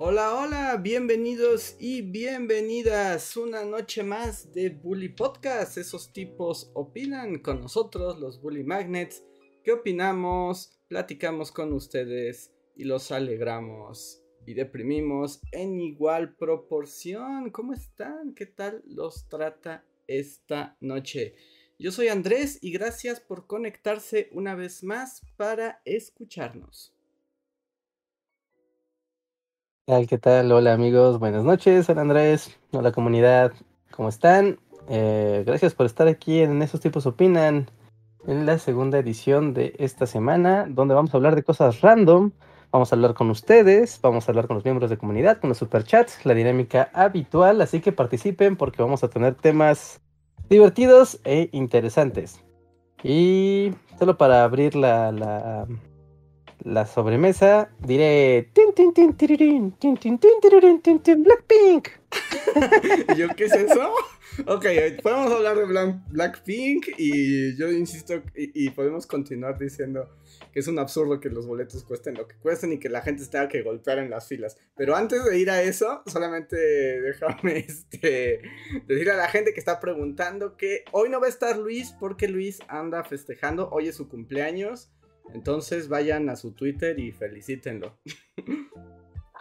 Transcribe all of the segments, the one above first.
Hola, hola, bienvenidos y bienvenidas una noche más de Bully Podcast. Esos tipos opinan con nosotros, los Bully Magnets. ¿Qué opinamos? Platicamos con ustedes y los alegramos y deprimimos en igual proporción. ¿Cómo están? ¿Qué tal los trata esta noche? Yo soy Andrés y gracias por conectarse una vez más para escucharnos. ¿Qué tal? Hola amigos, buenas noches, hola Andrés, hola comunidad, ¿cómo están? Eh, gracias por estar aquí en Esos Tipos Opinan, en la segunda edición de esta semana, donde vamos a hablar de cosas random, vamos a hablar con ustedes, vamos a hablar con los miembros de comunidad, con los superchats, la dinámica habitual, así que participen porque vamos a tener temas divertidos e interesantes. Y solo para abrir la la sobremesa, diré Blackpink. ¿Yo qué es eso? Ok, podemos hablar de Blackpink y yo insisto y, podemos continuar diciendo que es un absurdo que los boletos cuesten lo que cuesten y que la gente tenga que golpear en las filas. Pero antes de ir a eso, solamente déjame este, decirle a la gente que está preguntando que hoy no va a estar Luis porque Luis anda festejando, hoy es su cumpleaños. Entonces vayan a su Twitter y felicítenlo.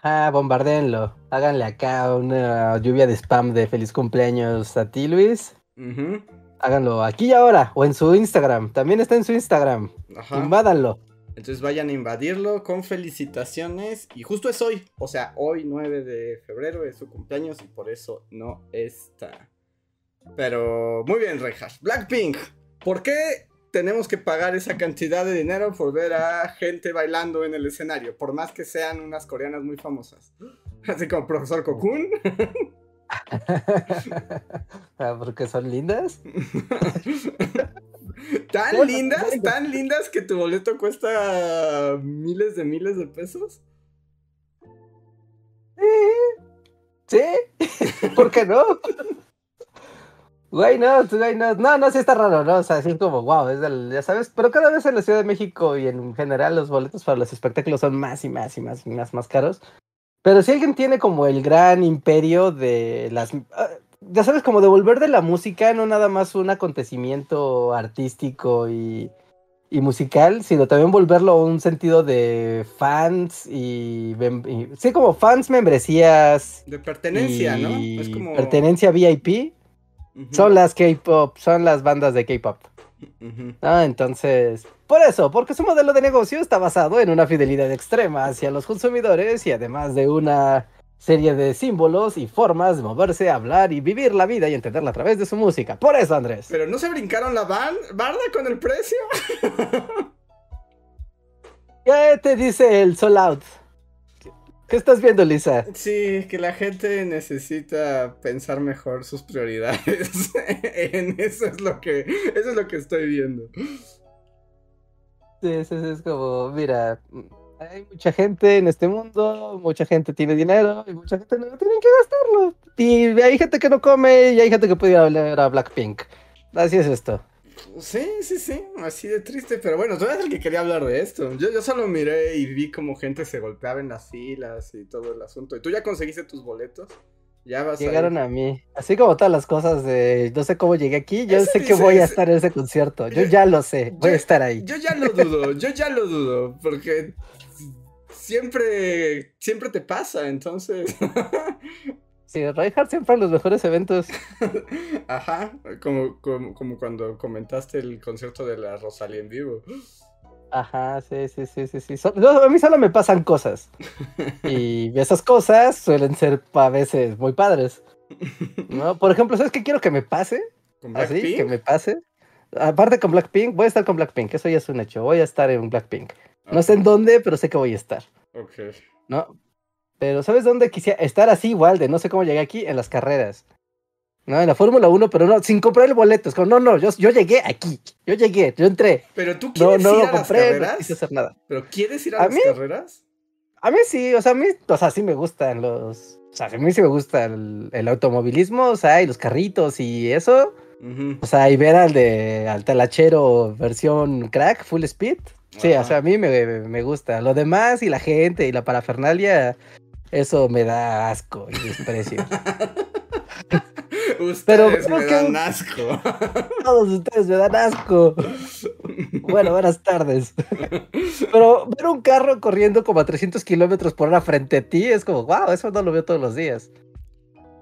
Ah, bombardeenlo. Háganle acá una lluvia de spam de feliz cumpleaños a ti, Luis. Háganlo aquí y ahora o en su Instagram. También está en su Instagram. Ajá. Invádanlo. Entonces vayan a invadirlo con felicitaciones. Y justo es hoy. O sea, hoy 9 de febrero es su cumpleaños y por eso no está. Pero muy bien, Rejas. Blackpink. ¿Por qué tenemos que pagar esa cantidad de dinero por ver a gente bailando en el escenario, por más que sean unas coreanas muy famosas. Así como Profesor Cocoon. Ah, porque son lindas. tan lindas, tan lindas que tu boleto cuesta miles de miles de pesos. Sí, ¿por qué no? Güey, no, güey, no, no, no, sí está raro, ¿no? O sea, así como, wow, es del, ya sabes, pero cada vez en la Ciudad de México y en general los boletos para los espectáculos son más y más y más y más, más caros. Pero si alguien tiene como el gran imperio de las, ah, ya sabes, como devolver de la música, no nada más un acontecimiento artístico y, y musical, sino también volverlo un sentido de fans y, sí, como fans, membresías. De pertenencia, ¿no? Es como... Pertenencia VIP son las K-pop, son las bandas de K-pop. Ah, entonces, por eso, porque su modelo de negocio está basado en una fidelidad extrema hacia los consumidores y además de una serie de símbolos y formas de moverse, hablar y vivir la vida y entenderla a través de su música. Por eso, Andrés. Pero no se brincaron la barda con el precio. ¿Qué te dice el Soul Out? ¿Qué estás viendo, Lisa? Sí, que la gente necesita pensar mejor sus prioridades. en eso es lo que eso es lo que estoy viendo. Sí, eso es como, mira, hay mucha gente en este mundo, mucha gente tiene dinero y mucha gente no tiene que gastarlo. Y hay gente que no come y hay gente que puede hablar a Blackpink. Así es esto. Sí, sí, sí, así de triste, pero bueno, tú eres el que quería hablar de esto. Yo, yo solo miré y vi como gente se golpeaba en las filas y todo el asunto. ¿Y tú ya conseguiste tus boletos? Ya vas Llegaron a, mí. Así como todas las cosas de no sé cómo llegué aquí, yo sé que voy a estar en ese concierto. Yo ya lo sé, voy a estar ahí. Yo ya lo dudo, yo ya lo dudo, porque siempre, siempre te pasa, entonces. Sí, Reinhardt siempre en los mejores eventos. Ajá, como, como, cuando comentaste el concierto de la Rosalía en vivo. Ajá, sí, sí, sí, sí, sí. a mí solo me pasan cosas. Y esas cosas suelen ser a veces muy padres. ¿no? Por ejemplo, ¿sabes qué quiero que me pase? Así, que me pase. Aparte con Blackpink, voy a estar con Blackpink, eso ya es un hecho. Voy a estar en Blackpink. No sé en dónde, pero sé que voy a estar. Ok. ¿No? Pero ¿sabes dónde quisiera estar así igual de no sé cómo llegué aquí? En las carreras. ¿no? En la Fórmula 1, pero no, sin comprar el boleto. Es como, no, no, yo, yo llegué aquí, yo llegué, yo entré. Pero tú quieres no, no ir lo a las compré, no carreras. quise hacer nada. Pero quieres ir a, ¿A las mí? carreras. A mí sí, o sea, a mí, o sea, sí me gustan los. O sea, a mí sí me gusta el, el automovilismo, o sea, y los carritos y eso. O sea, y ver al de al talachero versión crack, full speed. Sí, Ajá. o sea, a mí me, me gusta. Lo demás y la gente y la parafernalia, eso me da asco y desprecio. Ustedes Pero me que- dan asco. Todos ustedes me dan asco. Bueno, buenas tardes. Pero ver un carro corriendo como a 300 kilómetros por hora frente a ti es como, wow, eso no lo veo todos los días.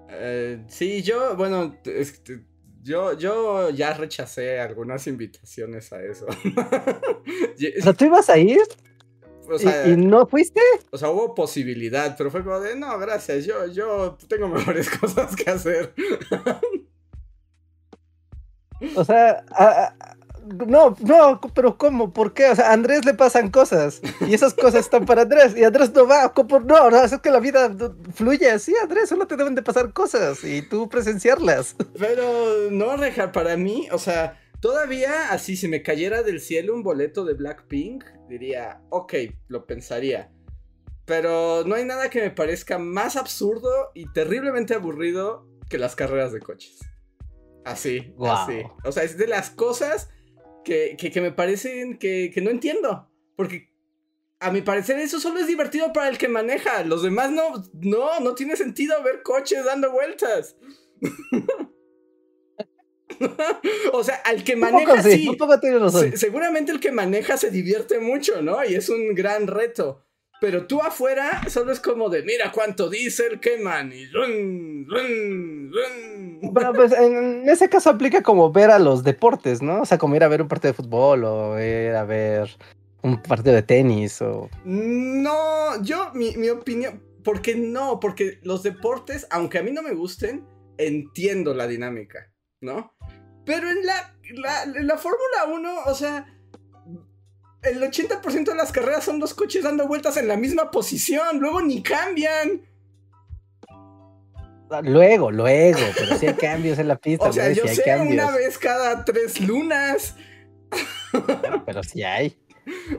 Eh, sí, yo, bueno, este, yo, yo ya rechacé algunas invitaciones a eso. O sea, ¿tú ibas a ir o, y- sea, y, no fuiste? o sea, hubo posibilidad, pero fue como de, no, gracias, yo, yo tengo mejores cosas que hacer. O sea, a- a- no, no, pero ¿cómo? ¿Por qué? O sea, a Andrés le pasan cosas y esas cosas están para Andrés y Andrés no va. ¿cómo? No, no, es que la vida fluye así, Andrés, solo te deben de pasar cosas y tú presenciarlas. Pero no, Reja, para mí, o sea, todavía así, si me cayera del cielo un boleto de Blackpink, diría, ok, lo pensaría. Pero no hay nada que me parezca más absurdo y terriblemente aburrido que las carreras de coches. Así, Guau. así. O sea, es de las cosas que, que- que me parecen que, que no entiendo. Porque a mi parecer eso solo es divertido para el que maneja. Los demás no, no, no tiene sentido ver coches dando vueltas. o sea, al que Un maneja poco sí, sí. un poco tienes razón. Se- seguramente el que maneja se divierte mucho, ¿no? Y es un gran reto. Pero tú afuera solo es como de, mira cuánto diésel queman y run, run, run. Pero pues en ese caso aplica como ver a los deportes, ¿no? O sea, como ir a ver un partido de fútbol o ir a ver un partido de tenis o... No, yo, mi, mi opinión, ¿por qué no? Porque los deportes, aunque a mí no me gusten, entiendo la dinámica, ¿no? Pero en la, la, en la Fórmula 1, o sea, el 80% de las carreras son dos coches dando vueltas en la misma posición, luego ni cambian. Luego, luego, pero sí hay cambios en la pista, O sea, yo hay sé una vez cada tres lunas. Pero sí hay.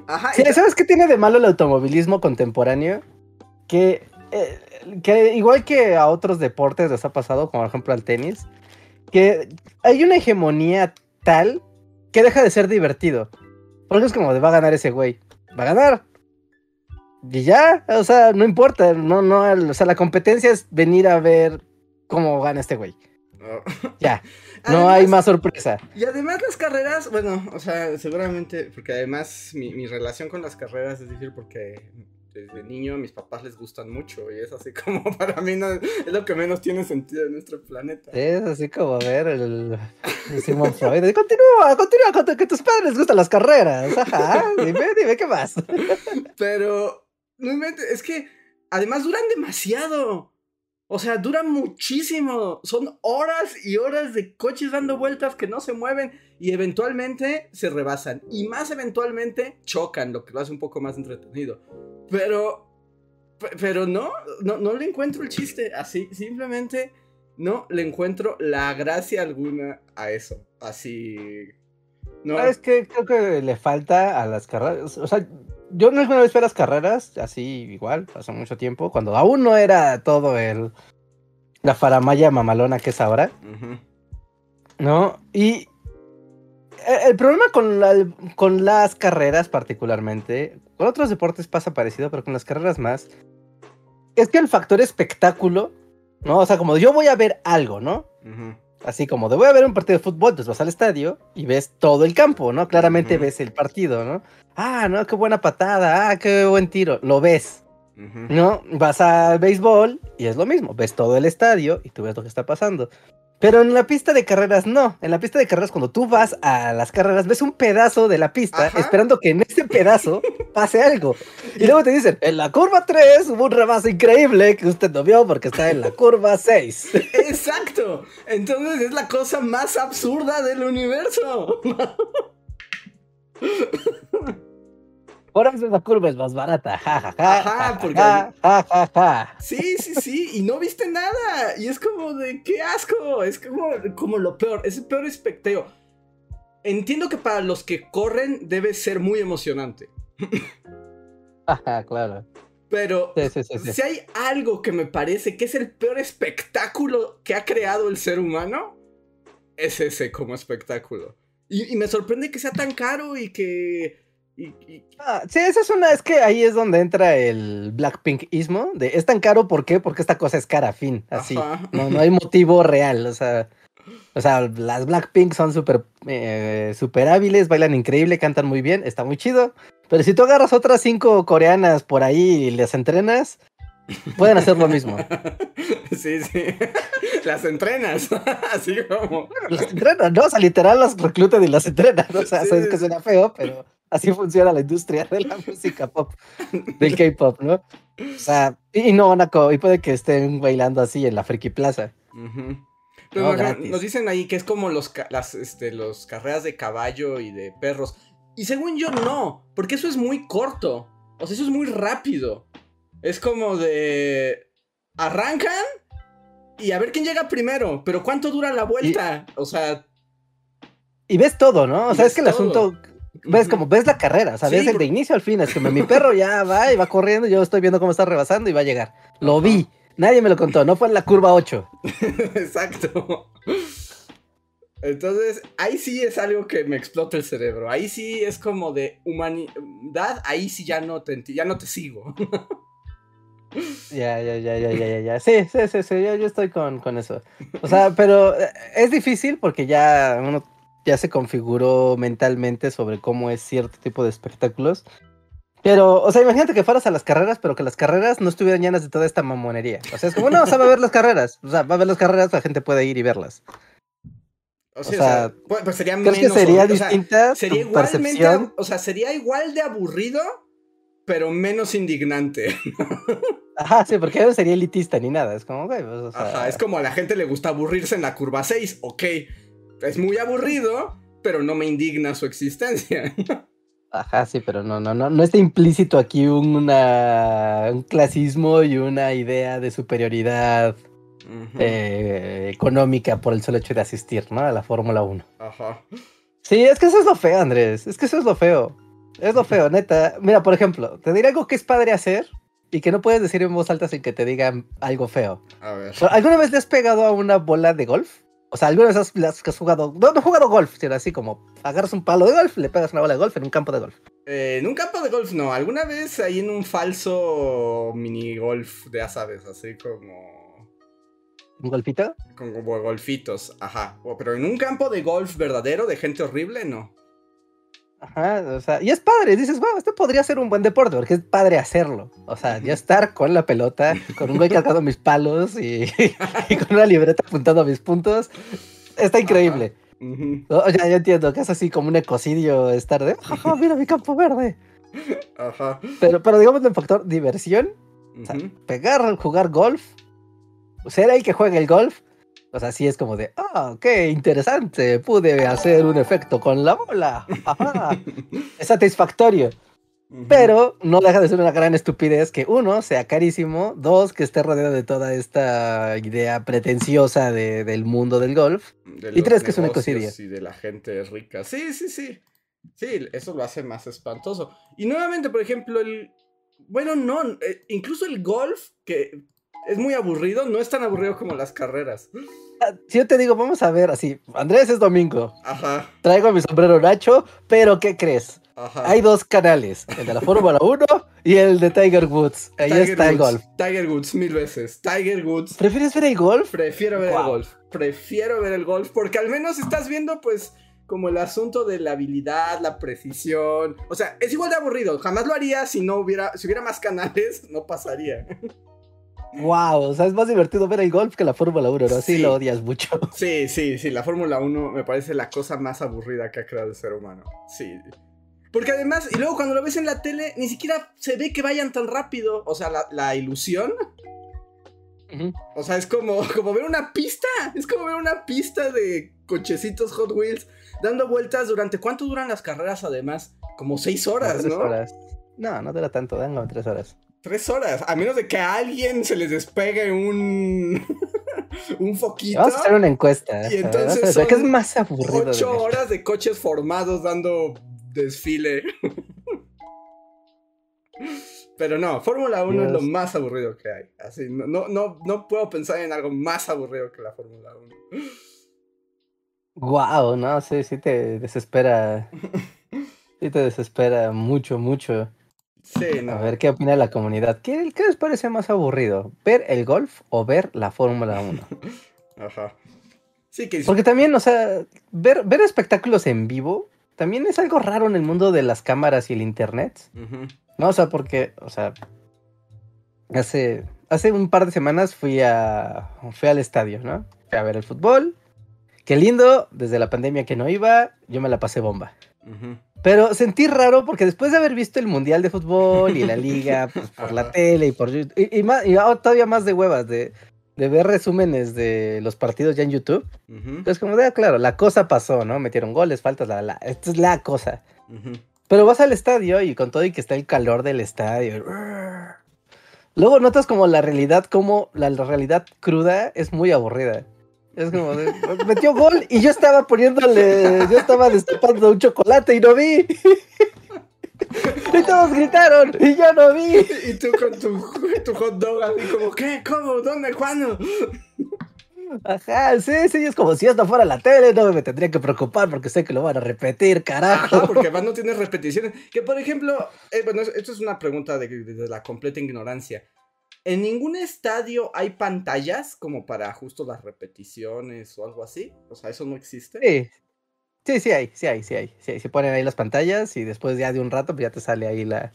Ajá, Sí, y- ¿Sabes qué tiene de malo el automovilismo contemporáneo? Que, eh, que igual que a otros deportes les ha pasado, como por ejemplo al tenis, que hay una hegemonía tal que deja de ser divertido. Porque es como de va a ganar ese güey. Va a ganar. Y ya, o sea, no importa, no, no, o sea, la competencia es venir a ver cómo gana este güey. No. Ya, no hay más sorpresa. Y además las carreras, bueno, o sea, seguramente, porque además mi, mi relación con las carreras es difícil porque desde niño a mis papás les gustan mucho y es así como para mí no, es lo que menos tiene sentido en nuestro planeta. Es así como ver el, el Simon Freud. Continúa, continúa con tu- que tus padres les gustan las carreras. Ajá, dime, dime qué más. Pero, es que además duran demasiado. O sea, duran muchísimo. Son horas y horas de coches dando vueltas que no se mueven y eventualmente se rebasan. Y más eventualmente chocan, lo que lo hace un poco más entretenido. Pero, pe- pero no, no, no le encuentro el chiste. Así, simplemente no le encuentro la gracia alguna a eso. Así. No. Es que creo que le falta a las carreras. O sea, yo no alguna vez fui a las carreras, así igual, hace mucho tiempo, cuando aún no era todo el. La faramaya mamalona que es ahora. ¿no? Y el problema con, la- con las carreras particularmente, con otros deportes pasa parecido, pero con las carreras más, es que el factor espectáculo, ¿no? O sea, como yo voy a ver algo, ¿no? Así como de voy a ver un partido de fútbol, pues vas al estadio y ves todo el campo, ¿no? Claramente ves el partido, ¿no? Ah, no, qué buena patada, ah, qué buen tiro, lo ves. ¿no? Vas al béisbol y es lo mismo, ves todo el estadio y tú ves lo que está pasando. Pero en la pista de carreras no, en la pista de carreras cuando tú vas a las carreras ves un pedazo de la pista Ajá. esperando que en ese pedazo pase algo. Y luego te dicen, en la curva 3 hubo un rebase increíble que usted no vio porque está en la curva 6. Exacto. Entonces es la cosa más absurda del universo. Por eso la curva es más barata. Ja, ja, ja, Ajá, porque-. Sí, sí, sí, y no viste nada. Y es como de qué asco. Es como, como lo peor. Es el peor especteo. Entiendo que para los que corren debe ser muy emocionante. Ajá, claro. Pero sí, sí, sí. si hay algo que me parece que es el peor espectáculo que ha creado el ser humano, es ese como espectáculo. Y, y me sorprende que sea tan caro y que. Y- y- Ah, sí, esa es una, es que ahí es donde entra el Blackpink-ismo, de es tan caro, ¿por qué? Porque esta cosa es cara, fin, así. Ajá. No, no hay motivo real, o sea, o sea, las Blackpink son súper eh, súper hábiles, bailan increíble, cantan muy bien, está muy chido, pero si tú agarras otras cinco coreanas por ahí y les entrenas, pueden hacer lo mismo. sí, sí. Las entrenas. Así como. Las entrenan, ¿no? O sea, literal las reclutan y las entrenan, o sea, Sí. sabes que suena feo, pero así funciona la industria de la música pop, del K-pop, ¿no? O sea, y y no van a y puede que estén bailando así en la Friki Plaza. Pero No, nos- dicen ahí que es como los, las este, los carreras de caballo y de perros. Y según yo, no, porque eso es muy corto. O sea, eso es muy rápido. Es como de. Arrancan y a ver quién llega primero. Pero ¿cuánto dura la vuelta? O sea. Y ves todo, ¿no? O Y sea, es que el todo. asunto, ves como, ves la carrera, o sea, Sí, ves el por- de inicio al fin, es que mi perro ya va y va corriendo, yo estoy viendo cómo está rebasando y va a llegar. Lo vi, nadie me lo contó, no fue en la curva 8. Exacto. Entonces, ahí sí es algo que me explota el cerebro. Ahí sí es como de humanidad. Ahí sí ya no te, ya no te sigo. Ya, ya, ya, ya, ya, ya, ya. Sí, sí, sí, sí, yo, yo estoy con, con eso. O sea, pero eh, es difícil porque ya uno ya se configuró mentalmente sobre cómo es cierto tipo de espectáculos. Pero, o sea, imagínate que fueras a las carreras, pero que las carreras no estuvieran llenas de toda esta mamonería. O sea, es como, no, o sea, va a ver las carreras. O sea, va a ver las carreras, la gente puede ir y verlas. O sea, O sea, pues, pues sería ¿Crees que menos sería horrible, o sea, distinta sería tu igualmente, percepción? o sea, sería igual de aburrido, pero menos indignante. Ajá, sí, porque no sería elitista ni nada. Es como, güey, pues, o sea, Ajá, es como a la gente le gusta aburrirse en la curva 6, ok. Es muy aburrido, pero no me indigna su existencia. Ajá, sí, pero no, no, no, no está implícito aquí un, una, un clasismo y una idea de superioridad eh, económica por el solo hecho de asistir, ¿no? A la Fórmula 1. Ajá. Sí, es que eso es lo feo, Andrés. Es que eso es lo feo. Es lo feo, neta. Mira, por ejemplo, te diré algo que es padre hacer y que no puedes decir en voz alta sin que te digan algo feo. A ver. ¿Alguna vez le has pegado a una bola de golf? O sea, ¿alguna vez has, le has- jugado, no, no he jugado golf, sino así como agarras un palo de golf, le pegas una bola de golf en un campo de golf? Eh, en un campo de golf no, alguna vez ahí en un falso mini golf, de sabes, así como. ¿Un golfito? como golfitos, ajá. Pero en un campo de golf verdadero de gente horrible, no. Ajá, o sea, y es padre, dices, wow, este podría ser un buen deporte, porque es padre hacerlo. O sea, ya estar con la pelota, con un güey cargando mis palos y, y con una libreta apuntando a mis puntos, está increíble. O sea, yo entiendo que es así como un ecocidio estar de, jaja, mira mi campo verde. Ajá. Pero, pero digamos en factor diversión, sea, pegar, jugar golf, ser el que juega el golf. O sea, sí es como de, ah, qué interesante, pude hacer un efecto con la bola. Ajá. es satisfactorio. Ujú. Pero no deja de ser una gran estupidez que uno sea carísimo, dos que esté rodeado de toda esta idea pretenciosa de- del mundo del golf. De y tres, que es una cosidia. Y de la gente rica. Sí, sí, sí. Sí, eso lo hace más espantoso. Y nuevamente, por ejemplo, el. Bueno, no, eh, incluso el golf, que es muy aburrido, no es tan aburrido como las carreras. Si yo te digo, vamos a ver así, Andrés es domingo, Ajá, traigo mi sombrero Nacho, pero ¿qué crees? ajá. Hay dos canales, el de la Fórmula 1 y el de Tiger Woods. Ahí Tiger está el Woods, golf. Tiger Woods, mil veces. Tiger Woods. ¿Prefieres ver el golf? Prefiero ver el golf. Prefiero ver el golf porque al menos estás viendo, pues, como el asunto de la habilidad, la precisión. O sea, es igual de aburrido. Jamás lo haría si no hubiera, si hubiera más canales, no pasaría. Wow, o sea, es más divertido ver el golf que la Fórmula 1, ¿no? Así Sí. lo odias mucho. Sí, sí, sí. La Fórmula 1 me parece la cosa más aburrida que ha creado el ser humano. Sí. Porque además, y luego cuando lo ves en la tele, ni siquiera se ve que vayan tan rápido. O sea, la, la ilusión. O sea, es como, como ver una pista. Es como ver una pista de cochecitos Hot Wheels dando vueltas durante. ¿Cuánto duran las carreras además? Como seis horas, Tres ¿no? horas. No, no dura tanto, dan como tres horas. Tres horas, a menos de que a alguien se les despegue un, un foquito. Vamos a hacer una encuesta. Y ver, entonces ver, ¿Qué es son más aburrido? Ocho horas de coches formados dando desfile. Pero no, Fórmula 1 es lo más aburrido que hay. Así, no, no, no, no puedo pensar en algo más aburrido que la Fórmula 1. Guau, no, sí, sí te desespera. Sí te desespera mucho, mucho. Sí, no. A ver qué opina la comunidad. ¿Qué, qué les parece más aburrido? ¿Ver el golf o ver la Fórmula 1? Ajá. Sí, que Porque también, o sea, ver, ver espectáculos en vivo también es algo raro en el mundo de las cámaras y el internet. No, o sea, porque, o sea, hace, hace un par de semanas fui a fui al estadio, ¿no? Fui a ver el fútbol. Qué lindo, desde la pandemia que no iba, yo me la pasé bomba. Pero sentí raro porque después de haber visto el Mundial de Fútbol y la liga pues, por la tele y por YouTube, y, y más- y todavía más de huevas de, de ver resúmenes de los partidos ya en YouTube. Ujú, Entonces, como de, ah, claro, la cosa pasó, ¿no? Metieron goles, faltas, la, la. Esta es la cosa. Pero vas al estadio y con todo y que está el calor del estadio. Luego notas como la realidad, como la, la realidad cruda es muy aburrida. Es como de, metió gol y yo estaba poniéndole, yo estaba destapando un chocolate y no vi. Y todos gritaron y yo no vi. Y tú con tu, tu hot dog así como, ¿qué? ¿Cómo? ¿Dónde? ¿Cuándo? Ajá, sí, sí, es como si esto fuera la tele, no me tendría que preocupar porque sé que lo van a repetir, carajo. Ajá, porque además no tienes repeticiones. Que por ejemplo, eh, bueno, es- esto es una pregunta de, de la completa ignorancia. ¿En ningún estadio hay pantallas como para justo las repeticiones o algo así? O sea, ¿eso no existe? Sí. Sí, sí hay, sí hay, sí hay. Sí, hay. se ponen ahí las pantallas y después ya de un rato pues ya te sale ahí la,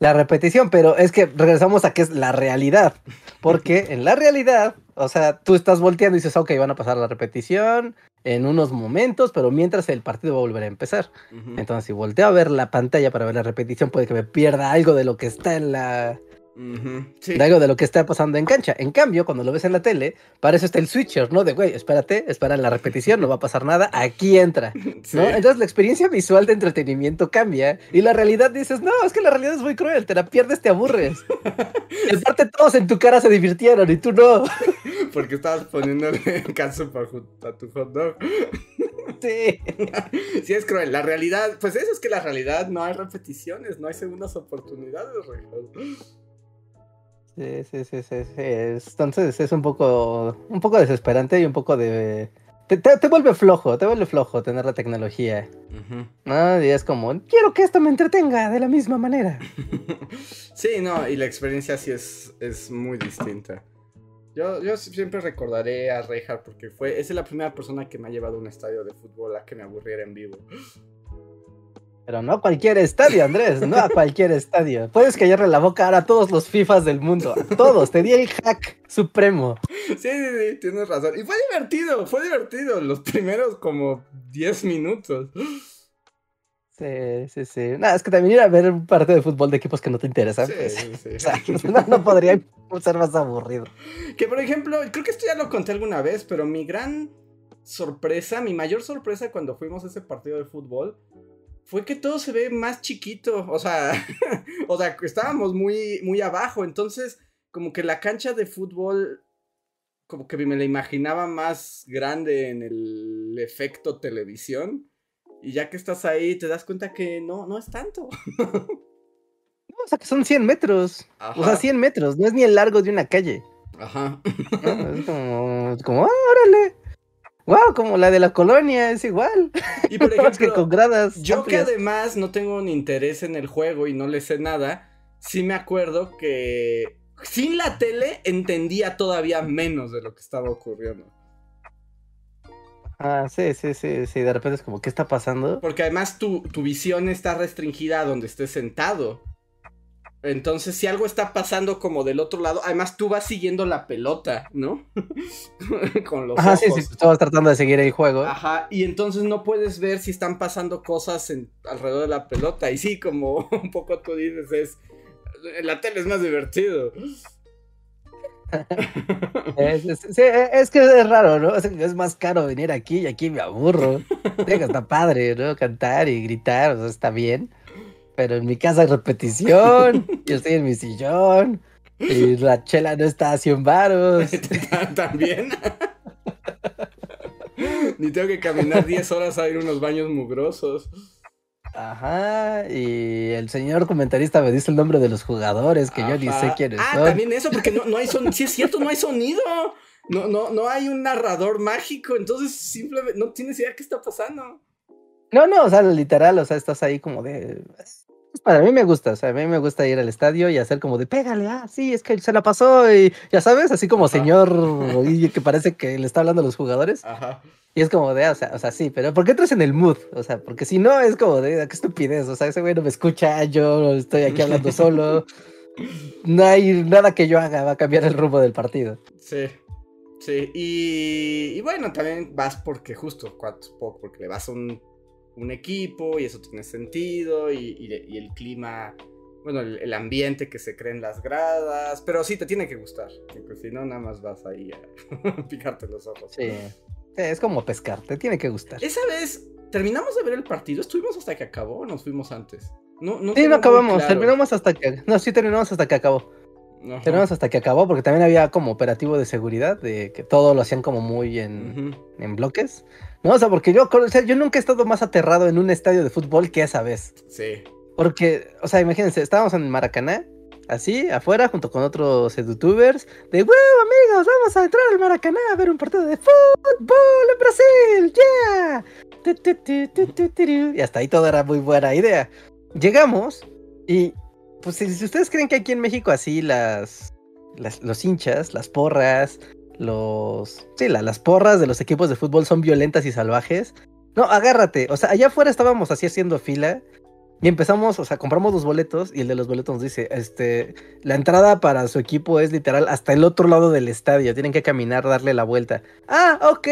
la repetición. Pero es que regresamos a que es la realidad. Porque en la realidad, o sea, tú estás volteando y dices, ok, van a pasar la repetición en unos momentos, pero mientras el partido va a volver a empezar. Entonces, si volteo a ver la pantalla para ver la repetición, puede que me pierda algo de lo que está en la, ujú, Sí. de algo de lo que está pasando en cancha. En cambio, cuando lo ves en la tele, para eso está el switcher, ¿no? De, güey, espérate, espera la repetición, no va a pasar nada, aquí entra. Entonces la experiencia visual de entretenimiento cambia y la realidad dices, no, es que la realidad es muy cruel, te la pierdes, te aburres. Y aparte todos en tu cara se divirtieron y tú no. Porque estabas poniéndole caso a tu hot dog. Sí. Sí, es cruel. La realidad, pues eso es que la realidad no hay repeticiones, no hay segundas oportunidades, Rejas. Sí, sí, sí, sí, sí. es- Entonces es un poco, un poco desesperante y un poco de... Te, te- te vuelve flojo, te vuelve flojo tener la tecnología, Ujú. ¿no? Y es como, quiero que esto me entretenga de la misma manera. Sí, no, y la experiencia sí es, es muy distinta. Yo, yo siempre recordaré a Reinhardt porque fue, es la primera persona que me ha llevado a un estadio de fútbol a que me aburriera en vivo. Pero no a cualquier estadio, Andrés, no a cualquier estadio. Puedes callarle la boca ahora a todos los FIFAs del mundo, a todos. Te di el hack supremo. Sí, sí, sí, tienes razón. Y fue divertido, fue divertido los primeros como 10 minutos. Sí, sí, sí. No, es que también ir a ver partido de fútbol de equipos que no te interesan. Sí, pues, sí, sí. o sea, no, no podría ser más aburrido. Que por ejemplo, creo que esto ya lo conté alguna vez, pero mi gran sorpresa, mi mayor sorpresa cuando fuimos a ese partido de fútbol fue que todo se ve más chiquito. O sea, o sea, estábamos muy, muy abajo. Entonces, como que la cancha de fútbol, como que me la imaginaba más grande en el efecto televisión. Y ya que estás ahí, te das cuenta que no, no es tanto. No, o sea, que son 100 metros. O sea, Ajá. 100 metros. No es ni el largo de una calle. Ajá. ¿no? Es como, como, ah, órale. Wow, como la de la colonia, es igual. Y por que ejemplo, con gradas. Yo que además no tengo ni interés en el juego y no le sé nada, sí me acuerdo que sin la tele entendía todavía menos de lo que estaba ocurriendo. Ah, sí, sí, sí, sí. De repente es como, ¿qué está pasando? Porque además tu, tu visión está restringida a donde estés sentado. Entonces, si algo está pasando como del otro lado, además tú vas siguiendo la pelota, ¿no? Con los Ajá, ojos. sí, sí, estabas tratando de seguir el juego. Ajá, y entonces no puedes ver si están pasando cosas en- alrededor de la pelota. Y sí, como un poco tú dices, es. En la tele es más divertido. Es, es- sí, es que es raro, ¿no? Es, más caro venir aquí y aquí me aburro. Digo, está padre, ¿no? Cantar y gritar, o sea, está bien. Pero en mi casa hay repetición, yo estoy en mi sillón, y la chela no está a 100 varos. También. Ni tengo que caminar 10 horas a ir a unos baños mugrosos. Ajá, y el señor comentarista me dice el nombre de los jugadores que yo ni sé quiénes ah, son. también eso, porque no, no hay sonido. Sí, es cierto, no hay sonido. No, no, no hay un narrador mágico, entonces simplemente no tienes idea qué está pasando. No, no, o sea, literal, o sea, estás ahí como de. Para mí me gusta, o sea, a mí me gusta ir al estadio y hacer como de pégale, ah, sí, es que se la pasó y ya sabes, así como señor y que parece que le está hablando a los jugadores. Ajá. Y es como de, ah, o sea, o sea, sí, pero ¿por qué entras en el mood? O sea, porque si no es como de, ah, qué estupidez, o sea, ese güey no me escucha, yo estoy aquí hablando solo. No hay nada que yo haga, va a cambiar el rumbo del partido. Sí, sí, y, y bueno, también vas porque justo, porque le vas a un un equipo y eso tiene sentido y, el clima, bueno, el, ambiente que se crea en las gradas, pero sí te tiene que gustar, porque si no, nada más vas ahí a picarte los ojos. Sí, es como pescar, te tiene que gustar. Esa vez, terminamos de ver el partido, estuvimos hasta que acabó o nos fuimos antes. No, no sí, no acabamos, terminamos hasta que, no, sí terminamos hasta que acabó. Terminamos hasta que acabó, porque también había como operativo de seguridad, de que todo lo hacían como muy en, en bloques. No, o sea, porque yo, o sea, yo nunca he estado más aterrado en un estadio de fútbol que esa vez. Sí. Porque, o sea, imagínense, estábamos en Maracaná, así, afuera, junto con otros youtubers, de, wow, amigos, vamos a entrar al Maracaná a ver un partido de fútbol en Brasil, ¡ya! Y hasta ahí todo era muy buena idea. Llegamos y, pues, si, ustedes creen que aquí en México así las, las los hinchas, las porras, los. Sí, las porras de los equipos de fútbol son violentas y salvajes. No, agárrate. O sea, allá afuera estábamos así haciendo fila. Y empezamos, o sea, compramos los boletos y el de los boletos nos dice, este, la entrada para su equipo es literal hasta el otro lado del estadio, tienen que caminar, darle la vuelta. Ah, ok.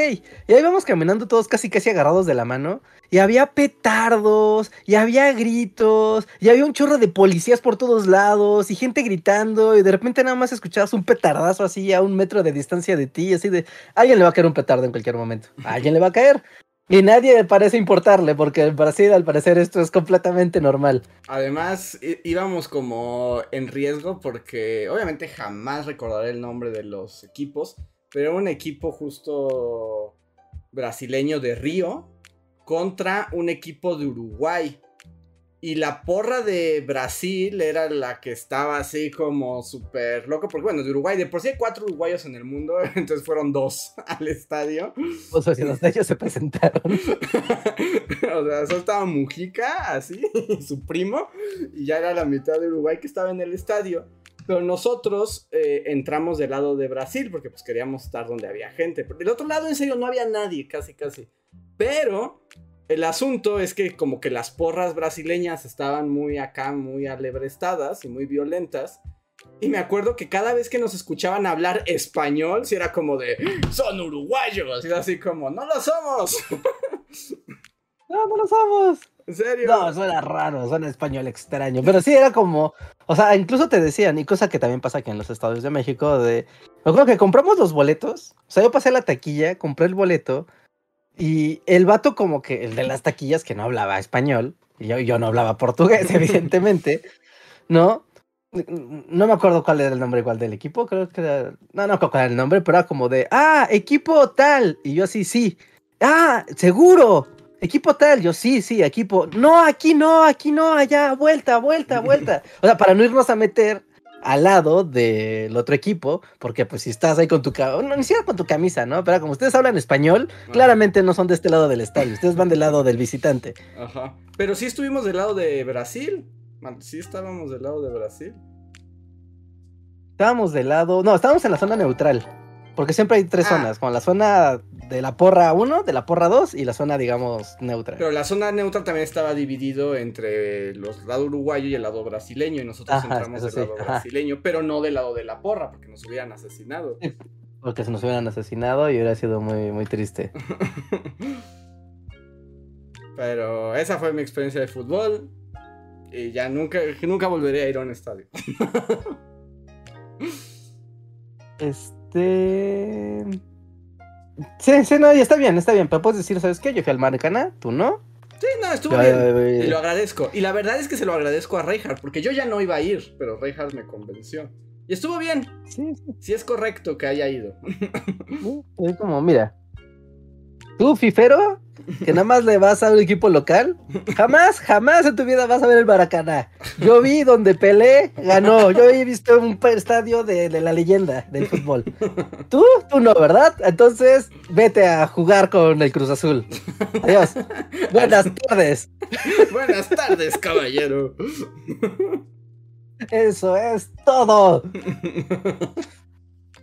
Y ahí vamos caminando todos casi casi agarrados de la mano. Y había petardos, y había gritos, y había un chorro de policías por todos lados, y gente gritando, y de repente nada más escuchabas un petardazo así a un metro de distancia de ti, así de, alguien le va a caer un petardo en cualquier momento, alguien le va a caer. Y nadie parece importarle, porque en Brasil al parecer esto es completamente normal. Además, íbamos como en riesgo porque obviamente jamás recordaré el nombre de los equipos, pero un equipo justo brasileño de Río contra un equipo de Uruguay. Y la porra de Brasil era la que estaba así como súper loco. Porque bueno, de Uruguay, de por sí hay cuatro uruguayos en el mundo. Entonces fueron dos al estadio. O sea, si los de ellos se presentaron. o sea, solo estaba Mujica, así, su primo. Y ya era la mitad de Uruguay que estaba en el estadio. Pero nosotros eh, entramos del lado de Brasil porque pues queríamos estar donde había gente. Del otro lado, en serio, no había nadie, casi, casi. Pero el asunto es que como que las porras brasileñas estaban muy acá, muy alebrestadas y muy violentas. Y me acuerdo que cada vez que nos escuchaban hablar español, si era como de, son uruguayos, y así como, no lo somos. no, no lo somos. ¿En serio? No, suena raro, suena español extraño. Pero sí era como, o sea, incluso te decían, y cosa que también pasa aquí en los Estados de México, de, me acuerdo que compramos los boletos, o sea, yo pasé a la taquilla, compré el boleto, y el vato como que, el de las taquillas que no hablaba español, y yo, yo no hablaba portugués, evidentemente, ¿no? No me acuerdo cuál era el nombre igual del equipo, creo que era, no, no cuál era el nombre, pero era como de, ah, equipo tal, y yo así, sí, ah, seguro, equipo tal, yo sí, sí, equipo, no, aquí no, aquí no, allá, vuelta, vuelta, vuelta, o sea, para no irnos a meter al lado del otro equipo, porque pues si estás ahí con tu camisa, no, ni siquiera con tu camisa, ¿no? Pero como ustedes hablan español, claramente no son de este lado del estadio, ustedes van del lado del visitante. Ajá. Pero sí estuvimos del lado de Brasil. Sí estábamos del lado de Brasil. Estábamos del lado, no, estábamos en la zona neutral. Porque siempre hay tres ah. zonas, como la zona de la porra 1, de la porra 2 y la zona, digamos, neutra. Pero la zona neutra también estaba dividido entre los lado uruguayo y el lado brasileño, y nosotros entramos del lado brasileño, pero no del lado de la porra, porque nos hubieran asesinado. Porque se nos hubieran asesinado y hubiera sido muy, muy triste. pero esa fue mi experiencia de fútbol. Y ya nunca, nunca volveré a ir a un estadio. este este. Sí, sí, no, y está bien, está bien. Pero puedes decir, ¿sabes qué? Yo fui al Maracaná, tú no. Sí, no, estuvo bien. Y lo agradezco. Y la verdad es que se lo agradezco a Reinhardt, porque yo ya no iba a ir, pero Reinhardt me convenció. Y estuvo bien. Sí, sí, Sí es correcto que haya ido. sí. Es como, mira. Tú, Fifero, que nada más le vas a un equipo local, jamás, jamás en tu vida vas a ver el Maracaná. Yo vi donde Pelé ganó. Yo he visto un estadio de, de la leyenda del fútbol. Tú, tú no, ¿verdad? Entonces, vete a jugar con el Cruz Azul. Adiós. Buenas tardes. Buenas tardes, caballero. Eso es todo.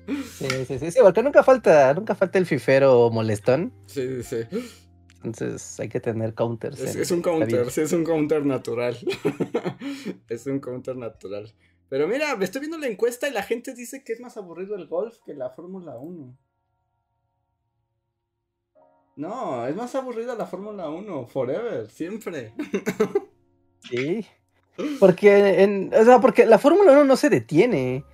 Sí, sí, sí, sí, porque nunca falta, nunca falta el fifero molestón. Sí, sí, sí. Entonces hay que tener counters. Es, es un counter, sí, es un counter natural. es un counter natural. Pero mira, me estoy viendo la encuesta y la gente dice que es más aburrido el golf que la Fórmula 1. No, es más aburrida la Fórmula 1, forever, siempre. Sí. Porque, en, o sea, porque la Fórmula 1 no se detiene.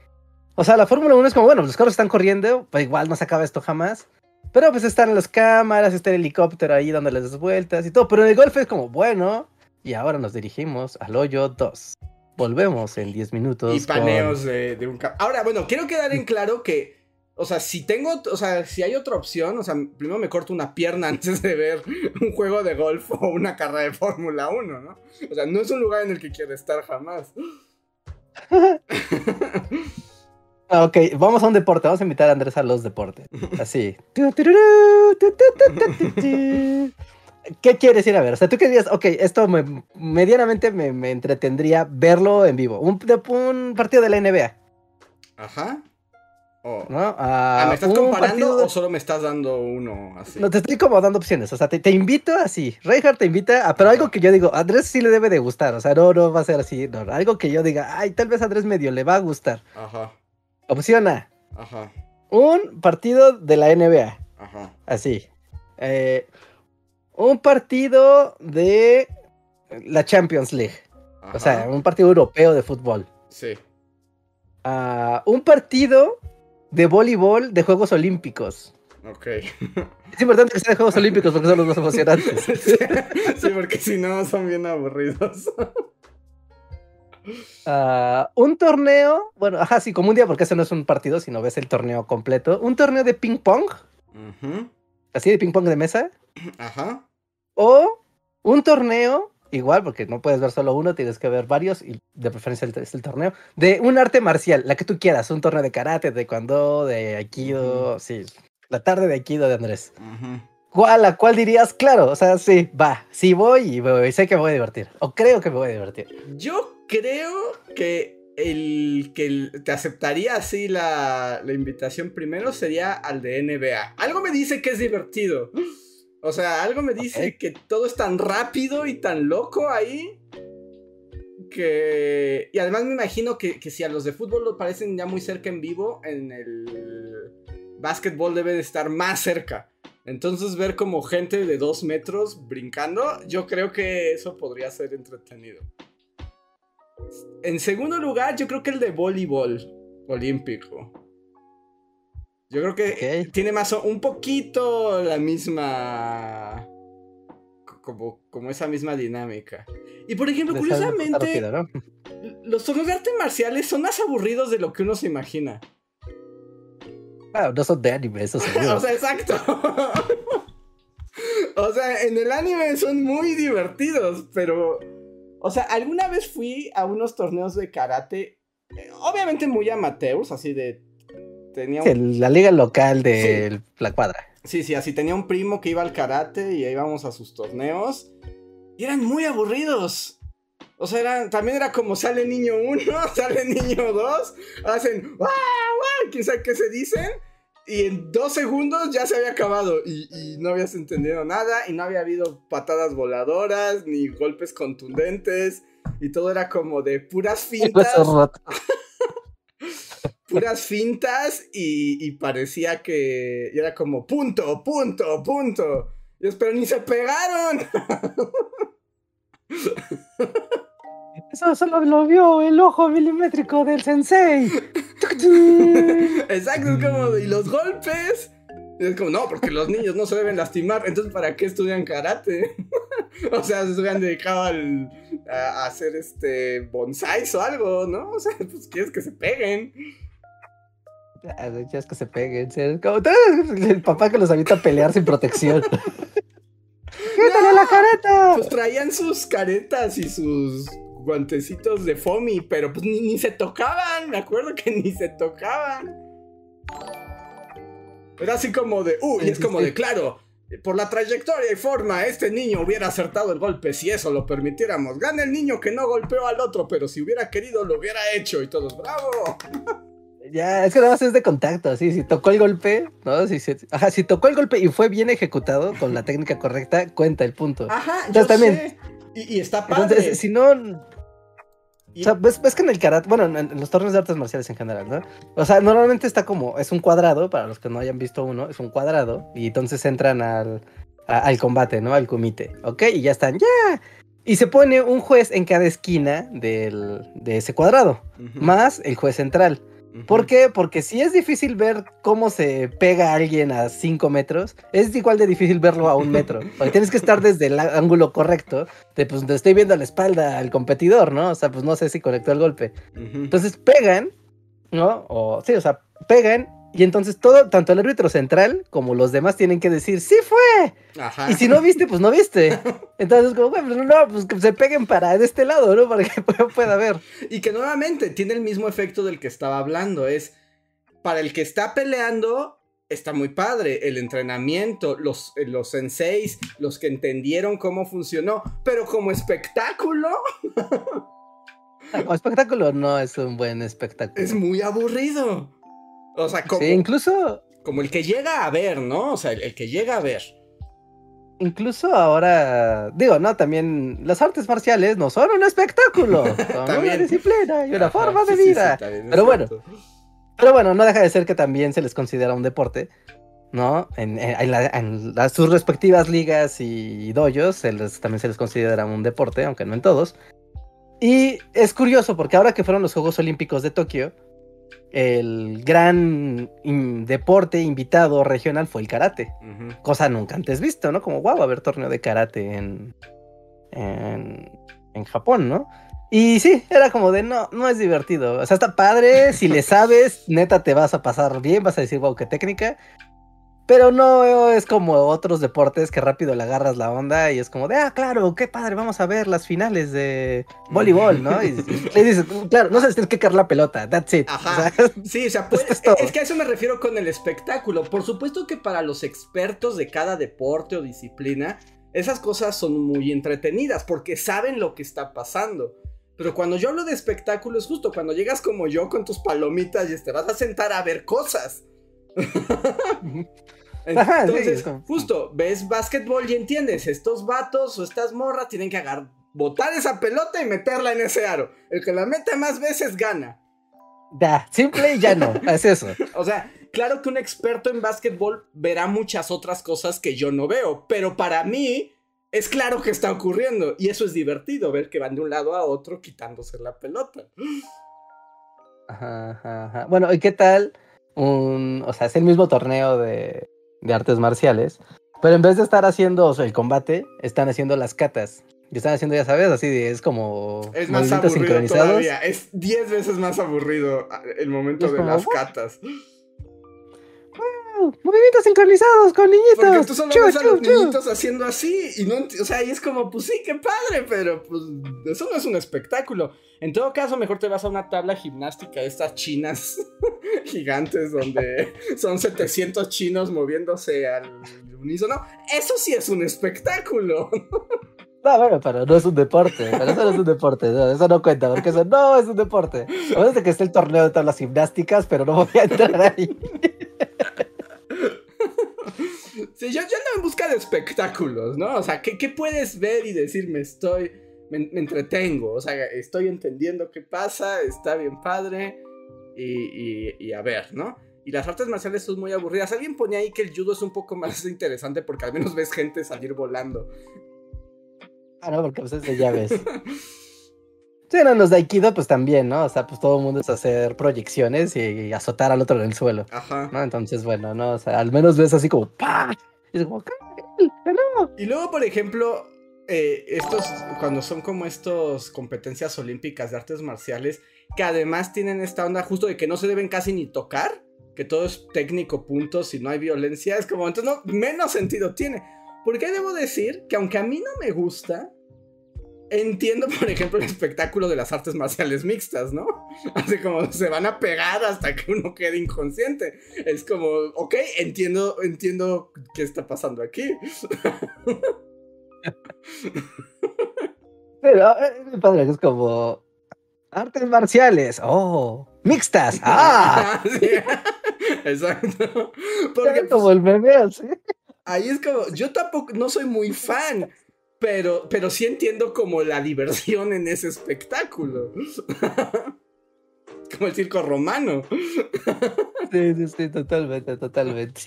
O sea, la Fórmula 1 es como, bueno, los carros están corriendo, pues igual no se acaba esto jamás. Pero pues están las cámaras, está el helicóptero ahí dándoles vueltas y todo. Pero en el golf es como, bueno, y ahora nos dirigimos al hoyo 2. Volvemos en 10 minutos. Y paneos de, de un Ahora, bueno, quiero quedar en claro que, o sea, si tengo, o sea, si hay otra opción, o sea, primero me corto una pierna antes de ver un juego de golf o una carrera de Fórmula 1, ¿no? O sea, no es un lugar en el que quiero estar jamás. Ah, Ok, vamos a un deporte. Vamos a invitar a Andrés a los deportes. Así. ¿Qué quieres ir a ver? O sea, tú querías, ok, esto me- medianamente me, me entretendría verlo en vivo. Un, partido de la NBA, Ajá. Oh. ¿no? Ah, ¿Me estás comparando partido o solo me estás dando uno así? No, te estoy como dando opciones. O sea, te, te invito así. Reinhardt te invita a, pero algo que yo digo, a Andrés sí le debe de gustar. O sea, no, no va a ser así. No, no, algo que yo diga, ay, tal vez a Andrés medio le va a gustar. Ajá, Opción A, ajá, un partido de la NBA. ajá. Así. Eh, un partido de la Champions League. ajá. O sea, un partido europeo de fútbol. Sí. Ah, un partido de voleibol de Juegos Olímpicos. Ok. Es importante que sea de Juegos Olímpicos porque son los más emocionantes. sí, porque si no son bien aburridos. Ah, un torneo, bueno, ajá, sí, como un día, porque ese no es un partido, sino ves el torneo completo. Un torneo de ping pong, así de ping pong de mesa. Ajá. O un torneo, igual, porque no puedes ver solo uno, tienes que ver varios, y de preferencia el, es el torneo, de un arte marcial, la que tú quieras, un torneo de karate, de taekwondo, de aikido, sí, la tarde de aikido de Andrés. ujú. ¿Cuál, ¿A cuál dirías? Claro, o sea, sí, va, sí voy y voy, sé que me voy a divertir, o creo que me voy a divertir. Yo creo que el que el- te aceptaría así la, la invitación primero sería al de NBA. Algo me dice que es divertido. O sea, algo me dice que todo es tan rápido y tan loco ahí. Que. Y además me imagino que, que si a los de fútbol lo parecen ya muy cerca en vivo, en el básquetbol debe de estar más cerca. Entonces ver como gente de dos metros brincando, yo creo que eso podría ser entretenido. En segundo lugar, yo creo que el de voleibol olímpico. Yo creo que tiene más o- un poquito la misma co- como, como esa misma dinámica. Y por ejemplo, Les curiosamente, rápido, ¿no? los torneos de artes marciales son más aburridos de lo que uno se imagina. Ah, no son de anime, eso seguro. o sea, exacto. o sea, en el anime son muy divertidos, pero... O sea, alguna vez fui a unos torneos de karate, eh, obviamente muy amateurs, así de... Tenía Sí, la liga local de la cuadra. Sí, sí, así tenía un primo que iba al karate y ahí íbamos a sus torneos. Y eran muy aburridos. O sea, eran, también era como sale niño 1, sale niño 2, hacen ¡Wow! ¡Wow! ¿Quién sabe qué se dicen? Y en dos segundos ya se había acabado. Y, y no habías entendido nada. Y no había habido patadas voladoras, ni golpes contundentes. Y todo era como de puras fintas. Puras fintas y, y parecía que y era como punto, punto, punto. Y yo, pero ni se pegaron. Eso solo lo vio el ojo milimétrico del sensei. Exacto, es como, y los golpes. Es como, no, porque los niños no se deben lastimar. Entonces, ¿para qué estudian karate? O sea, se hubieran dedicado al, a, a hacer este bonsais o algo, ¿no? O sea, pues quieres que se peguen. Ah, Ya es que se peguen. sí, es como el papá que los avienta a pelear sin protección. ¡Quítale la careta! Pues traían sus caretas y sus guantecitos de foamy, pero pues ni, ni se tocaban. Me acuerdo que ni se tocaban. Era así como de, uh, y es como de, claro, por la trayectoria y forma, este niño hubiera acertado el golpe si eso lo permitiéramos. Gana el niño que no golpeó al otro, pero si hubiera querido lo hubiera hecho y todos, bravo. Ya, es que nada más es de contacto, sí, si tocó el golpe, ¿no? Si, si- ajá, si tocó el golpe y fue bien ejecutado con la técnica correcta, cuenta el punto. Ajá, yo Entonces, también- sé. Y, y está padre. Entonces, si no, Y- O sea, ves, ves que en el karate, bueno, en, en los torneos de artes marciales en general, ¿no? O sea, normalmente está como, es un cuadrado, para los que no hayan visto uno, es un cuadrado, y entonces entran al, a- al combate, ¿no? Al comité, ¿ok? Y ya están, ¡ya! Y se pone un juez en cada esquina del, de ese cuadrado, más el juez central. ¿Por qué? Porque si es difícil ver cómo se pega a alguien a 5 metros, es igual de difícil verlo a un metro. Porque tienes que estar desde el ángulo correcto, de pues te estoy viendo la espalda al competidor, ¿no? O sea, pues no sé si conectó el golpe. Entonces pegan, ¿no? O sí, o sea, pegan. Y entonces todo, tanto el árbitro central como los demás tienen que decir, sí fue. Ajá. Y si no viste, pues no viste. Entonces, como, bueno, pues, no, pues que se peguen para de este lado, ¿no? Para que pueda ver. Y que nuevamente tiene el mismo efecto del que estaba hablando. Es para el que está peleando, está muy padre. El entrenamiento, los, los senseis, los que entendieron cómo funcionó. Pero como espectáculo, Como espectáculo no es un buen espectáculo. es muy aburrido. O sea, como, Sí, incluso, como el que llega a ver, ¿no? O sea, el, el que llega a ver. incluso ahora, digo, no, también las artes marciales no son un espectáculo, son una disciplina y una Ajá, forma de sí, sí, sí, vida. también es Pero bueno. cierto. Pero bueno, no deja de ser que también se les considera un deporte, ¿no? En, en- en la- en las- sus respectivas ligas y dojos se les- también se les considera un deporte, aunque no en todos. Y es curioso porque ahora que fueron los Juegos Olímpicos de Tokio, el gran in- deporte invitado regional fue el karate, cosa nunca antes visto, ¿no? Como, wow, va a haber torneo de karate en, en, en Japón, ¿no? Y sí, era como de no, no es divertido. O sea, está padre, si le sabes, neta te vas a pasar bien, vas a decir, wow, qué técnica. Pero no es como otros deportes que rápido le agarras la onda y es como de, ah, claro, qué padre, vamos a ver las finales de voleibol, ¿no? Y, y le dices, claro, no sabes, tienes que caer la pelota, that's it. Ajá. O sea, Sí, o sea, pues, es es que a eso me refiero con el espectáculo. Por supuesto que para los expertos de cada deporte o disciplina, esas cosas son muy entretenidas porque saben lo que está pasando. Pero cuando yo hablo de espectáculo es justo cuando llegas como yo con tus palomitas y te vas a sentar a ver cosas. Sí, Entonces, justo, ves básquetbol y entiendes, estos vatos o estas morras tienen que agarrar, botar esa pelota y meterla en ese aro. El que la mete más veces gana. ya, simple y ya no, es eso. O sea, claro que un experto en básquetbol verá muchas otras cosas que yo no veo, pero para mí es claro que está ocurriendo y eso es divertido, ver que van de un lado a otro quitándose la pelota. Ajá, ajá, ajá. Bueno, ¿y qué tal un, o sea, es el mismo torneo de, de artes marciales, pero en vez de estar haciendo o sea, el combate, están haciendo las catas. Y están haciendo, ya sabes, así de, es como Es más movimientos sincronizados. todavía, es 10 veces más aburrido el momento de como, las catas. Movimientos sincronizados con niñitos. Porque tú solo ves a los chu. niñitos haciendo así y no, o sea, y es como, pues sí, qué padre, pero pues eso no es un espectáculo. En todo caso, mejor te vas a una tabla gimnástica de estas chinas gigantes donde son 700 chinos moviéndose al unísono. Eso sí es un espectáculo. No, bueno, pero no es un deporte. Pero eso no es un deporte. no, eso no cuenta, porque eso no es un deporte. A menos de que esté el torneo de tablas gimnásticas, pero no voy a entrar ahí. Sí, yo, yo ando en busca de espectáculos, ¿no? O sea, ¿qué, qué puedes ver y decirme estoy, me, me entretengo? O sea, estoy entendiendo qué pasa, está bien padre y, y- y a ver, ¿no? Y las artes marciales son muy aburridas. Alguien ponía ahí que el judo es un poco más interesante porque al menos ves gente salir volando. Ah, no, porque es de llaves. Sí, no, los de Aikido, pues también, ¿no? O sea, pues todo el mundo es hacer proyecciones y azotar al otro en el suelo, Ajá. ¿no? Entonces, bueno, ¿no? O sea, al menos ves así como ¡pah! Y es como. Y luego, por ejemplo, eh, estos, cuando son como estos competencias olímpicas de artes marciales, que además tienen esta onda justo de que no se deben casi ni tocar, que todo es técnico, puntos, y no hay violencia, es como, entonces no, menos sentido tiene. Porque debo decir que aunque a mí no me gusta, entiendo, por ejemplo, el espectáculo de las artes marciales mixtas, ¿no? Así como se van a pegar hasta que uno quede inconsciente. Es como, ok, entiendo, entiendo qué está pasando aquí. Pero eh, me padre es como artes marciales, oh, mixtas, ah, Sí, Exacto. Porque como el meme así. ahí es como, yo tampoco, no soy muy fan. Pero, pero sí entiendo como la diversión en ese espectáculo. como el circo romano. Sí, sí, sí, totalmente, totalmente.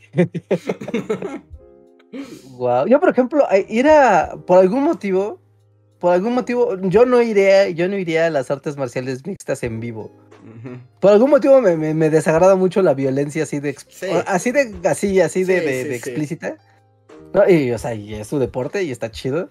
wow. Yo, por ejemplo, ir a, por algún motivo, por algún motivo, yo no iría, yo no iría a las artes marciales mixtas en vivo. Por algún motivo me, me- me desagrada mucho la violencia así de, Sí. así de, así, así de, Sí, de- sí, de sí. explícita. ¿no? Y, o sea, y es su deporte y está chido.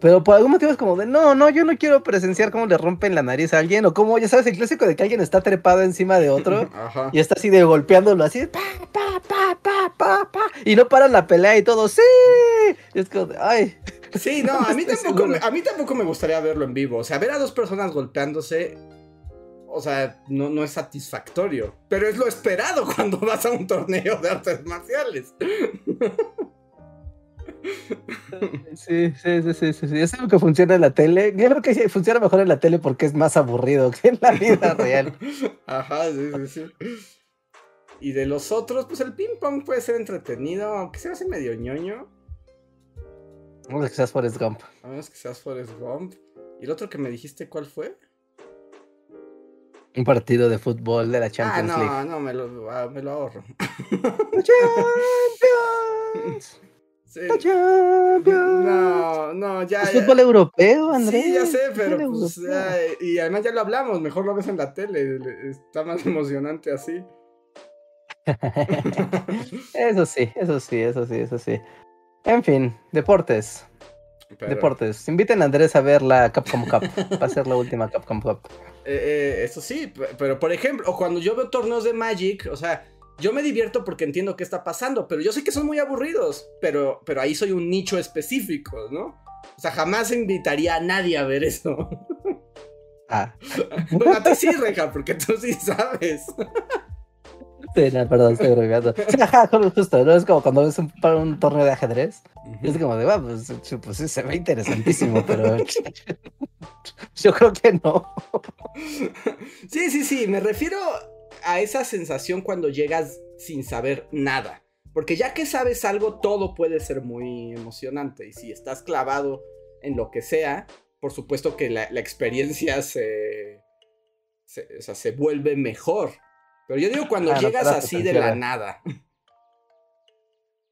Pero por algún motivo es como de, no, no, yo no quiero presenciar cómo le rompen la nariz a alguien o cómo, ya sabes, el clásico de que alguien está trepado encima de otro Ajá. y está así de golpeándolo así, pa, pa, pa, pa, pa, pa, y no paran la pelea y todo, sí. Y es como de, ay, Sí, no, a mí, tampoco me, a mí tampoco me gustaría verlo en vivo. O sea, ver a dos personas golpeándose, o sea, no, no es satisfactorio. Pero es lo esperado cuando vas a un torneo de artes marciales. sí, sí, sí, sí, sí, sí, es algo que funciona en la tele. Yo creo que funciona mejor en la tele porque es más aburrido que en la vida real. Ajá, sí, sí, sí. Y de los otros, pues el ping pong puede ser entretenido, aunque se hace medio ñoño. No sé que seas Forrest Gump. A menos que seas Forrest Gump. ¿Y el otro que me dijiste cuál fue? Un partido de fútbol de la Ah, Champions no, League. no, me lo, ah, me lo ahorro. Champions, Sí. No, no, ya. Es ya. fútbol europeo, Andrés. Sí, ya sé, pero pues, y además ya lo hablamos, mejor lo ves en la tele, le- está más emocionante así. Eso sí, eso sí, eso sí, eso sí. En fin, deportes, Pero, deportes. Inviten a Andrés a ver la Capcom Cup. Va a ser la última Capcom Cup. eh, eh, eso sí, pe- pero por ejemplo, o cuando yo veo torneos de Magic, o sea, yo me divierto porque entiendo qué está pasando, pero yo sé que son muy aburridos, pero, pero ahí soy un nicho específico, ¿no? O sea, jamás invitaría a nadie a ver eso. Ah, Bueno, a ti sí, Reja, porque tú sí sabes. sí, no, perdón, estoy bromeando. Sí, ajá, justo, ¿no? Es como cuando ves un, un torneo de ajedrez. Es como de, va, pues, sí, pues sí, se ve interesantísimo, pero yo creo que no. Sí, sí, sí, me refiero a esa sensación cuando llegas sin saber nada. Porque ya que sabes algo, todo puede ser muy emocionante. Y si estás clavado en lo que sea, por supuesto que la, la experiencia se, se, o sea, se vuelve mejor. Pero yo digo cuando llegas así de la nada.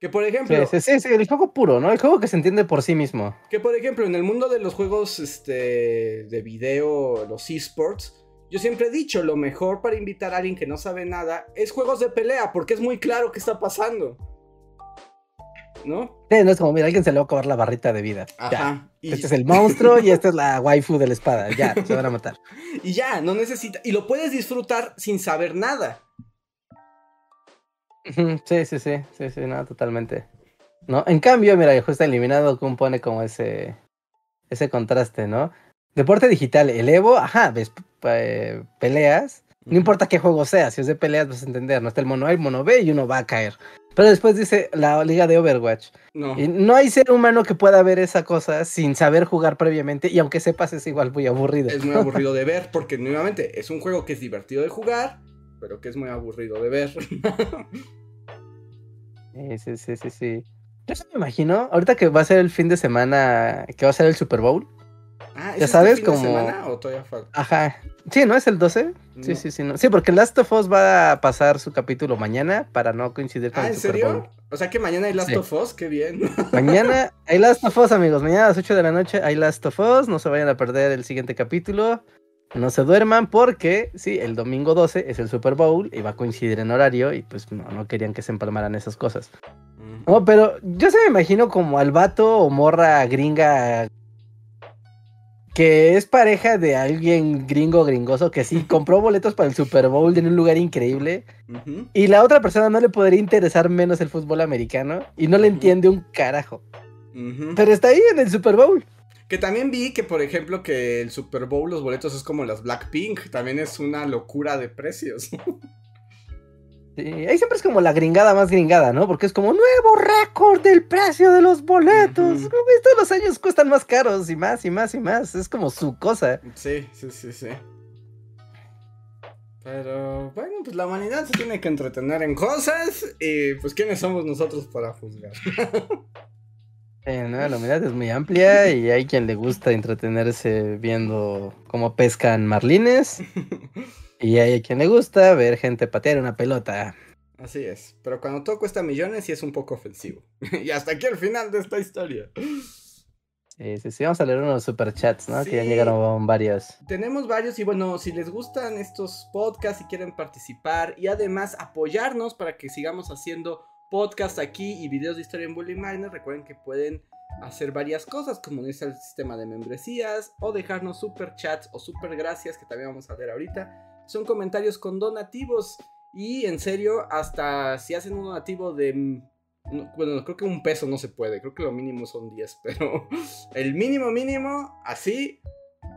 Que por ejemplo, sí, sí, sí, el juego puro, ¿no? El juego que se entiende por sí mismo. que por ejemplo, en el mundo de los juegos este, de video, los esports, yo siempre he dicho, lo mejor para invitar a alguien que no sabe nada es juegos de pelea, porque es muy claro qué está pasando. ¿No? Sí, no es como, mira, alguien se le va a acabar la barrita de vida. Ya. Ajá. Y, Este es el monstruo y esta es la waifu de la espada. Ya, se van a matar. y ya, no necesita. Y lo puedes disfrutar sin saber nada. Sí, sí, sí, sí, sí, no, totalmente. ¿No? En cambio, mira, el juego está eliminado, compone como ese, ese contraste, ¿no? Deporte digital, el Evo, ajá, ves eh, peleas, no importa qué juego sea, si es de peleas vas a entender, no está el mono A, el mono B y uno va a caer. Pero después dice la liga de Overwatch. No. Y no hay ser humano que pueda ver esa cosa sin saber jugar previamente y aunque sepas es igual muy aburrido. Es muy aburrido de ver, porque nuevamente es un juego que es divertido de jugar, pero que es muy aburrido de ver. Sí, sí, sí, sí, sí. Yo me imagino, ahorita que va a ser el fin de semana, que va a ser el Super Bowl. Ah, Ya ¿es sabes, este fin de como- semana o todavía falta? Ajá. Sí, ¿no es el 12? Sí, No. sí, sí. No. Sí, porque Last of Us va a pasar su capítulo mañana para no coincidir con Ah, el ¿en Super Bowl. serio? O sea que mañana hay Last Sí. of Us, qué bien. Mañana hay Last of Us, amigos. Mañana a las 8 de la noche hay Last of Us. No se vayan a perder el siguiente capítulo. No se duerman porque, sí, el domingo 12 es el Super Bowl y va a coincidir en horario y pues no, no querían que se empalmaran esas cosas. No, pero yo se me imagino como al vato o morra gringa que es pareja de alguien gringo gringoso que sí compró boletos para el Super Bowl en un lugar increíble y la otra persona no le podría interesar menos el fútbol americano y no le entiende un carajo. Pero está ahí en el Super Bowl. Que también vi que, por ejemplo, que el Super Bowl, los boletos es como las Blackpink. También es una locura de precios. Sí, ahí siempre es como la gringada más gringada, ¿no? Porque es como nuevo récord del precio de los boletos. Ves, Todos los años cuestan más caros y más y más y más. Es como su cosa. Sí, sí, sí, sí. Pero bueno, pues la humanidad se tiene que entretener en cosas. Y pues, ¿quiénes somos nosotros para juzgar? Eh, no, la humanidad es muy amplia y hay quien le gusta entretenerse viendo cómo pescan marlines. Y hay quien le gusta ver gente patear una pelota. Así es. Pero cuando todo cuesta millones, sí es un poco ofensivo. y hasta aquí el final de esta historia. Sí, sí, sí, vamos a leer unos superchats, ¿no? Que ya Sí. llegaron varios. Tenemos varios y bueno, si les gustan estos podcasts y quieren participar y además apoyarnos para que sigamos haciendo podcasts aquí y videos de historia en Bully Magnet, recuerden que pueden hacer varias cosas como unirse al sistema de membresías o dejarnos super chats o super gracias que también vamos a ver ahorita. Son comentarios con donativos y en serio, hasta si hacen un donativo de... mm, no, bueno, creo que un peso no se puede, creo que lo mínimo son 10, pero el mínimo mínimo, así,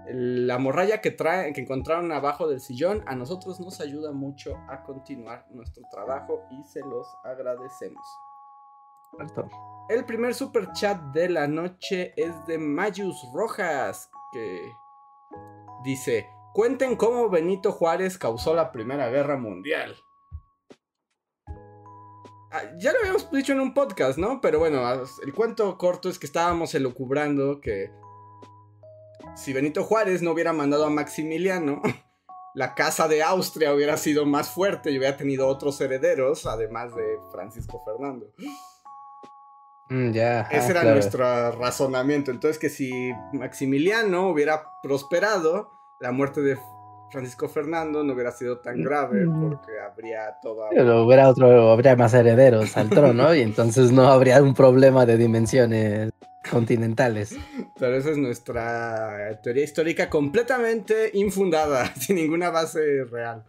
la morralla que trae, que encontraron abajo del sillón, a nosotros nos ayuda mucho a continuar nuestro trabajo y se los agradecemos. El primer super chat de la noche es de Mayus Rojas, que dice: Cuenten cómo Benito Juárez causó la Primera Guerra Mundial. Ah, ya lo habíamos dicho en un podcast, ¿no? Pero bueno, el cuento corto es que estábamos elucubrando que si Benito Juárez no hubiera mandado a Maximiliano, la casa de Austria hubiera sido más fuerte y hubiera tenido otros herederos, además de Francisco Fernando. Mm, ya. ajá, Ese era claro. nuestro razonamiento. Entonces, que si Maximiliano hubiera prosperado, la muerte de Francisco Fernando no hubiera sido tan grave Mm. porque habría toda. Pero hubiera otro, habría más herederos al trono y entonces no habría un problema de dimensiones continentales. Pero esa es nuestra teoría histórica completamente infundada, sin ninguna base real.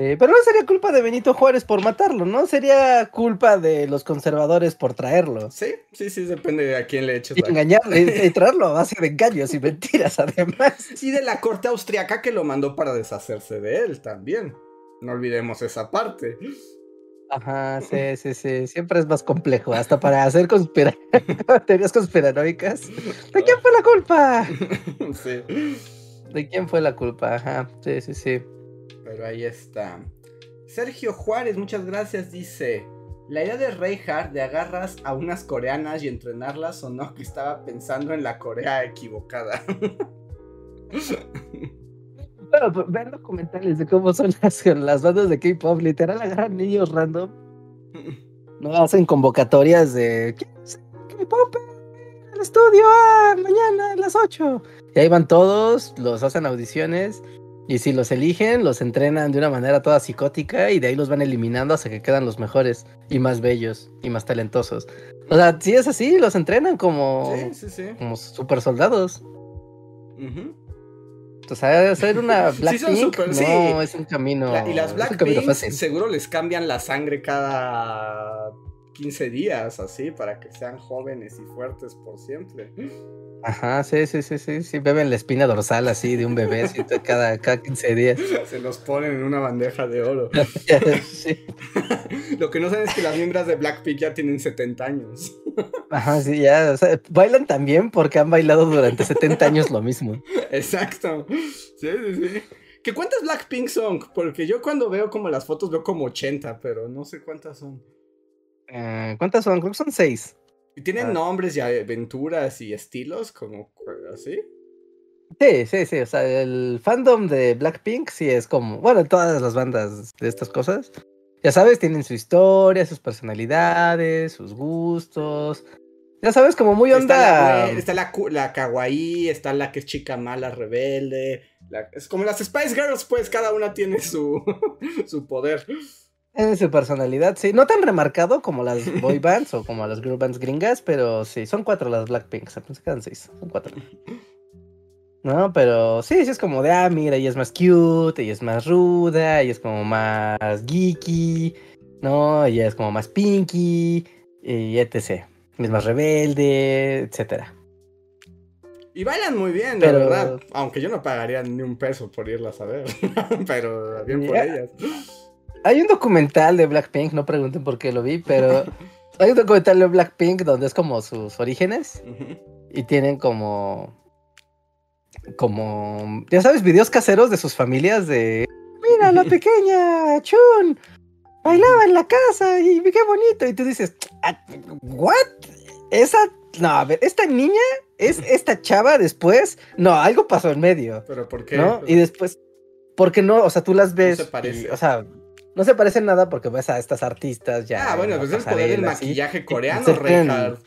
Eh, pero no sería culpa de Benito Juárez por matarlo, ¿no? Sería culpa de los conservadores por traerlo. Sí, sí, sí, depende de a quién le eches Y la engañarle y traerlo a base de engaños y mentiras, además. Y de la corte austriaca que lo mandó para deshacerse de él también. No olvidemos esa parte. Ajá, sí, sí, sí. Siempre es más complejo, hasta para hacer conspira teorías conspiranoicas. ¿De quién fue la culpa? sí. ¿De quién fue la culpa? Ajá, sí, sí, sí. Pero ahí está. Sergio Juárez, muchas gracias, dice. La idea de Reinhardt de agarras a unas coreanas y entrenarlas o no, que estaba pensando en la Corea equivocada. Bueno, pues, vean documentales de cómo son las, las bandas de K-pop. Literal, agarran niños random. No hacen convocatorias de. ¿Quién es K-pop? Al estudio, ah, mañana a las 8. Y ahí van todos, los hacen audiciones. Y si los eligen, los entrenan de una manera toda psicótica. Y de ahí los van eliminando hasta que quedan los mejores. Y más bellos. Y más talentosos. O sea, si es así, los entrenan como. Sí, sí, sí. Como super soldados. Ujú. O sea, hacer una Sí, Blackpink son súper- no sí. es un camino. La- y las Blackpink seguro les cambian la sangre cada 15 días, así, para que sean jóvenes y fuertes por siempre. Ajá, sí, sí, sí, sí, sí, beben la espina dorsal así de un bebé así, cada, cada 15 días. Se los ponen en una bandeja de oro. Sí. Lo que no saben es que las miembros de Blackpink ya tienen 70 años. Ajá, sí, ya, o sea, bailan también porque han bailado durante 70 años lo mismo. Exacto. Sí, sí, sí. ¿Que cuántas Blackpink son? Porque yo cuando veo como las fotos veo como 80, pero no sé cuántas son. Eh, ¿Cuántas son? Creo que son seis. ¿Y tienen Ah. nombres y aventuras y estilos como así? Sí, sí, sí, o sea, el fandom de Blackpink sí es como, bueno, todas las bandas de estas cosas, ya sabes, tienen su historia, sus personalidades, sus gustos, ya sabes, como muy Está onda... la, güe- está la, la kawaii, está la que es chica mala, rebelde. la- es como las Spice Girls, pues cada una tiene su, su poder. Tiene su personalidad, sí. No tan remarcado como las boy bands o como las girl bands gringas, pero sí, son cuatro las Blackpink. Se pensé que eran seis. Son cuatro. No, pero sí, sí es como de, ah, mira, ella es más cute, ella es más ruda, ella es como más geeky, ¿no? Ella es como más pinky, y etc. Es más rebelde, etcétera. Y bailan muy bien, Pero- la verdad. Aunque yo no pagaría ni un peso por irlas a ver. pero bien por ellas. Hay un documental de Blackpink, no pregunten por qué lo vi, pero hay un documental de Blackpink donde es como sus orígenes y tienen como como ya sabes videos caseros de sus familias de mira la pequeña Chun bailaba en la casa y qué bonito y tú dices "Ah, what esa no a ver esta niña es esta chava después no algo pasó en medio Pero ¿por qué? ¿no? Y después, porque no, o sea, tú las ves. se parece. y, o sea, no se parecen nada porque ves a estas artistas ya. ah, bueno, pues es el poder del así, maquillaje coreano, se Reinhardt.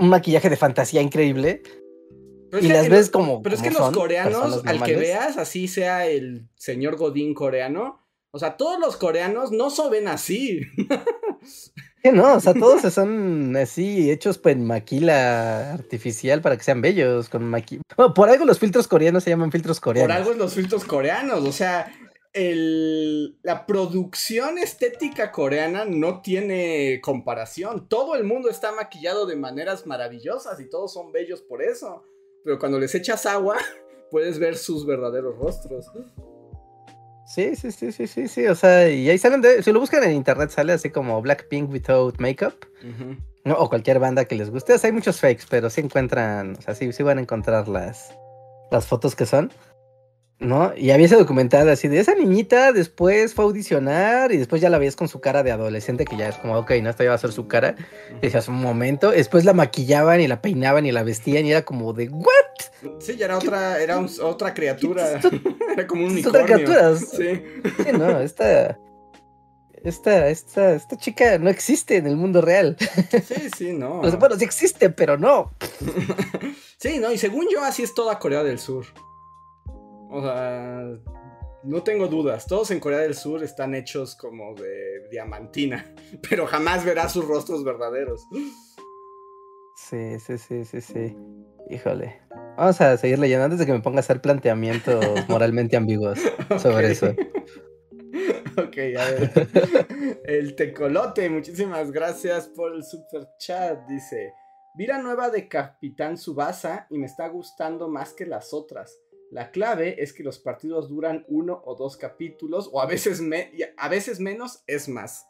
Un maquillaje de fantasía increíble. Pero y que las ves como. Pero es que los coreanos, al que veas, así sea el señor Godín coreano, o sea, todos los coreanos no se ven así. Sí, no, o sea, todos son así, hechos pues, en maquila artificial para que sean bellos. con maqui... Bueno, por algo los filtros coreanos se llaman filtros Por coreanos. algo es los filtros coreanos, o sea, el, la producción estética coreana no tiene comparación. Todo el mundo está maquillado de maneras maravillosas y todos son bellos por eso. Pero cuando les echas agua, puedes ver sus verdaderos rostros. Sí, sí, sí, sí, sí, sí. O sea, y ahí salen de. Si lo buscan en internet, sale así como Blackpink without makeup. O cualquier banda que les guste. O sea, hay muchos fakes, pero sí encuentran, o sea, sí, sí van a encontrar las, las fotos que son. ¿No? Y había ese documental así de esa niñita después fue a audicionar y después ya la veías con su cara de adolescente, que ya es como, ok, no, esta ya va a ser su cara. Y decías un momento, después la maquillaban y la peinaban y la vestían y era como de, ¿what? Sí, ya era otra, era un- otra criatura. Era como un Es otra unicornio. criatura. Sí. Sí, no, esta, esta, esta, esta chica no existe en el mundo real. Sí, sí, no. Bueno, sí existe, pero no. Sí, no, y según yo, así es toda Corea del Sur. O sea, no tengo dudas. Todos en Corea del Sur están hechos como de diamantina. Pero jamás verás sus rostros verdaderos. Sí, sí, sí, sí, sí. Híjole. Vamos a seguir leyendo antes de que me ponga a hacer planteamientos moralmente ambiguos sobre eso. Ok, a ver. El tecolote, muchísimas gracias por el super chat. Dice: Vira nueva de Capitán Subasa y me está gustando más que las otras. La clave es que los partidos duran uno o dos capítulos, o a veces, me- a veces menos es más.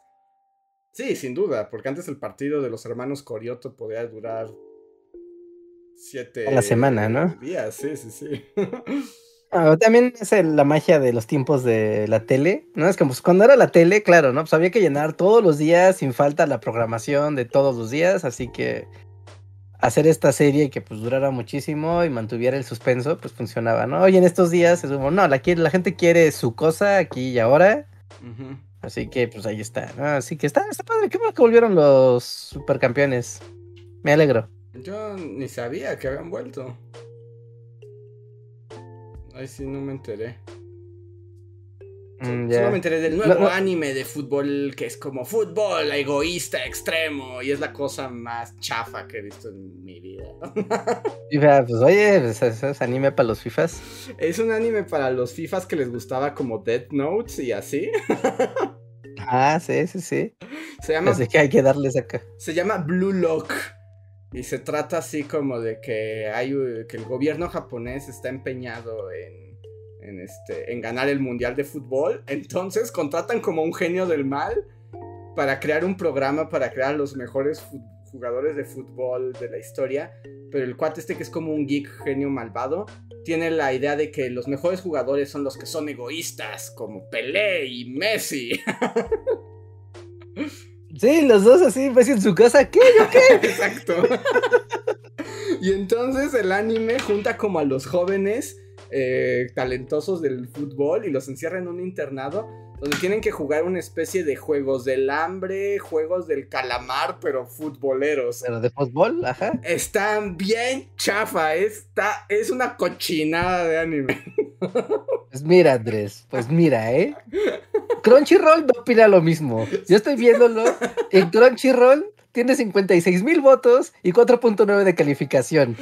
Sí, sin duda, porque antes el partido de los hermanos Corioto podía durar siete A la semana, ¿no? días, sí, sí, sí. Ah, también es la magia de los tiempos de la tele, ¿no? Es como pues, cuando era la tele, claro, ¿no? Pues había que llenar todos los días sin falta la programación de todos los días, así que hacer esta serie que pues durara muchísimo y mantuviera el suspenso, pues funcionaba, ¿no? Hoy en estos días es como, no, la, gente quiere su cosa aquí y ahora, así que pues ahí está, ¿no? Así que está, está padre, qué bueno que volvieron los supercampeones. Me alegro. Yo ni sabía que habían vuelto. Ay, sí, no me enteré. Mm, Solo ya. me enteré del nuevo No, no. anime de fútbol que es como fútbol egoísta extremo y es la cosa más chafa que he visto en mi vida. Pues oye, pues, es, anime para los FIFAs. es un anime para los FIFAs que les gustaba como Death Notes y así. Ah, sí, sí, sí. Se llama, Así que hay que darles acá. se llama Blue Lock. Y se trata así como de que hay que el gobierno japonés está empeñado en, en este en ganar el mundial de fútbol. Entonces contratan como un genio del mal para crear un programa para crear los mejores jugadores de fútbol de la historia. Pero el cuate este que es como un geek genio malvado tiene la idea de que los mejores jugadores son los que son egoístas, como Pelé y Messi. Sí, los dos así, pues en su casa, ¿qué? ¿Yo qué? Exacto. y entonces el anime junta como a los jóvenes eh, talentosos del fútbol y los encierra en un internado donde tienen que jugar una especie de juegos del hambre, juegos del calamar, pero futboleros. Pero de fútbol, ajá. Están bien chafa, está, es una cochinada de anime. Pues mira, Andrés, pues mira, ¿eh? Crunchyroll no opina lo mismo. Yo estoy viéndolo. En Crunchyroll tiene 56 mil votos y 4.9 de calificación.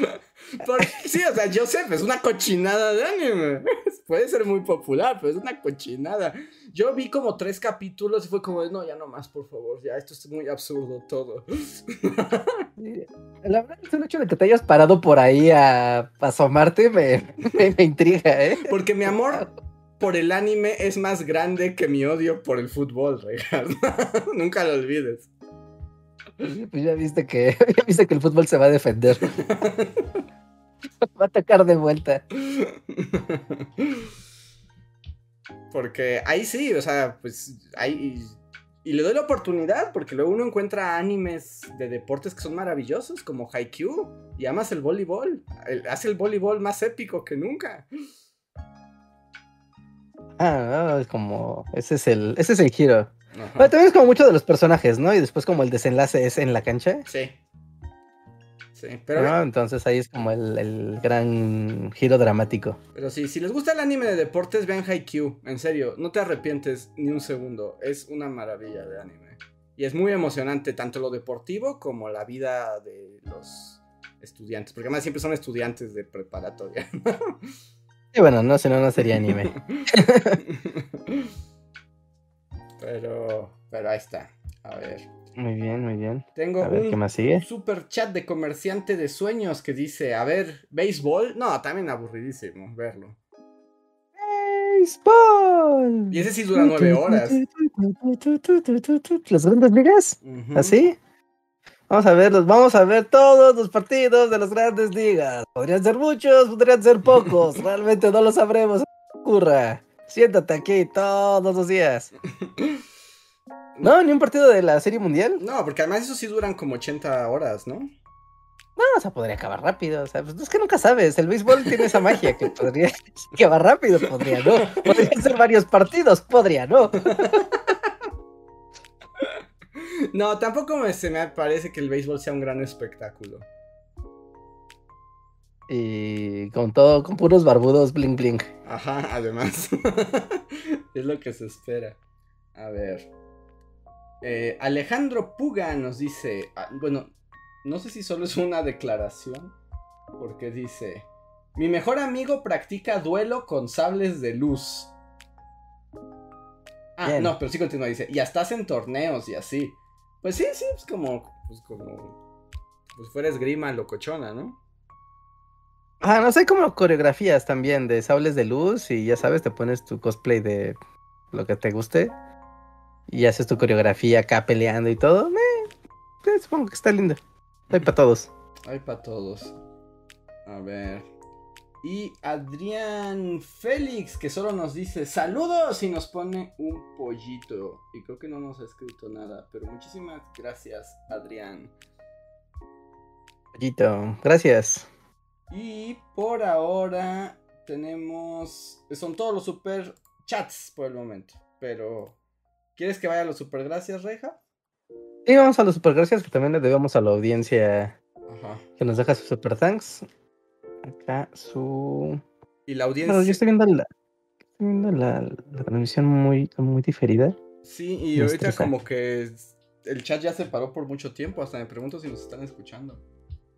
Sí, o sea, Joseph es una cochinada de anime. Puede ser muy popular, pero es una cochinada. Yo vi como tres capítulos y fue como, no, ya no más, por favor, ya, esto es muy absurdo todo. La verdad es el hecho de que te hayas parado por ahí a, asomarte me, me, intriga, ¿eh? Porque mi amor por el anime es más grande que mi odio por el fútbol, Ricardo. Nunca lo olvides. Pues ya viste que ya viste que el fútbol se va a defender. va a atacar de vuelta. Porque ahí sí, o sea, pues ahí. Y le doy la oportunidad, porque luego uno encuentra animes de deportes que son maravillosos, como Haikyuu, y amas el voleibol. hace el voleibol más épico que nunca. Ah, es como. Ese es el. Ese es el giro. también es como mucho de los personajes, ¿no? Y después como el desenlace es en la cancha. Sí. Sí, pero. Entonces ahí es como el, gran giro dramático. Pero sí, si les gusta el anime de deportes, vean Haikyuu. En serio, no te arrepientes ni un segundo. Es una maravilla de anime. Y es muy emocionante, tanto lo deportivo como la vida de los estudiantes. Porque además siempre son estudiantes de preparatoria. Y bueno, no, si no, no sería anime. pero, pero ahí está. A ver. Muy bien, muy bien. Tengo un super chat de comerciante de sueños que dice, a ver, ¿béisbol? No, también aburridísimo verlo. ¡Béisbol! Y ese sí dura nueve horas. ¿Las grandes ligas? ¿Así? Vamos a verlos, vamos a ver todos los partidos de las grandes ligas. Podrían ser muchos, podrían ser pocos. Realmente no lo sabremos. Ocurra. Siéntate aquí todos los días. No, ni un partido de la Serie Mundial. No, porque además esos sí duran como 80 horas, ¿no? No, o sea, podría acabar rápido. O sea, pues es que nunca sabes. El béisbol tiene esa magia que podría acabar rápido, podría no. Podrían ser varios partidos, podría no. No, tampoco me, se me parece que el béisbol sea un gran espectáculo. Y con todo, con puros barbudos, bling bling. Ajá, además. es lo que se espera. A ver. Eh, Alejandro Puga nos dice. Ah, bueno, no sé si solo es una declaración. Porque dice. Mi mejor amigo practica duelo con sables de luz. Ah, no, pero sí continúa, dice. Y hasta hacen torneos y así. Pues sí, sí, es como, pues como, pues fuera esgrima locochona, ¿no? Ah, no sé, como coreografías también de sables de luz y ya sabes, te pones tu cosplay de lo que te guste y haces tu coreografía acá peleando y todo. Me, supongo que está lindo. Hay para todos. Hay para todos. A ver. Y Adrián Félix, que solo nos dice saludos y nos pone un pollito. Y creo que no nos ha escrito nada, pero muchísimas gracias, Adrián. Pollito, gracias. Y por ahora tenemos. Son todos los super chats por el momento. Pero. ¿Quieres que vaya a los super gracias, Reja? Sí, vamos a los super gracias, que también le debemos a la audiencia que nos deja sus super thanks acá su. Y la audiencia. yo estoy viendo la, estoy viendo la, transmisión muy, muy diferida. Sí, y ahorita como que el chat ya se paró por mucho tiempo. Hasta me pregunto si nos están escuchando.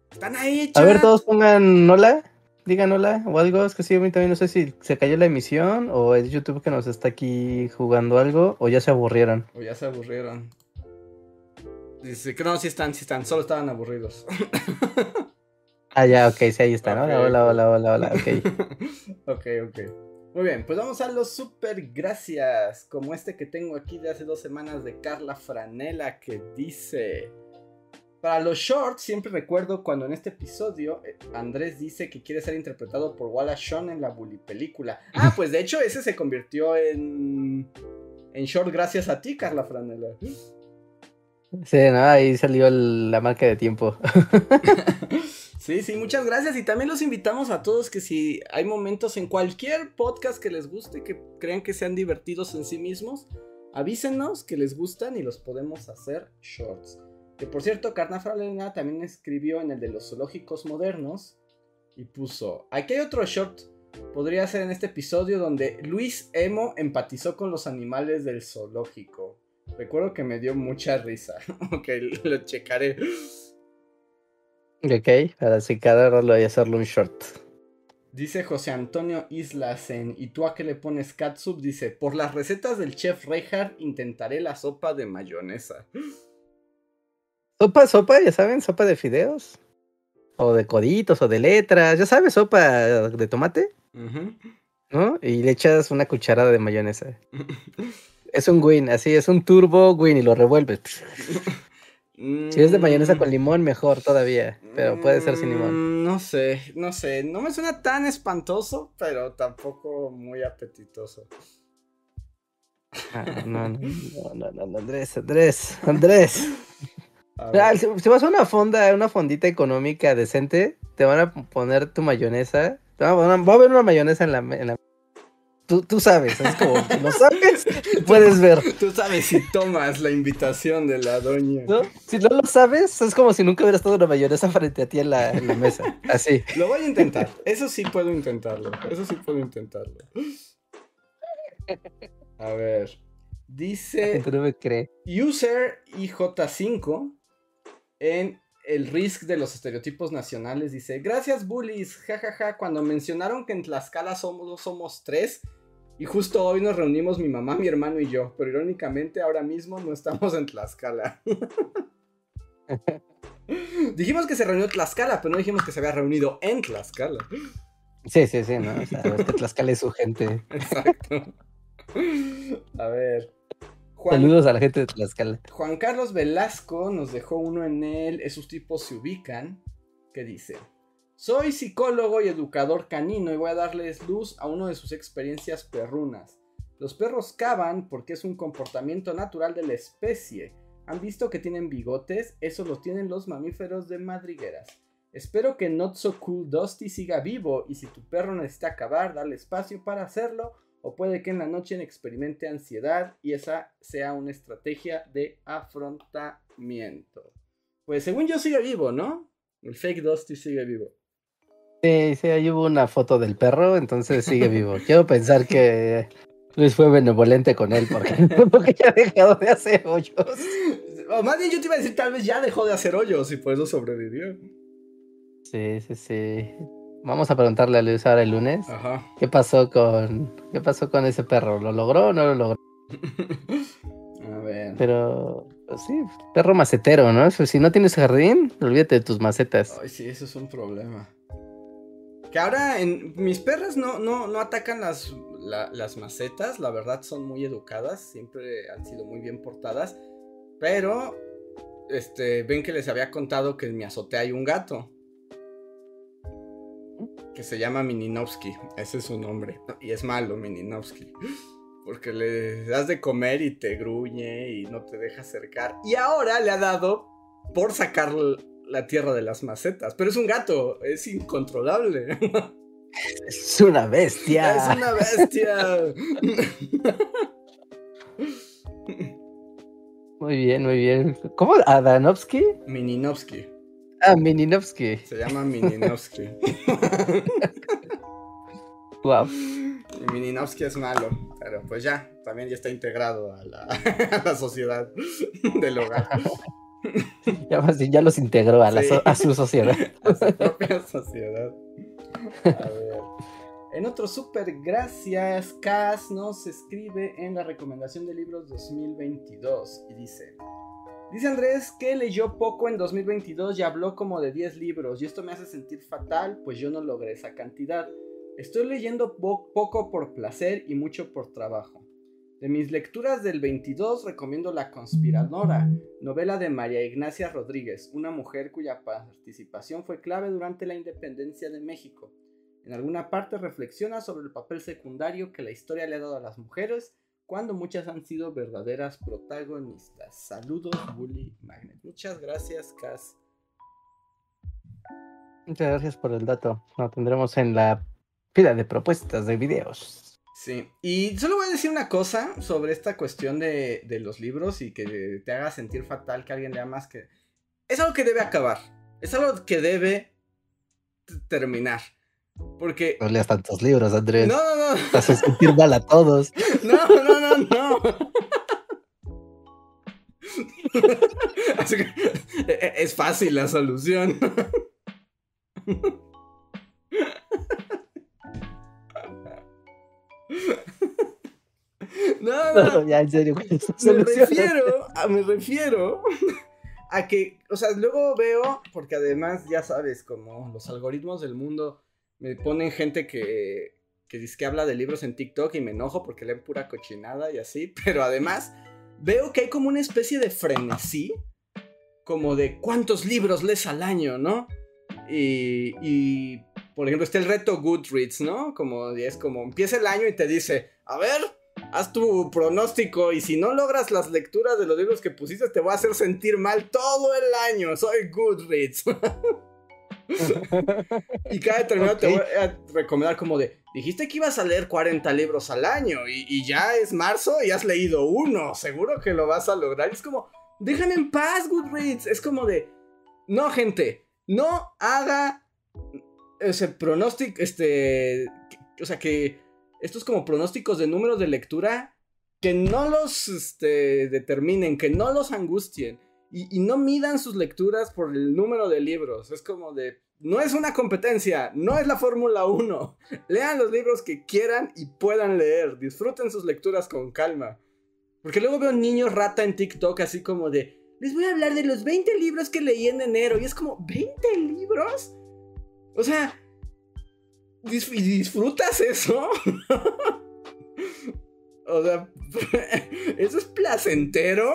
Están ahí, A ver, todos pongan hola. Digan hola o algo. Es que sí, a mí también no sé si se cayó la emisión o es YouTube que nos está aquí jugando algo o ya se aburrieron. O ya se aburrieron. Dice que no, sí están, sí están. Solo estaban aburridos. Ah, ya, ok, sí, ahí está, ¿no? Hola, hola, hola, hola, hola, ok. ok, ok. Muy bien, pues vamos a los super gracias, como este que tengo aquí de hace dos semanas de Carla Franela que dice... Para los shorts siempre recuerdo cuando en este episodio eh, Andrés dice que quiere ser interpretado por Wallace Shawn en la Bully película. Ah, pues de hecho ese se convirtió en en short gracias a ti, Carla Franela. Sí, no, ahí salió la marca de tiempo. Sí, sí, muchas gracias. Y también los invitamos a todos que si hay momentos en cualquier podcast que les guste, que crean que sean divertidos en sí mismos, avísenos que les gustan y los podemos hacer shorts. Que por cierto, Carna Fralena también escribió en el de los zoológicos modernos y puso, aquí hay otro short, podría ser en este episodio donde Luis Emo empatizó con los animales del zoológico. Recuerdo que me dio mucha risa. ok, lo checaré. Ok, para así cada rollo y hacerle un short. Dice José Antonio Islasen, ¿y tú a qué le pones catsup? Dice, por las recetas del chef Reinhardt intentaré la sopa de mayonesa. Sopa, sopa, ya saben, sopa de fideos. O de coditos, o de letras, ya sabes, sopa de tomate. ¿no? Y le echas una cucharada de mayonesa. Es un win, así, es un turbo win y lo revuelves. Si es de mayonesa con limón, mejor todavía, pero puede ser sin limón. Mm, No sé, no sé, no me suena tan espantoso, pero tampoco muy apetitoso. Ah, no, no, no, no, no, no, Andrés, Andrés, Andrés. Ah, si, si vas a una fonda, una fondita económica decente, te van a poner tu mayonesa. te van a poner- Va a haber una mayonesa en la. en la- Tú, tú sabes, es como, si lo sabes, puedes ver. Tú sabes si tomas la invitación de la doña. ¿no? Si no lo sabes, es como si nunca hubieras estado una mayonesa frente a ti en la, en la mesa. Así. Lo voy a intentar. Eso sí puedo intentarlo. Eso sí puedo intentarlo. A ver. Dice no me crees. User IJ5 en el RISC de los estereotipos nacionales dice, gracias bullies, jajaja, cuando mencionaron que en Tlaxcala somos, somos tres y justo hoy nos reunimos mi mamá, mi hermano y yo, pero irónicamente ahora mismo no estamos en Tlaxcala. dijimos que se reunió Tlaxcala, pero no dijimos que se había reunido en Tlaxcala. Sí, sí, sí, ¿no? O sea, es que Tlaxcala es su gente. Exacto. A ver. Juan, Saludos a la gente de Tlaxcala. Juan Carlos Velasco nos dejó uno en él, esos tipos se ubican, que dice, soy psicólogo y educador canino y voy a darles luz a una de sus experiencias perrunas. Los perros cavan porque es un comportamiento natural de la especie. ¿Han visto que tienen bigotes? Eso lo tienen los mamíferos de madrigueras. Espero que Not So Cool Dusty siga vivo y si tu perro necesita cavar, dale espacio para hacerlo o puede que en la noche experimente ansiedad y esa sea una estrategia de afrontamiento. Pues según yo sigue vivo, ¿no? El fake Dusty sigue vivo. Sí, sí, ahí hubo una foto del perro, entonces sigue vivo. Quiero pensar que Luis fue benevolente con él porque, porque ya ha dejado de hacer hoyos. O más bien yo te iba a decir, tal vez ya dejó de hacer hoyos y por eso sobrevivió. Sí, sí, sí. Vamos a preguntarle a Luis ahora el lunes. Ajá. ¿Qué pasó con qué pasó con ese perro? ¿Lo logró o no lo logró? A ver. Pero pues sí, perro macetero, ¿no? Si no tienes jardín, olvídate de tus macetas. Ay, sí, eso es un problema. Que ahora en mis perras no, no, no atacan las, la- las macetas, la verdad son muy educadas, siempre han sido muy bien portadas, pero este, ven que les había contado que en mi azotea hay un gato. Que se llama Mininovsky, ese es su nombre. Y es malo, Mininovsky. Porque le das de comer y te gruñe y no te deja acercar. Y ahora le ha dado por sacar la tierra de las macetas. Pero es un gato, es incontrolable. Es una bestia. Es una bestia. Muy bien, muy bien. ¿Cómo? ¿Adanovsky? Mininovsky. Ah, Mininovsky. Se llama Mininovsky. Wow. Mininovsky es malo. Pero pues ya, también ya está integrado a la, a la sociedad del hogar. Ya, más bien, ya los integró a, la Sí. so- a su sociedad. a su propia sociedad. A ver. En otro super gracias, Cas nos escribe en la recomendación de libros 2022 y dice: Dice Andrés que leyó poco en 2022 y habló como de 10 libros y esto me hace sentir fatal pues yo no logré esa cantidad. Estoy leyendo po- poco por placer y mucho por trabajo. De mis lecturas del 22 recomiendo La Conspiradora, novela de María Ignacia Rodríguez, una mujer cuya participación fue clave durante la independencia de México. En alguna parte reflexiona sobre el papel secundario que la historia le ha dado a las mujeres cuando muchas han sido verdaderas protagonistas. Saludos, Bully Magnet. Muchas gracias, Cas. Muchas gracias por el dato. Lo tendremos en la fila de propuestas de videos. Sí, y solo voy a decir una cosa sobre esta cuestión de, de los libros y que te haga sentir fatal que alguien lea más que... Es algo que debe acabar, es algo que debe terminar. Porque... No leas tantos libros, Andrés. No, no, no, Vas a sentir mal a todos. no, no, no, no. Así que e- e- es fácil la solución. No, no, No, ya, en serio. me refiero, a, me refiero a que, o sea, luego veo, porque además ya sabes, como los algoritmos del mundo me ponen gente que, que dice que habla de libros en TikTok y me enojo porque leen pura cochinada y así, pero además veo que hay como una especie de frenesí, como de cuántos libros lees al año, ¿no? Y, y por ejemplo, está el reto Goodreads, ¿no? Como es como empieza el año y te dice, a ver, haz tu pronóstico y si no logras las lecturas de los libros que pusiste te voy a hacer sentir mal todo el año. Soy Goodreads. y cada determinado te voy a recomendar como de, dijiste que ibas a leer 40 libros al año y, y ya es marzo y has leído uno. Seguro que lo vas a lograr. Y es como, déjame en paz, Goodreads. Es como de, no, gente, no haga ese pronóstico, este, que- o sea, que estos como pronósticos de números de lectura, que no los este, determinen, que no los angustien y, no midan sus lecturas por el número de libros. Es como de, no es una competencia, no es la Fórmula 1. Lean los libros que quieran y puedan leer, disfruten sus lecturas con calma. Porque luego veo niños rata en TikTok así como de, les voy a hablar de los 20 libros que leí en enero. Y es como, ¿20 libros? O sea, dis- ¿y disfrutas eso? o sea, ¿eso es placentero?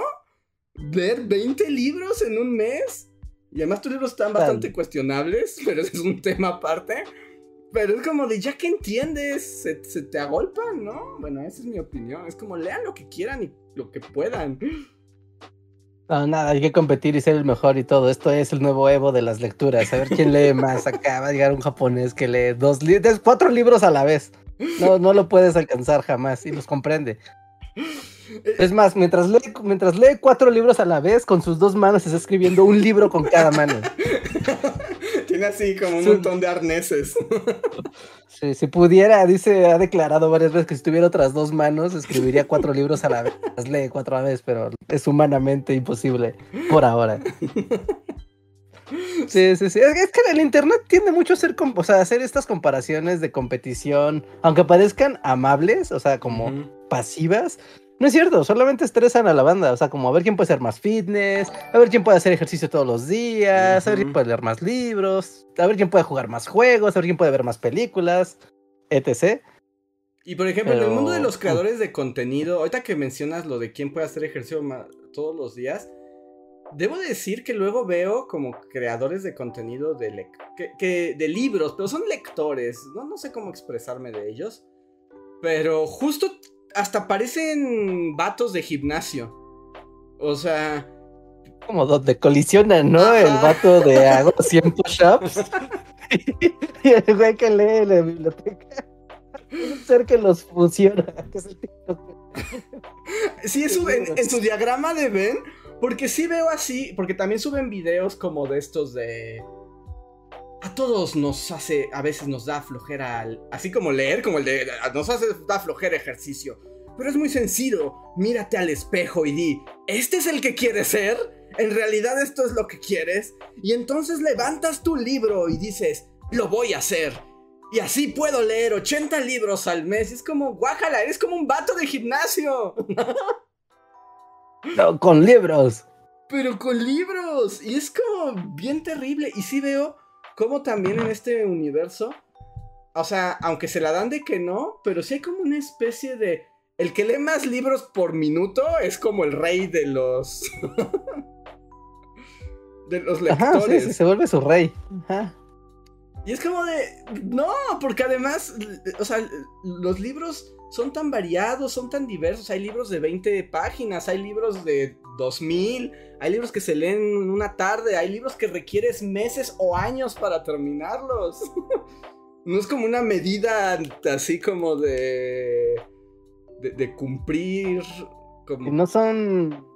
¿Ver 20 libros en un mes? Y además tus libros están Tal. bastante cuestionables, pero ese es un tema aparte. Pero es como de, ya que entiendes, se, se te agolpan, ¿no? Bueno, esa es mi opinión. Es como, lean lo que quieran y lo que puedan. No, nada, hay que competir y ser el mejor y todo. Esto es el nuevo Evo de las lecturas. A ver quién lee más. Acá va a llegar un japonés que lee dos li- des- cuatro libros a la vez. No, no lo puedes alcanzar jamás y los comprende. Es más, mientras lee, mientras lee cuatro libros a la vez, con sus dos manos está escribiendo un libro con cada mano. Tiene así como un Sí. montón de arneses. Sí, si pudiera, dice, ha declarado varias veces que si tuviera otras dos manos, escribiría cuatro libros a la vez. Las lee cuatro a la vez, pero es humanamente imposible por ahora. Sí, sí, sí. Es que- el internet tiende mucho a hacer, o sea, hacer estas comparaciones de competición, aunque parezcan amables, o sea, como pasivas. No es cierto, solamente estresan a la banda, o sea, como a ver quién puede ser más fitness, a ver quién puede hacer ejercicio todos los días, a ver quién puede leer más libros, a ver quién puede jugar más juegos, a ver quién puede ver más películas, etc. Y por ejemplo, en el mundo de los creadores de contenido, ahorita que mencionas lo de quién puede hacer ejercicio todos los días, debo decir que luego veo como creadores de contenido de, que, que- de libros, pero son lectores, ¿no? no sé cómo expresarme de ellos, pero justo hasta parecen vatos de gimnasio. O sea, Como donde colisionan, ¿no? Ajá. El vato de hago 100 push-ups y el güey que lee la biblioteca. Un ser que los fusiona. que es el TikTok. Sí, es en, en su diagrama de Ben, porque sí veo así, porque también suben videos como de estos de... A todos nos hace, a veces nos da flojera, al- así como leer, como el de, nos hace, da flojera ejercicio. Pero es muy sencillo, mírate al espejo y di, ¿este es el que quieres ser? ¿En realidad esto es lo que quieres? Y entonces levantas tu libro y dices, lo voy a hacer. Y así puedo leer 80 libros al mes. Es como, guájala, eres como un vato de gimnasio. No, con libros. Pero con libros. Y es como bien terrible. Y sí veo como también en este universo. O sea, aunque se la dan de que no, pero sí hay como una especie de. El que lee más libros por minuto es como el rey de los. de los Ajá, lectores. sí, sí, se vuelve su rey. Ajá. Y es como de. No, porque además. O sea, los libros son tan variados, son tan diversos. Hay libros de 20 páginas, hay libros de 2000, hay libros que se leen en una tarde, hay libros que requieres meses o años para terminarlos. No es como una medida así como de. de, de cumplir. Como... Si no son.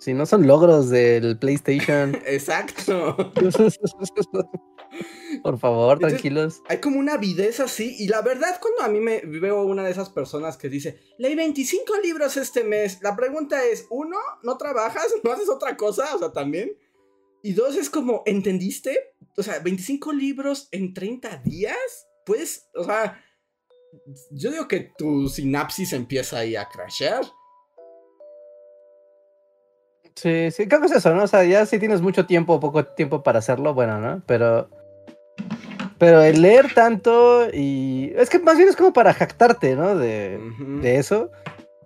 Si no son logros del PlayStation. Exacto. Por favor, Entonces- tranquilos. Hay como una avidez así. Y la verdad, cuando a mí me veo una de esas personas que dice, leí 25 libros este mes, la pregunta es, uno, ¿no trabajas? ¿No haces otra cosa? O sea, también. Y dos, es como, ¿entendiste? O sea, 25 libros en 30 días. Pues, o sea, yo digo que tu sinapsis empieza ahí a crashear. Sí, sí, creo que es eso, ¿no? O sea, ya si tienes mucho tiempo o poco tiempo para hacerlo, bueno, ¿no? Pero. Pero el leer tanto y. Es que más bien es como para jactarte, ¿no? De, de eso.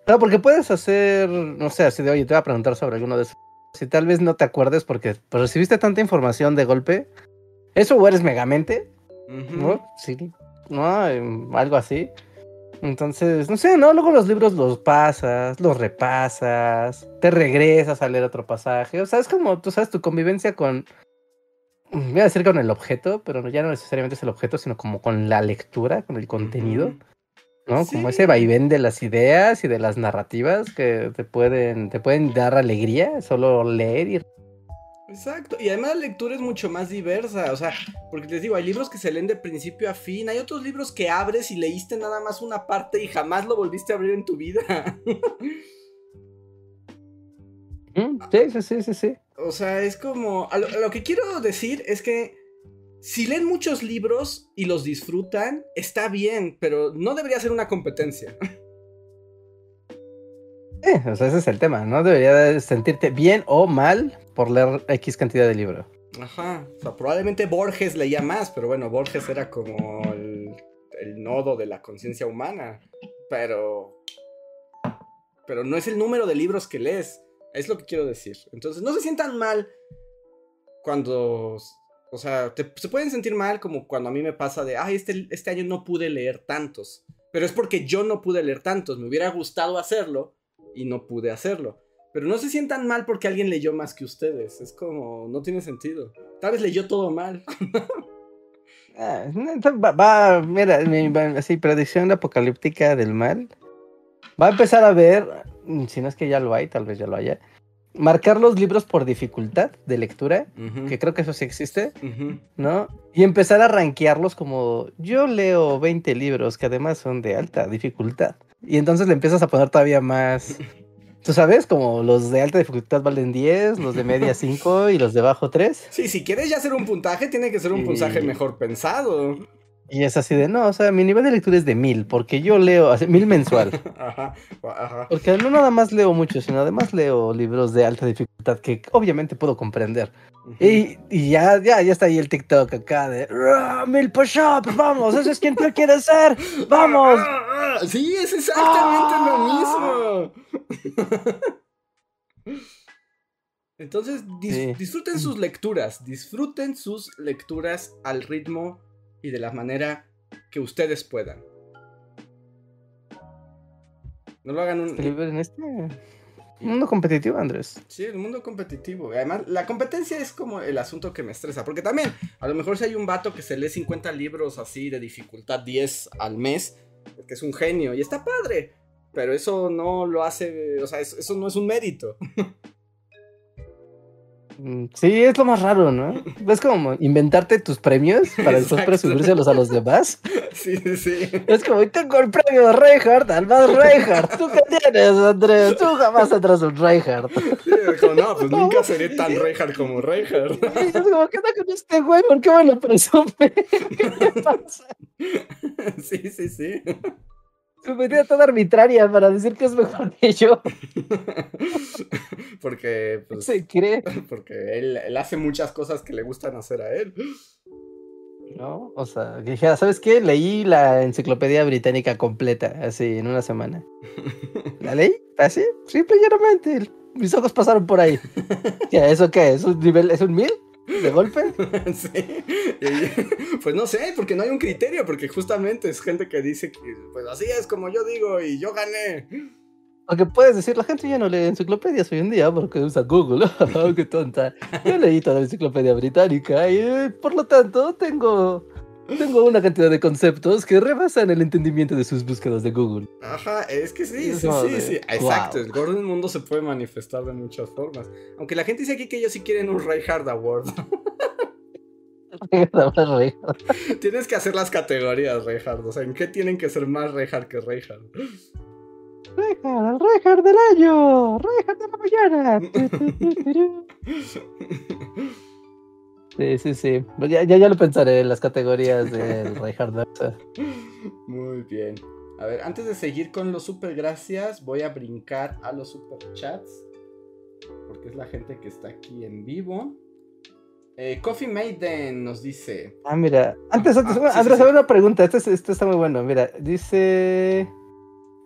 No, porque puedes hacer, no sé, así de, oye, te voy a preguntar sobre alguno de esos. Si tal vez no te acuerdes porque pues, recibiste tanta información de golpe. Eso o eres megamente. ¿no? Sí, ¿no? Algo así. Entonces, no sé, ¿no? Luego los libros los pasas, los repasas, te regresas a leer otro pasaje. O sea, es como, tú sabes, tu convivencia con. Voy a decir con el objeto, pero ya no necesariamente es el objeto, sino como con la lectura, con el contenido. ¿no? Sí. Como ese vaivén de las ideas y de las narrativas que te pueden, te pueden dar alegría, solo leer y Exacto, y además la lectura es mucho más diversa, o sea, porque les digo, hay libros que se leen de principio a fin, hay otros libros que abres y leíste nada más una parte y jamás lo volviste a abrir en tu vida. Sí, sí, sí, sí, sí. O sea, es como, a lo, a lo que quiero decir es que si leen muchos libros y los disfrutan, está bien, pero no debería ser una competencia. Eh, o sea, ese es el tema, ¿no? Debería de sentirte bien o mal por leer X cantidad de libro. Ajá, o sea, probablemente Borges leía más, pero bueno, Borges era como el, el nodo de la conciencia humana, pero... Pero no es el número de libros que lees, es lo que quiero decir. Entonces, no se sientan mal cuando... O sea, se pueden sentir mal como cuando a mí me pasa de, ay, este, este año no pude leer tantos. Pero es porque yo no pude leer tantos, me hubiera gustado hacerlo y no pude hacerlo. Pero no se sientan mal porque alguien leyó más que ustedes. Es como, no tiene sentido. Tal vez leyó todo mal. Ah, va, va, mira, así, predicción apocalíptica del mal. Va a empezar a ver, si no es que ya lo hay, tal vez ya lo haya, marcar los libros por dificultad de lectura, que creo que eso sí existe. ¿no? Y empezar a rankearlos como yo leo 20 libros que además son de alta dificultad. Y entonces le empiezas a poner todavía más. Tú sabes, como los de alta dificultad valen 10, los de media 5 y los de bajo 3. Sí, si quieres ya hacer un puntaje, tiene que ser un Sí. puntaje mejor pensado. Y es así de, no, o sea, mi nivel de lectura es de 1000, porque yo leo, así, 1000 mensual. Ajá, ajá. Porque no nada más leo mucho, sino además leo libros de alta dificultad que obviamente puedo comprender. Y, y ya, ya, ya está ahí el TikTok acá de "Ah, mil push-ups, vamos, eso es quien tú quieres ser, vamos. Ah, ah, Sí, es exactamente Ah. lo mismo. Entonces, dis- Sí. disfruten sus lecturas, disfruten sus lecturas al ritmo y de la manera que ustedes puedan. No lo hagan un... En este mundo competitivo, Andrés. Sí, el mundo competitivo. Además, la competencia es como el asunto que me estresa. Porque también, a lo mejor si hay un vato que se lee 50 libros así de dificultad 10 al mes, porque es un genio y está padre. Pero eso no lo hace, o sea, eso, eso no es un mérito. Mm, Sí, es lo más raro, ¿no? Es como inventarte tus premios para después presumírselos a los demás. Sí, sí, sí. Es como, tengo el premio de Reinhardt, al más Reinhardt. ¿Tú qué tienes, Andrés? Tú jamás tendrás un Reinhardt. Sí, como, no, pues nunca seré tan Reinhardt como Reinhardt. Y es como, ¿qué onda con este güey? ¿Por qué me lo presume? ¿Qué pasa? Sí, sí, sí. Su medida toda arbitraria para decir que es mejor que yo. Porque, pues, Se cree. porque él, él hace muchas cosas que le gustan hacer a él. ¿No? O sea, que dijera, ¿sabes qué? Leí la enciclopedia británica completa, así, en una semana. ¿La leí? Así, simple y llanamente. Mis ojos pasaron por ahí. ¿Qué, ¿Eso qué? ¿Es un nivel? ¿Es un mil? ¿De golpe? Sí. Y, pues no sé, porque no hay un criterio, porque justamente es gente que dice que, pues así es como yo digo y yo gané. Porque puedes decir, la gente ya no lee enciclopedias hoy en día porque usa Google. Oh, ¡Qué tonta! Yo leí toda la enciclopedia británica y eh, por lo tanto tengo, tengo una cantidad de conceptos que rebasan el entendimiento de sus búsquedas de Google. Ajá, es que sí, sí, sí, de, sí. Exacto, wow. el gordo del mundo se puede manifestar de muchas formas. Aunque la gente dice aquí que ellos sí quieren un Reinhardt Award. Tienes que hacer las categorías, Reinhardt. O sea, ¿en qué tienen que ser más Reinhardt que Reinhardt? Reinhardt, el Reinhardt del año, Reinhardt de la mañana. Sí, sí, sí. Pues ya, ya, ya lo pensaré en las categorías del Reinhardt Muy bien. A ver, antes de seguir con los super gracias, voy a brincar a los super chats. Porque es la gente que está aquí en vivo. Eh, Coffee Maiden nos dice. Ah, mira. Antes, antes, ah, Andrés, a ver una pregunta. Este, este está muy bueno. Mira, dice.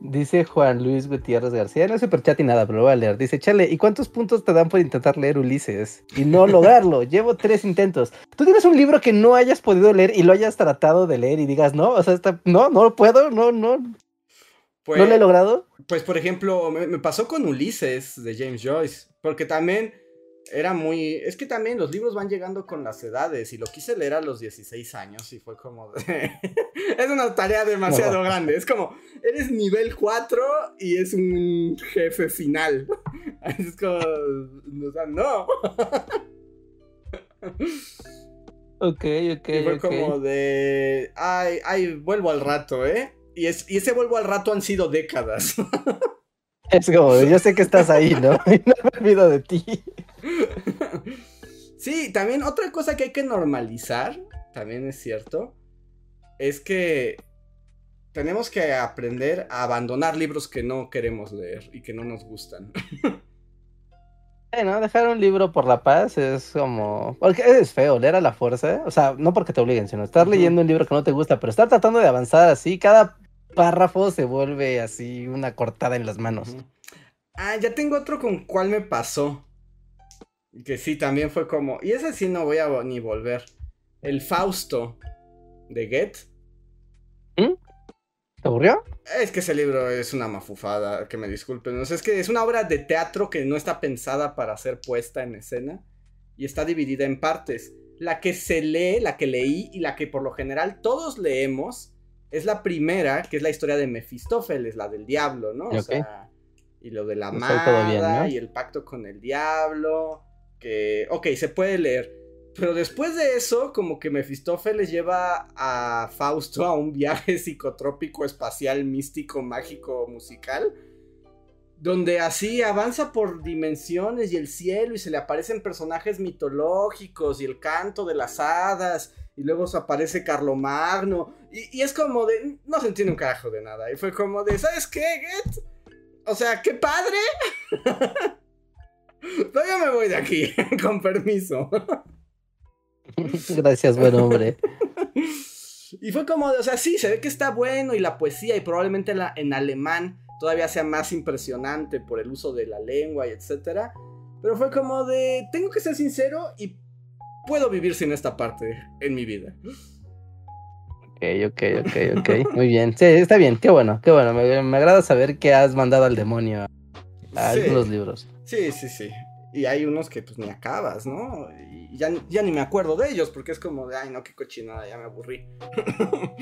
Dice Juan Luis Gutiérrez García, no es chat y nada, pero lo voy a leer. Dice, chale, ¿y cuántos puntos te dan por intentar leer Ulises? Y no lograrlo. Llevo tres intentos. ¿Tú tienes un libro que no hayas podido leer y lo hayas tratado de leer y digas, no, o sea, está, no, no lo puedo, no, no. Pues, ¿No lo he logrado? Pues, por ejemplo, me pasó con Ulises de James Joyce, porque también era muy... Es que también los libros van llegando con las edades y lo quise leer a los 16 años y fue como... es una tarea demasiado grande. Es como, eres nivel 4 y es un jefe final. es como... O sea, no. ok, ok. Y fue como de... Ay, ay, vuelvo al rato, ¿eh? Y, es, y ese vuelvo al rato han sido décadas. Es como, yo sé que estás ahí, ¿no? Y no me olvido de ti. Sí, también otra cosa que hay que normalizar, también es cierto, es que tenemos que aprender a abandonar libros que no queremos leer y que no nos gustan. Bueno, dejar un libro por la paz es como. Porque es feo, leer a la fuerza. O sea, no porque te obliguen, sino estar leyendo un libro que no te gusta, pero estar tratando de avanzar así, cada párrafo se vuelve así una cortada en las manos. Ah, ya tengo otro con cuál me pasó. Que sí, también fue como. Y ese sí no voy a ni volver. El Fausto de Get. ¿Mm? ¿Te aburrió? Es que ese libro es una mafufada, que me disculpen. es que es una obra de teatro que no está pensada para ser puesta en escena. Y está dividida en partes. La que se lee, la que leí y la que por lo general todos leemos es la primera, que es la historia de Mefistófeles, la del diablo, ¿no? O sea, y lo de la amada y el pacto con el diablo que, ok, se puede leer. Pero después de eso, como que Mefistófeles lleva a Fausto a un viaje psicotrópico, espacial, místico, mágico, musical. Donde así avanza por dimensiones y el cielo y se le aparecen personajes mitológicos y el canto de las hadas. Y luego aparece Carlomagno. Y, y es como de. No se entiende un carajo de nada. Y fue como de. ¿Sabes qué, Get? O sea, qué padre. Todavía me voy de aquí, con permiso. Gracias, buen hombre. Y fue como, o sea, sí, se ve que está bueno y la poesía y probablemente la, en alemán todavía sea más impresionante por el uso de la lengua y etcétera. Pero fue como de, tengo que ser sincero y puedo vivir sin esta parte en mi vida. Ok, ok, ok, ok. Muy bien. Sí, está bien, qué bueno, qué bueno. Me, agrada saber que has mandado al demonio a algunos libros. Sí, sí, sí. Y hay unos que pues ni acabas, ¿no? Y ya, ya ni me acuerdo de ellos porque es como de, ay, no, qué cochinada, ya me aburrí.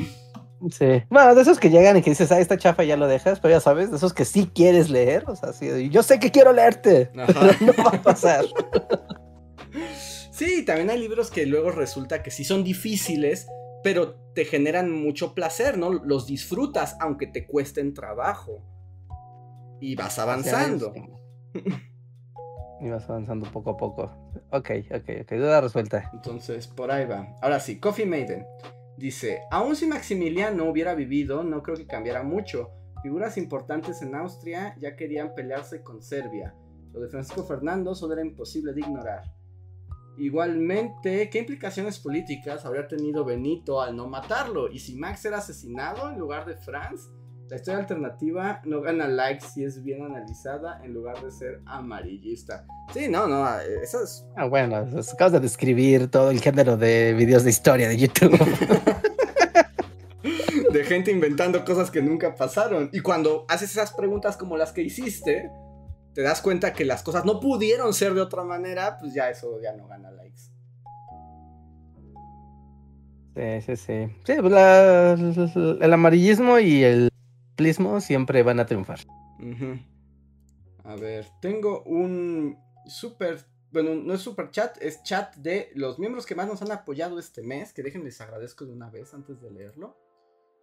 Sí. Bueno, de esos que llegan y que dices, ah, esta chafa ya lo dejas, pero ya sabes, de esos que sí quieres leer, o sea, sí, yo sé que quiero leerte, no va a pasar. Sí, también hay libros que luego resulta que sí son difíciles, pero te generan mucho placer, ¿no? Los disfrutas aunque te cuesten trabajo. Y vas avanzando. Y vas avanzando poco a poco. Ok, ok, ok. Duda resuelta. Entonces, por ahí va. Ahora sí, Coffee Maiden. Dice, aún si Maximiliano hubiera vivido, no creo que cambiara mucho. Figuras importantes en Austria ya querían pelearse con Serbia. Lo de Francisco Fernando solo era imposible de ignorar. Igualmente, ¿qué implicaciones políticas habría tenido Benito al no matarlo? ¿Y si Max era asesinado en lugar de Franz? La historia alternativa no gana likes si es bien analizada en lugar de ser amarillista. Sí, no, no, eso es. Ah, bueno, acabas de describir todo el género de videos de historia de YouTube. de gente inventando cosas que nunca pasaron. Y cuando haces esas preguntas como las que hiciste, te das cuenta que las cosas no pudieron ser de otra manera, pues ya eso ya no gana likes. Sí, sí, sí. Sí, pues el amarillismo y el siempre van a triunfar. A ver, tengo un super, bueno, no es super chat, es chat de los miembros que más nos han apoyado este mes, que déjenles agradezco de una vez antes de leerlo.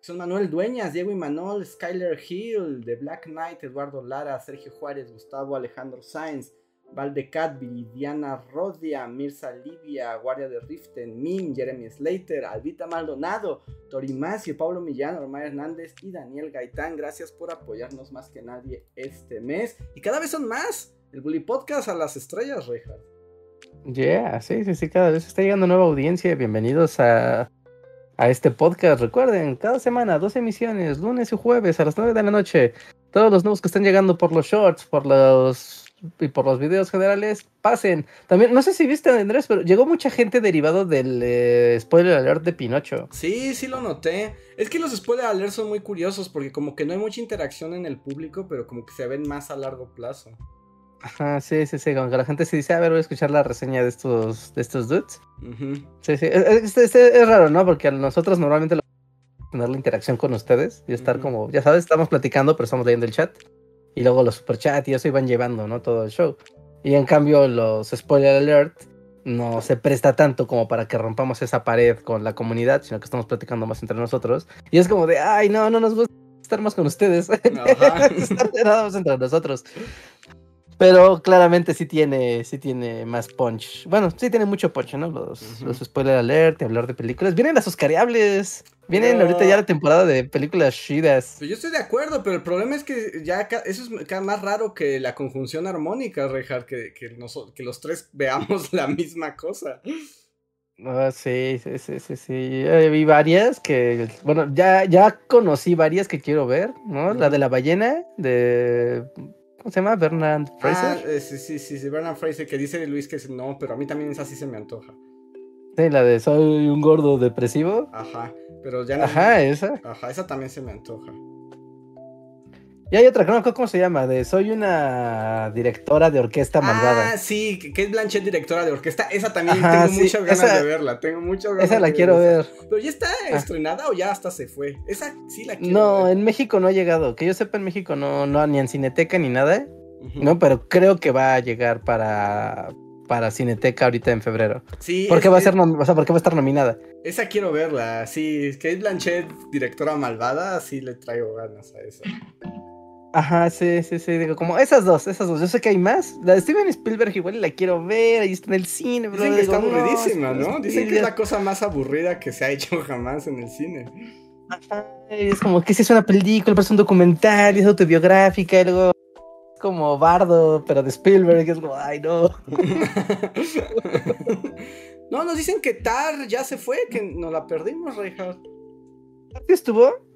Son Manuel Dueñas, Diego y Manuel, Skyler Hill, The Black Knight, Eduardo Lara, Sergio Juárez, Gustavo Alejandro Sainz, Valdecat, Viridiana Rodia, Mirza Livia, Guardia de Riften, Min, Jeremy Slater, Albita Maldonado, Torimacio, Pablo Millán, Román Hernández y Daniel Gaitán. Gracias por apoyarnos más que nadie este mes. Y cada vez son más. El Bully Podcast a las estrellas, Reja. Yeah, sí, sí, sí, cada vez está llegando nueva audiencia. Bienvenidos a, a este podcast. Recuerden, cada semana, dos emisiones, lunes y jueves a las 9 de la noche. Todos los nuevos que están llegando por los shorts, por los y por los videos generales, pasen. También, no sé si viste, Andrés, pero llegó mucha gente derivado del eh, spoiler alert de Pinocho. Sí, sí lo noté. Es que los spoiler alerts son muy curiosos porque como que no hay mucha interacción en el público, pero como que se ven más a largo plazo. Ajá, sí, sí, sí, como que la gente se dice, a ver, voy a escuchar la reseña de estos, de estos dudes. Sí, sí, es, es, es, raro, ¿no? Porque nosotros normalmente lo tener la interacción con ustedes y estar como, ya sabes, estamos platicando, pero estamos leyendo el chat y luego los superchats y eso iban llevando, ¿no? Todo el show. Y en cambio los spoiler alert no se presta tanto como para que rompamos esa pared con la comunidad, sino que estamos platicando más entre nosotros. Y es como de, ay, no, no nos gusta estar más con ustedes. estar nada más entre nosotros. Pero claramente sí tiene, sí tiene más punch. Bueno, sí tiene mucho punch, ¿no? Los, los spoiler alert y hablar de películas. Vienen las Oscariables. Vienen ahorita ya la temporada de películas chidas. Pues yo estoy de acuerdo, pero el problema es que ya eso es más raro que la conjunción armónica, Rejar, que, que, que los tres veamos la misma cosa. Ah, sí, sí, sí, sí, sí. vi varias que, bueno, ya, ya conocí varias que quiero ver, ¿no? La de la ballena, de ¿Cómo se llama? Bernard Fraser. Ah, eh, sí, sí, sí, sí, Bernard Fraser, que dice Luis que no, pero a mí también esa sí se me antoja. Sí, la de soy un gordo depresivo. Ajá, pero ya no. Ajá, esa. Ajá, esa también se me antoja. Y hay otra, no cómo se llama, de soy una directora de orquesta malvada. Ah, sí, que es Blanchett directora de orquesta. Esa también tengo muchas ganas de verla, tengo muchas ganas Esa la quiero ver. Pero ya está ah. estrenada o ya hasta se fue. Esa sí la quiero No, en México no ha llegado. Que yo sepa en México no, no ni en Cineteca ni nada. No, pero creo que va a llegar para para Cineteca ahorita en febrero. Sí. ¿Por qué va a ser o sea, ¿por qué va a estar nominada? Esa quiero verla, sí, Kate Blanchett, directora malvada, sí le traigo ganas a eso. Ajá, sí, sí, sí, digo, como esas dos, esas dos. Yo sé que hay más. La de Steven Spielberg igual la quiero ver, ahí está en el cine, bro. Dicen que está aburridísima, ¿no? Dicen que es la cosa más aburrida que se ha hecho jamás en el cine. Ajá, es como que si es una película, es un documental, es autobiográfica, y luego como Bardo, pero de Spielberg, es como, ay, no. no, nos dicen que Tar ya se fue, que nos la perdimos, Reinhardt. ¿Qué estuvo?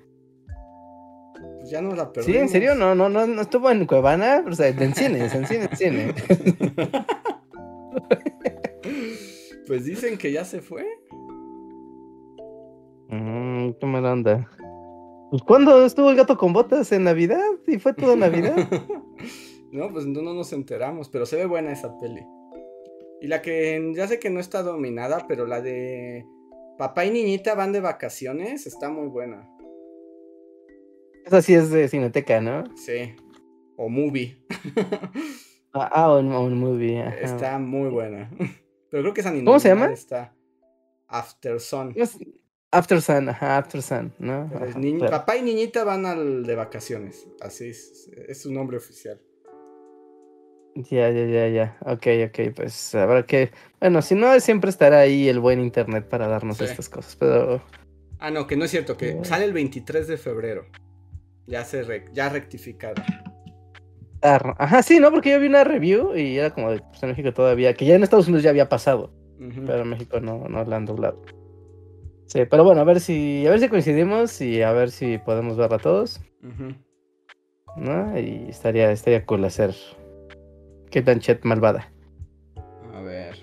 Pues ya nos la perdimos. Sí, en serio, no, no, no, no estuvo en Cuevana, o sea, en cine, en cine, en cine. pues dicen que ya se fue. Mmm, qué mala onda. Pues cuando estuvo el gato con botas en Navidad y fue toda Navidad. no, pues no, no nos enteramos, pero se ve buena esa peli. Y la que ya sé que no está dominada, pero la de Papá y Niñita van de vacaciones está muy buena. Esa sí es de Cineteca, ¿no? Sí. O movie. ah, ah un, movie. Está muy buena. Pero creo que es ¿Cómo se llama? Está After Sun. After Sun, ajá, After Sun, ¿no? Papá y niñita van al de vacaciones. Así es. Es su nombre oficial. Ya, ya, ya, ya. Ok, ok, pues habrá que. Bueno, si no, siempre estará ahí el buen internet para darnos estas cosas, pero. Ah, no, que no es cierto, que sale el 23 de febrero. Ya se ya rectificado. Ajá, sí, ¿no? Porque yo vi una review y era como de pues, en México todavía, que ya en Estados Unidos ya había pasado. Pero en México no, no la han doblado. Sí, pero bueno, a ver si, a ver si coincidimos y a ver si podemos verla todos. ¿No? Y estaría, estaría cool hacer qué tan chat malvada. A ver.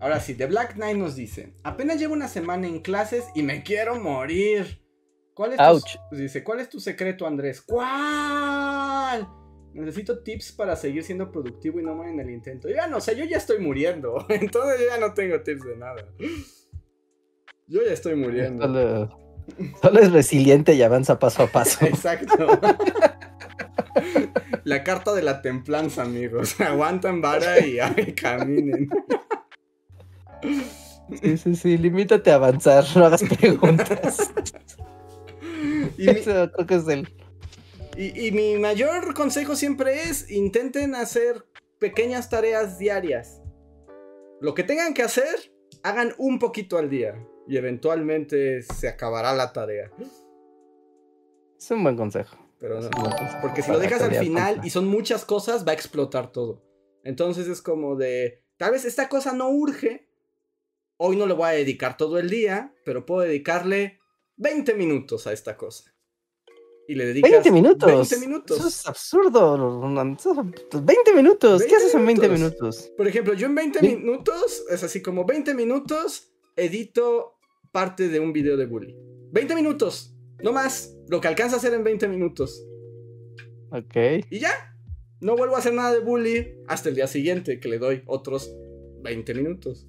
Ahora sí, The Black Knight nos dice: Apenas llevo una semana en clases y me quiero morir. ¿Cuál es Tu, dice, ¿cuál es tu secreto, Andrés? ¿Cuál? Necesito tips para seguir siendo productivo y no morir en el intento. Ya no, o sea, yo ya estoy muriendo. Entonces yo ya no tengo tips de nada. Yo ya estoy muriendo. Solo, es resiliente y avanza paso a paso. Exacto. La carta de la templanza, amigos. Aguantan vara y caminen. Sí, sí, sí. Limítate a avanzar, no hagas preguntas. Y que es el... y, y mi mayor consejo siempre es intenten hacer pequeñas tareas diarias. Lo que tengan que hacer, hagan un poquito al día y eventualmente se acabará la tarea. Es un buen consejo. Pero no, consejo porque si lo dejas al final y son muchas cosas, va a explotar todo. Entonces es como de, tal vez esta cosa no urge, hoy no le voy a dedicar todo el día, pero puedo dedicarle 20 minutos a esta cosa. Y le dedicas 20 minutos. 20 minutos. Eso es absurdo. Ronan. Eso es- 20 minutos. ¿Qué 20 haces en 20 minutos. minutos? Por ejemplo, yo en 20 Sí. minutos, es así como 20 minutos, edito parte de un video de bully. 20 minutos, no más, lo que alcanza a hacer en 20 minutos. Ok. Y ya, no vuelvo a hacer nada de bully hasta el día siguiente, que le doy otros 20 minutos.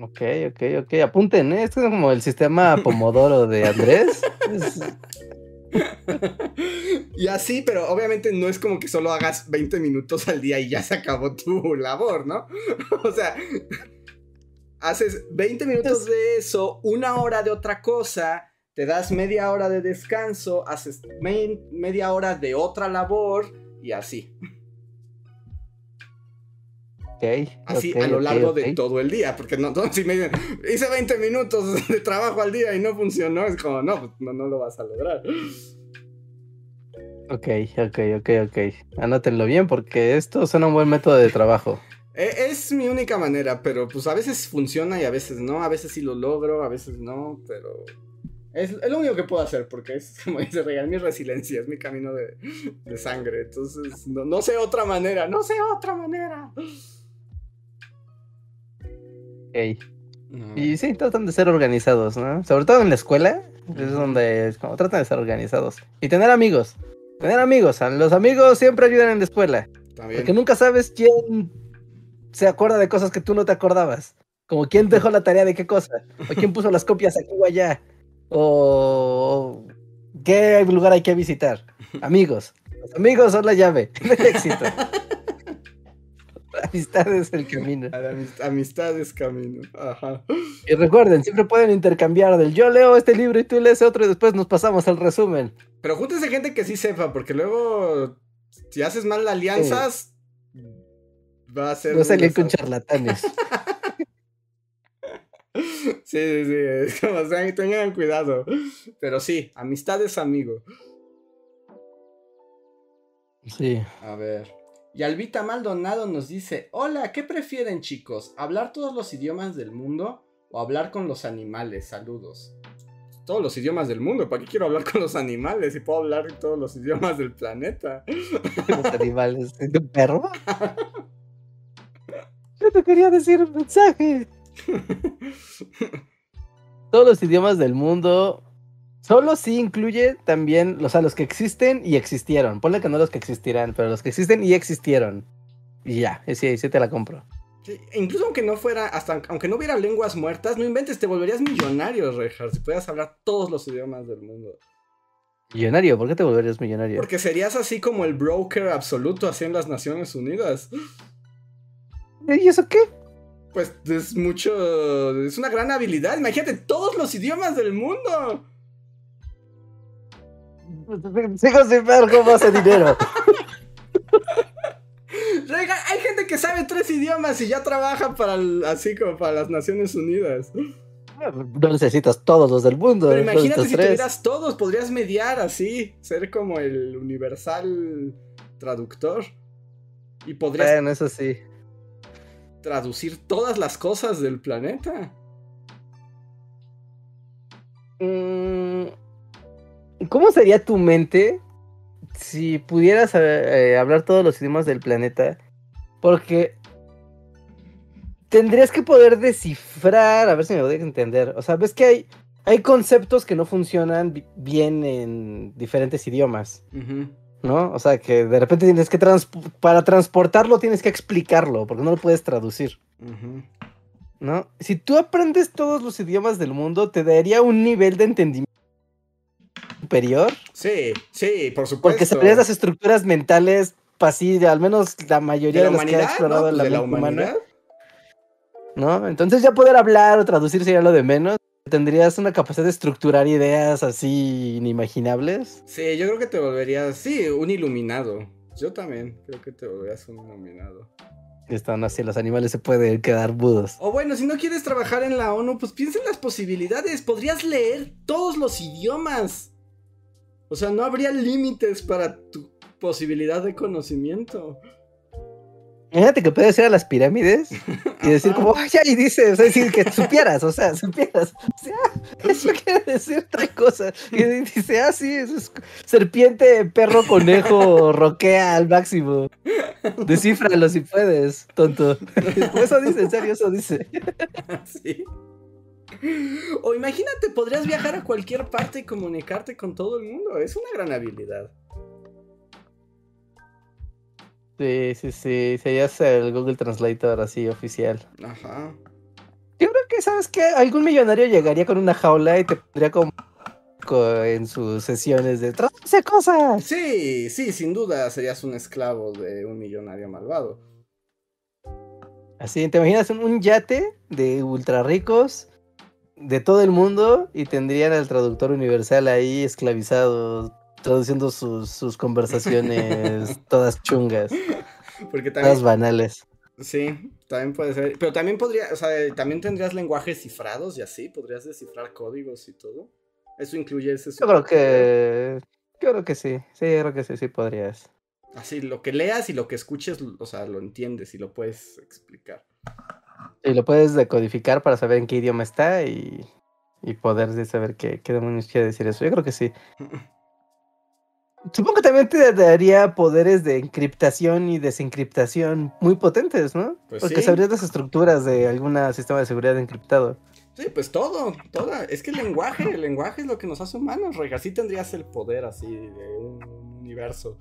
Ok, ok, ok. Apunten, ¿eh? Esto es como el sistema Pomodoro de Andrés. Es- y así, pero obviamente no es como que solo hagas 20 minutos al día y ya se acabó tu labor, ¿no? o sea, haces 20 minutos de eso, una hora de otra cosa, te das media hora de descanso, haces me- media hora de otra labor y así. Así a lo largo de todo el día, porque no, no, si me dicen, hice 20 minutos de trabajo al día y no funcionó, es como, no, pues, no, no lo vas a lograr. Ok, ok, ok, ok. Anótenlo bien porque esto suena un buen método de trabajo. E- Es mi única manera, pero pues a veces funciona y a veces no, a veces sí lo logro, a veces no, pero es, es lo único que puedo hacer porque es, como dice Regal, mi resiliencia, es mi camino de, de sangre, entonces no, no sé otra manera, no sé otra manera. Ok. Y sí, tratan de ser organizados, ¿no? Sobre todo en la escuela, es donde es como tratan de ser organizados. Y tener amigos. Tener amigos. Los amigos siempre ayudan en la escuela. También. Porque nunca sabes quién se acuerda de cosas que tú no te acordabas. Como quién dejó la tarea de qué cosa. O quién puso las copias aquí o allá. O qué lugar hay que visitar. Amigos. Los amigos son la llave del éxito. La amistad es el camino. La amist- amistad es camino. Ajá. Y recuerden, siempre pueden intercambiar del yo leo este libro y tú lees otro y después nos pasamos al resumen. Pero júntense gente que sí sepa, porque luego si haces mal alianzas va a ser No salir con charlatanes. Sí, sí, sí. Es como, o sea, tengan cuidado. Pero sí, amistad es amigo. Sí. A ver. Y Albita Maldonado nos dice: Hola, ¿qué prefieren, chicos? ¿Hablar todos los idiomas del mundo o hablar con los animales? Saludos. Todos los idiomas del mundo. ¿Para qué quiero hablar con los animales si puedo hablar todos los idiomas del planeta? Los animales. ¿Un perro? Yo te quería decir un mensaje. Todos los idiomas del mundo. Solo sí incluye también los a los que existen y existieron. Ponle que no los que existirán, pero los que existen y existieron. Y ya, sí, sí te la compro. Sí, e incluso aunque no fuera, hasta aunque no hubiera lenguas muertas, no inventes, te volverías millonario, Reinhardt, si pudieras hablar todos los idiomas del mundo. Millonario, ¿por qué te volverías millonario? Porque serías así como el broker absoluto así en las Naciones Unidas. ¿Y eso qué? Pues es mucho, es una gran habilidad. Imagínate todos los idiomas del mundo. Sigo sin ver cómo hace dinero. Hay gente que sabe tres idiomas y ya trabaja para el- así como para las Naciones Unidas. No necesitas todos los del mundo. Pero imagínate si tres. tuvieras todos, podrías mediar así, ser como el universal traductor. Y podrías Bueno, eso sí. traducir todas las cosas del planeta. Mm, ¿Cómo sería tu mente si pudieras eh, hablar todos los idiomas del planeta? Porque tendrías que poder descifrar, a ver si me voy a entender. O sea, ves que hay, hay conceptos que no funcionan bi- bien en diferentes idiomas, ¿no? O sea, que de repente tienes que, trans- para transportarlo tienes que explicarlo, porque no lo puedes traducir. ¿no? Si tú aprendes todos los idiomas del mundo, te daría un nivel de entendimiento superior, Sí, sí, por supuesto. porque sabrías las estructuras mentales, así, de al menos la mayoría de de, la las que ha humanidad, explorado ¿no? la, de la mente humana, humanidad. ¿no? Entonces ya poder hablar o traducir sería lo de menos. Tendrías una capacidad de estructurar ideas así inimaginables. Sí, yo creo que te volverías, sí, un iluminado. Yo también creo que te volverías un iluminado. Están así, los animales se pueden quedar mudos. O bueno, si no quieres trabajar en la ONU, pues piensa en las posibilidades. Podrías leer todos los idiomas. O sea, no habría límites para tu posibilidad de conocimiento. Fíjate que puedes ir a las pirámides y decir como, ay, ahí dice, o sea, decir que supieras, o sea, supieras. O sea, eso quiere decir otra cosa. Y dice, ah, sí, es serpiente, perro, conejo, roquea al máximo. Descífralo si puedes, tonto. Eso dice, en serio, eso dice. O imagínate, podrías viajar a cualquier parte y comunicarte con todo el mundo. Es una gran habilidad. Sí, sí, sí. Serías el Google Translator así oficial. Ajá. Yo creo que, ¿sabes qué? Algún millonario llegaría con una jaula y te pondría como co- en sus sesiones de traduce cosas. Sí, sí, sin duda serías un esclavo de un millonario malvado. Así, ¿te imaginas un, un yate de ultra ricos de todo el mundo y tendrían al traductor universal ahí esclavizado, traduciendo sus, sus conversaciones todas chungas, Porque todas también. banales. Sí, también puede ser. Pero también podría, o sea, también tendrías lenguajes cifrados y así, podrías descifrar códigos y todo. Eso incluye ese Yo creo que. Yo creo que sí. Sí, yo creo que sí, sí podrías. Así, lo que leas y lo que escuches, o sea, lo entiendes y lo puedes explicar. Y lo puedes decodificar para saber en qué idioma está y, y poder de saber qué, qué demonios quiere decir eso. Yo creo que sí. Supongo que también te daría poderes de encriptación y desencriptación muy potentes, ¿no? Pues Porque sí. sabrías las estructuras de algún sistema de seguridad encriptado. Sí, pues todo, toda. Es que el lenguaje, el lenguaje es lo que nos hace humanos, Rey. Así tendrías el poder así de un universo.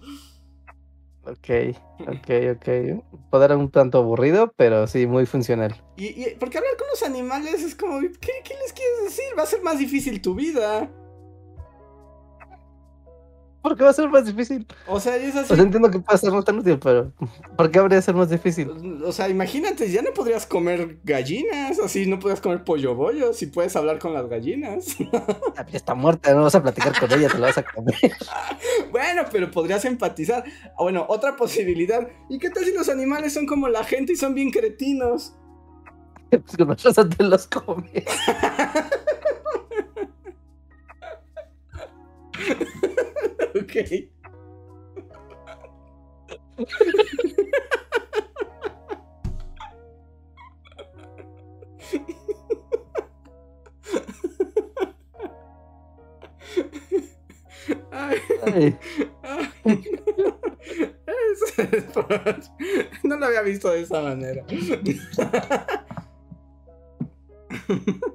Ok, ok, ok. Poder un tanto aburrido, pero sí, muy funcional. Y, y porque hablar con los animales es como, ¿qué, qué les quieres decir? Va a ser más difícil tu vida. Porque va a ser más difícil. O sea, es así. O sea, entiendo que puede ser no tan útil, pero ¿por qué habría de ser más difícil? O sea, imagínate, ya no podrías comer gallinas, así no podrías comer pollo bollo, si puedes hablar con las gallinas. Ya está muerta, no vas a platicar con ella, te la vas a comer. bueno, pero podrías empatizar. Ah, Bueno, otra posibilidad. ¿Y qué tal si los animales son como la gente y son bien cretinos? Pues con razón te los comes. ok. Ay, No lo había visto de esa manera.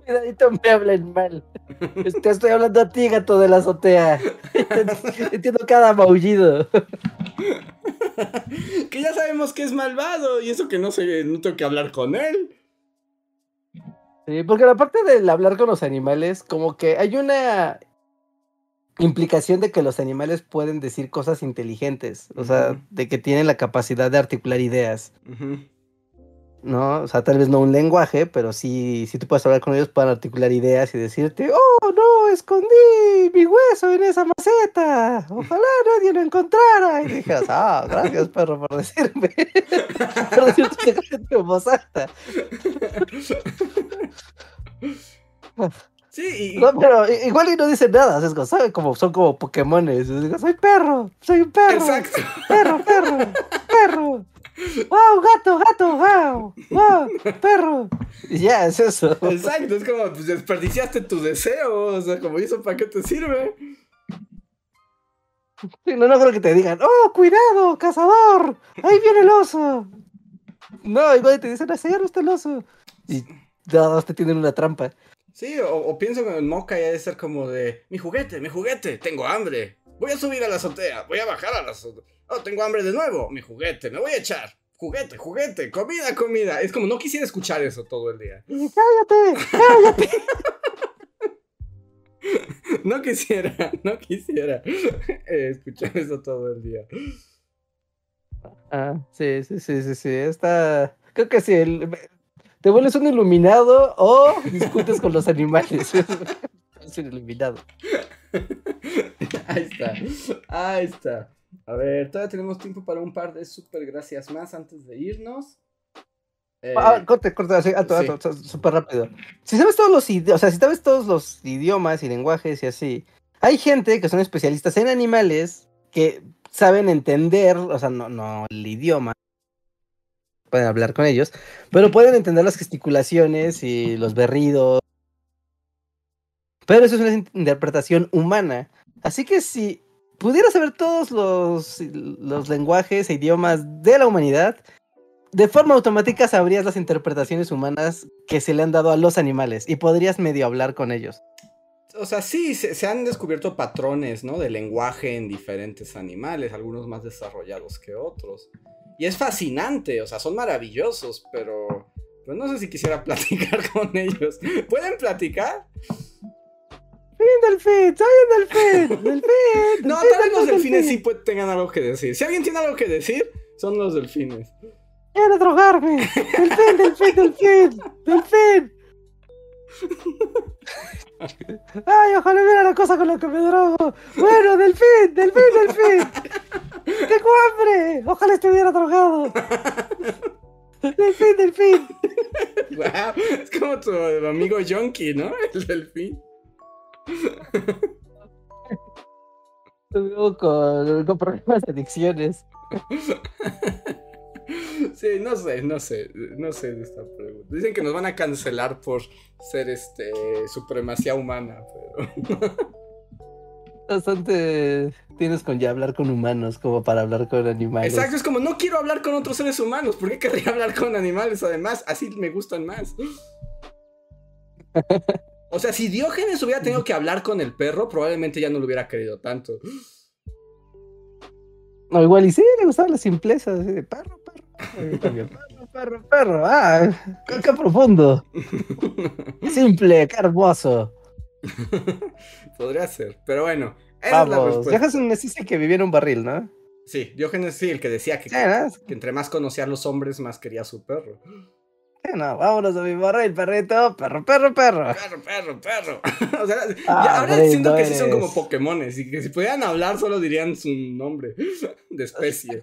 cuidadito me hablen mal. Te estoy hablando a ti, gato de la azotea. Entiendo cada maullido. que ya sabemos que es malvado y eso que no sé, no tengo que hablar con él. Sí, porque la parte del hablar con los animales, como que hay una implicación de que los animales pueden decir cosas inteligentes, o sea, de que tienen la capacidad de articular ideas, Ujú. ¿No? O sea, tal vez no un lenguaje, pero sí, si tú puedes hablar con ellos, pueden articular ideas y decirte, oh, no, escondí mi hueso en esa maceta, ojalá nadie lo encontrara. Y dijeras, ah, gracias, perro, por decirme. por decirte en voz alta. Sí, y, No, pero igual y no dicen nada, es como, ¿sabe? Como, son como Pokémones. soy perro, soy un perro. exacto. Perro, perro, perro. Wow, gato, gato, wow, wow, perro. Ya, es eso. Exacto, es como pues, desperdiciaste tu deseo. O sea, como ¿y eso para qué te sirve? Sí, no, no creo que te digan, oh, cuidado, cazador, ahí viene el oso. No, igual te dicen, señor, usted el oso. Y todos te tienen una trampa. Sí, o, o pienso que en Moca ya debe ser como de mi juguete, mi juguete, tengo hambre. Voy a subir a la azotea, voy a bajar a la azotea. Oh, tengo hambre de nuevo, mi juguete, me voy a echar. Juguete, juguete, comida, comida. Es como no quisiera escuchar eso todo el día. Cállate, cállate. No quisiera, no quisiera eh, escuchar eso todo el día. Ah, sí, sí, sí, sí, sí. Está. Creo que sí. el- Te vuelves un iluminado o discutes con los animales. Es un iluminado. Ahí está, ahí está. A ver, todavía tenemos tiempo para un par de super gracias más antes de irnos. Eh, ah, corte, corte, así, súper rápido. Si sabes todos los idiomas, o sea, si sabes todos los idiomas y lenguajes y así, hay gente que son especialistas en animales que saben entender, o sea, no, no el idioma, pueden hablar con ellos, pero pueden entender las gesticulaciones y los berridos. Pero eso es una interpretación humana. Así que si pudieras saber todos los, los lenguajes e idiomas de la humanidad, de forma automática sabrías las interpretaciones humanas que se le han dado a los animales y podrías medio hablar con ellos. O sea, sí, se, han descubierto patrones, ¿no? De lenguaje en diferentes animales, algunos más desarrollados que otros. Y es fascinante, o sea, son maravillosos, pero no sé si quisiera platicar con ellos. ¿Pueden platicar? Delfín! ¡Soy un delfín! ¡Delfín! no, tal vez los delfines sí tengan algo que decir. Si alguien tiene algo que decir, son los delfines. ¡Quiero drogarme! ¡Delfín, delfín, delfín! ¡Delfín! ¡Ay, ojalá viera la cosa con la que me drogo! Bueno, delfín, delfín, delfín. ¡Tengo hambre! Ojalá estuviera drogado. Delfín, delfín. Wow, es como tu amigo Jonky, ¿no? El delfín. Con, con problemas de adicciones. Sí, no sé, no sé, no sé de esta pregunta. Dicen que nos van a cancelar por ser este supremacía humana, pero. Bastante tienes con ya hablar con humanos como para hablar con animales. Exacto, es como no quiero hablar con otros seres humanos, ¿por qué querría hablar con animales? Además, así me gustan más. O sea, si Diógenes hubiera tenido que hablar con el perro, probablemente ya no lo hubiera querido tanto. No, igual y sí, le gustaba la simpleza, de perro, perro. Perro, perro, perro. Ah, qué, profundo. Simple, qué hermoso. Podría ser, pero bueno. Vamos, Diógenes dice que vivía en un barril, ¿no? Sí, Diógenes sí, el que decía que, que entre más conocía a los hombres, más quería a su perro. No, vámonos a mi barril, perrito, perro, perro, perro. Perro, perro, perro. o sea, ah, ahora siento que sí son como Pokémones y que si pudieran hablar solo dirían su nombre de especie.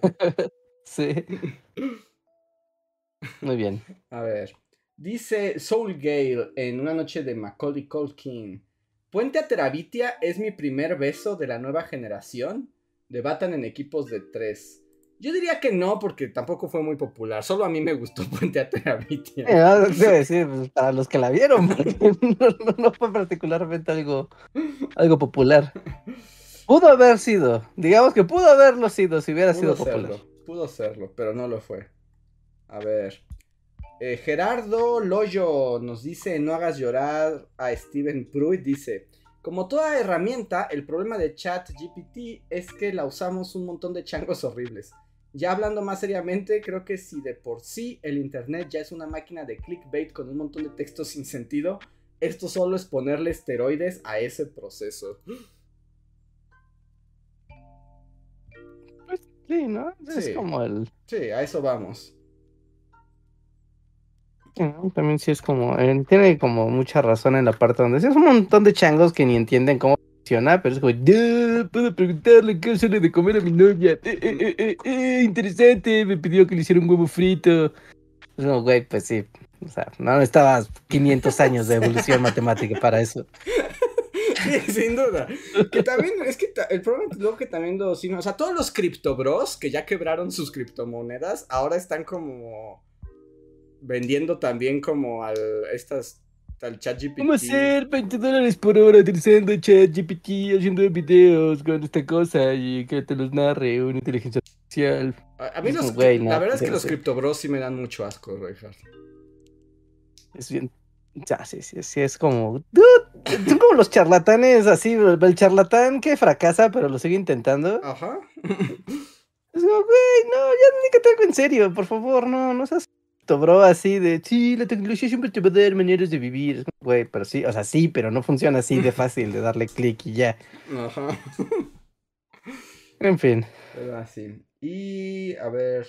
sí. Muy bien. A ver. Dice Soul Gale en una noche de Macaulay Culkin. Puente a Terabitia es mi primer beso de la nueva generación. Debatan en equipos de tres. Yo diría que no, porque tampoco fue muy popular. Solo a mí me gustó Puente a Terabitia. Eh, pues, para los que la vieron, no, fue particularmente algo, algo popular. Pudo haber sido, digamos que pudo haberlo sido si hubiera sido popular. pudo serlo, pero no lo fue. A ver. Eh, Gerardo Loyo nos dice: No hagas llorar a Steven Pruitt. Dice: Como toda herramienta, el problema de ChatGPT es que la usamos un montón de changos horribles. Ya hablando más seriamente, creo que si de por sí el Internet ya es una máquina de clickbait con un montón de textos sin sentido, esto solo es ponerle esteroides a ese proceso. Pues sí, ¿no? Es como el... Sí, a eso vamos. también sí es como... Eh, tiene como mucha razón en la parte donde es un montón de changos que ni entienden cómo pero es como, puedo preguntarle qué hacerle de comer a mi novia. Eh, eh, eh, interesante, me pidió que le hiciera un huevo frito. No, güey, pues sí. O sea, no estabas 500 años de evolución matemática para eso. Sí, sin duda. Que también, es que el problema es que también los, o sea, todos los criptobros que ya quebraron sus criptomonedas, ahora están como vendiendo también como a estas al ChatGPT. ¿Cómo hacer 20 dólares por hora utilizando ChatGPT haciendo videos con esta cosa y que te los narre una inteligencia artificial? A, mí los, la verdad es que los criptobros sí me dan mucho asco, Reinhardt. Es bien. Ya, sí, sí, sí, es como. son como los charlatanes, así, el charlatán que fracasa, pero lo sigue intentando. Ajá. Es como, güey, no, ya que algo en serio, por favor, no, no seas bro, así de, sí, la tecnología siempre te va a dar maneras de vivir. Güey, pero sí, o sea, sí, pero no funciona así de fácil de darle clic y ya. Ajá. En fin. Pero así. Y, a ver.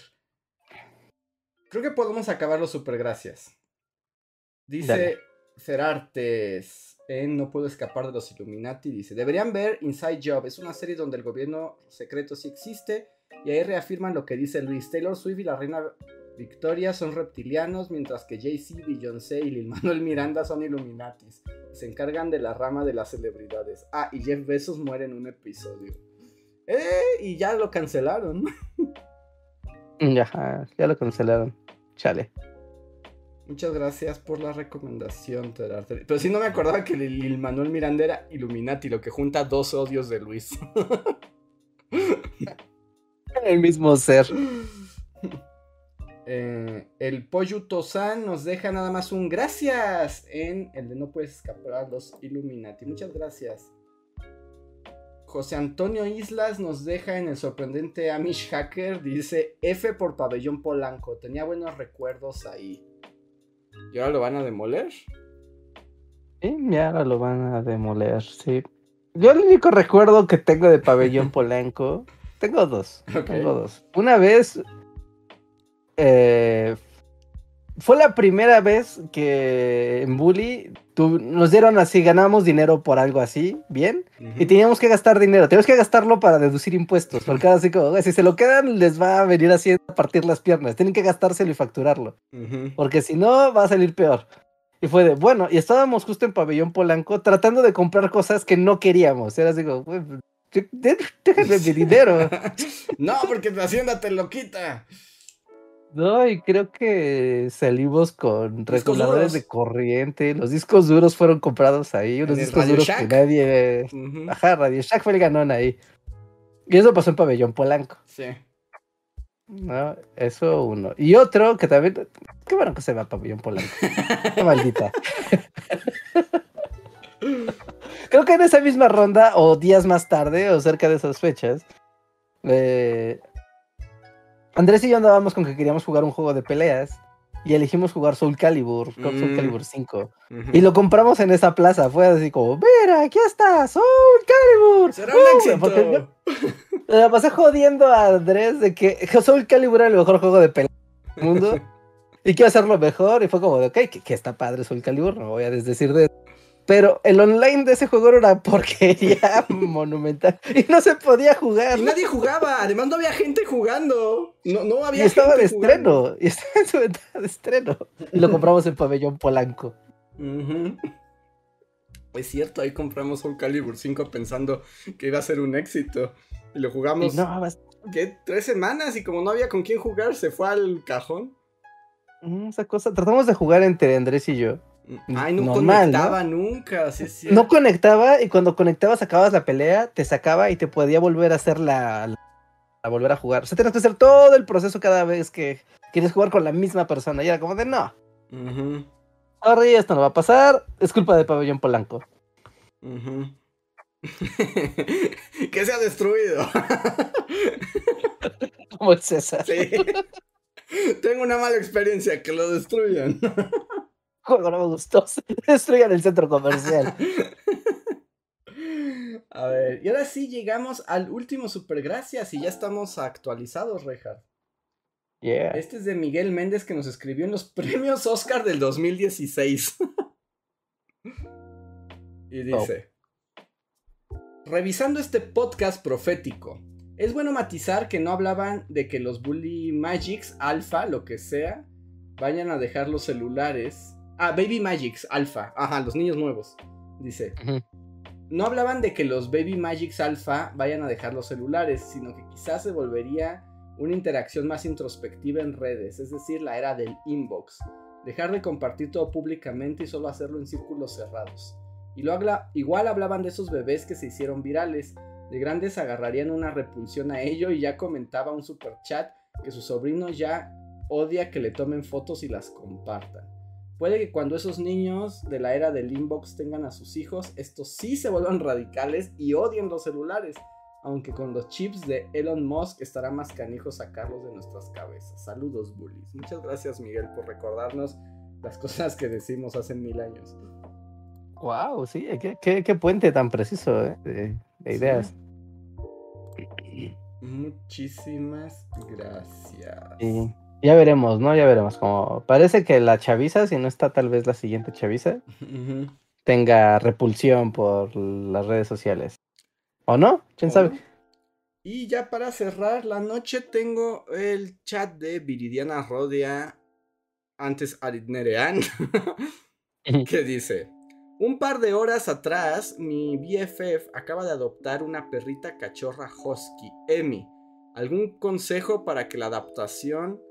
Creo que podemos acabar los super gracias. Dice Cerartes en No puedo escapar de los Illuminati dice, deberían ver Inside Job, es una serie donde el gobierno secreto sí existe y ahí reafirman lo que dice Luis. Taylor Swift y la reina Victoria son reptilianos, mientras que Jay-Z, Beyoncé y Lil Manuel Miranda son Illuminatis. Se encargan de la rama de las celebridades. Ah, y Jeff Bezos muere en un episodio. ¡Eh! Y ya lo cancelaron. Ya, ya lo cancelaron. Chale. Muchas gracias por la recomendación, Pero sí no me acordaba que Lil Manuel Miranda era Illuminati, lo que junta dos odios de Luis. El mismo ser. Eh, el Pollo Tosan nos deja nada más un gracias en el de No puedes escapar a los Illuminati. Muchas gracias. José Antonio Islas nos deja en el sorprendente Amish Hacker. Dice F por Pabellón Polanco. Tenía buenos recuerdos ahí. ¿Y ahora lo van a demoler? Sí, ya ahora lo van a demoler, sí. Yo el único recuerdo que tengo de Pabellón Polanco. tengo dos. Tengo dos. Una vez. Eh, fue la primera vez que en Bully nos dieron así, ganábamos dinero por algo así, bien, y teníamos que gastar dinero, teníamos que gastarlo para deducir impuestos, porque así como, si se lo quedan, les va a venir así a partir las piernas, tienen que gastárselo y facturarlo, porque si no, va a salir peor. Y fue de, bueno, y estábamos justo en Pabellón Polanco tratando de comprar cosas que no queríamos, era así como, déjame mi dinero. no, porque la hacienda te lo quita. No, y creo que salimos con reguladores de corriente. Los discos duros fueron comprados ahí. Unos discos duros que nadie. Ajá, Radio Shack fue el ganón ahí. Y eso pasó en Pabellón Polanco. Sí. No, eso uno. Y otro que también. Qué bueno que se va a Pabellón Polanco. Qué maldita. creo que en esa misma ronda, o días más tarde, o cerca de esas fechas, eh, Andrés y yo andábamos con que queríamos jugar un juego de peleas y elegimos jugar Soul Calibur, Soul mm. Calibur 5. Y lo compramos en esa plaza. Fue así como, mira, aquí está, Soul Calibur. Será un éxito. la pasé jodiendo a Andrés de que Soul Calibur era el mejor juego de peleas del mundo. y quiero hacerlo mejor. Y fue como, ok, que, que está padre Soul Calibur, no voy a desdecir de pero el online de ese juego era una porquería monumental. Y no se podía jugar. Y nadie jugaba. Además, no había gente jugando. No, no había y estaba de estreno. Y estaba en su ventana de estreno. Y lo compramos en Pabellón Polanco. Es cierto, ahí compramos Soul Calibur 5 pensando que iba a ser un éxito. Y lo jugamos. no, ¿Qué? Tres semanas. Y como no había con quién jugar, se fue al cajón. Mm, esa cosa. Tratamos de jugar entre Andrés y yo. Ay, no conectaba nunca, No conectaba y cuando conectabas acabas la pelea, te sacaba y te podía volver a hacer la, a volver a jugar. O sea, tenías que hacer todo el proceso cada vez que quieres jugar con la misma persona. Y era como de no. Sorry, esto no va a pasar. Es culpa de Pabellón Polanco. que se ha destruido. como César. Sí. Tengo una mala experiencia, que lo destruyan juego no me gustó. Destruyan el centro comercial. A ver, y ahora sí llegamos al último super gracias y ya estamos actualizados, Reinhardt. Yeah. Este es de Miguel Méndez que nos escribió en los premios Oscar del 2016. y dice: Revisando este podcast profético, es bueno matizar que no hablaban de que los Bully Magics, Alpha, lo que sea, vayan a dejar los celulares Ah, Baby Magics Alpha. Ajá, los niños nuevos. Dice. No hablaban de que los Baby Magics Alpha vayan a dejar los celulares, sino que quizás se volvería una interacción más introspectiva en redes, es decir, la era del inbox. Dejar de compartir todo públicamente y solo hacerlo en círculos cerrados. Y lo igual hablaban de esos bebés que se hicieron virales. De grandes agarrarían una repulsión a ello y ya comentaba un super chat que su sobrino ya odia que le tomen fotos y las compartan. Puede que cuando esos niños de la era del inbox tengan a sus hijos, estos sí se vuelvan radicales y odien los celulares. Aunque con los chips de Elon Musk estará más canijo sacarlos de nuestras cabezas. Saludos, bullies. Muchas gracias, Miguel, por recordarnos las cosas que decimos hace mil años. Wow, sí, qué, puente tan preciso ¿eh? de, ideas. Muchísimas gracias. Ya veremos, ¿no? Ya veremos. Como parece que la chaviza, si no está tal vez la siguiente chaviza, tenga repulsión por las redes sociales. ¿O no? ¿Quién sabe? Y ya para cerrar la noche tengo el chat de Viridiana Rodia, antes Aritnerean, que dice, un par de horas atrás mi BFF acaba de adoptar una perrita cachorra husky, Emmy. ¿Algún consejo para que la adaptación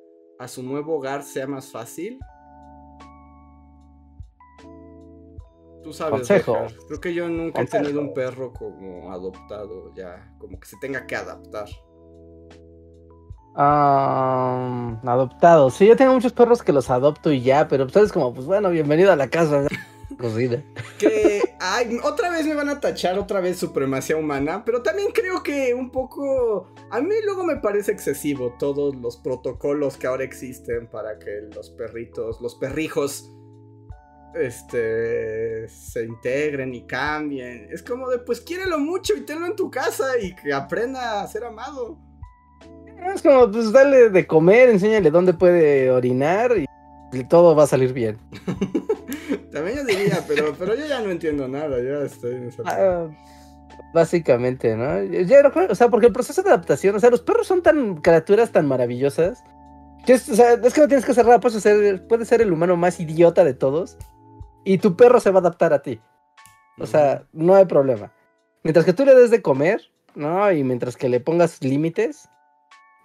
a su nuevo hogar sea más fácil? Tú sabes, creo que yo nunca he tenido un perro como adoptado, ya, como que se tenga que adaptar. adoptado. Sí, yo tengo muchos perros que los adopto y ya, pero ustedes como, pues bueno, bienvenido a la casa. Cocina. Que ay, otra vez me van a tachar otra vez supremacía humana, pero también creo que un poco a mí luego me parece excesivo todos los protocolos que ahora existen para que los perritos, los perrijos este, se integren y cambien. Es como de, pues quiérelo mucho y tenlo en tu casa y que aprenda a ser amado. Es como, pues dale de comer, enséñale dónde puede orinar y, todo va a salir bien. También yo diría, pero, pero yo ya no entiendo nada, ya estoy en esa... Ah, básicamente, ¿no? Yo, o sea, porque el proceso de adaptación, o sea, los perros son tan criaturas tan maravillosas. Que es, o sea, es que no tienes que cerrar, puedes ser, puede ser el humano más idiota de todos y tu perro se va a adaptar a ti. O sea, no hay problema. Mientras que tú le des de comer, ¿no? Y mientras que le pongas límites,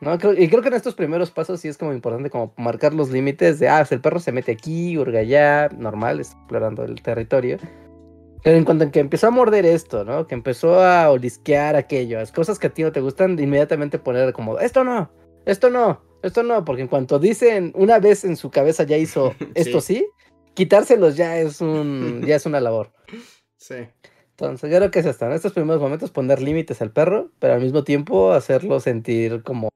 ¿no? y creo que en estos primeros pasos sí es como importante como marcar los límites de, ah, si el perro se mete aquí, hurga allá, normal, está explorando el territorio. Pero en cuanto en que empezó a morder esto, ¿no? Que empezó a olisquear aquello, las cosas que a ti no te gustan, inmediatamente poner como, esto no, esto no, esto no, porque en cuanto dicen, una vez en su cabeza ya hizo esto sí quitárselos ya es un ya es una labor. Sí. Entonces, yo creo que es hasta en estos primeros momentos poner límites al perro, pero al mismo tiempo hacerlo sentir como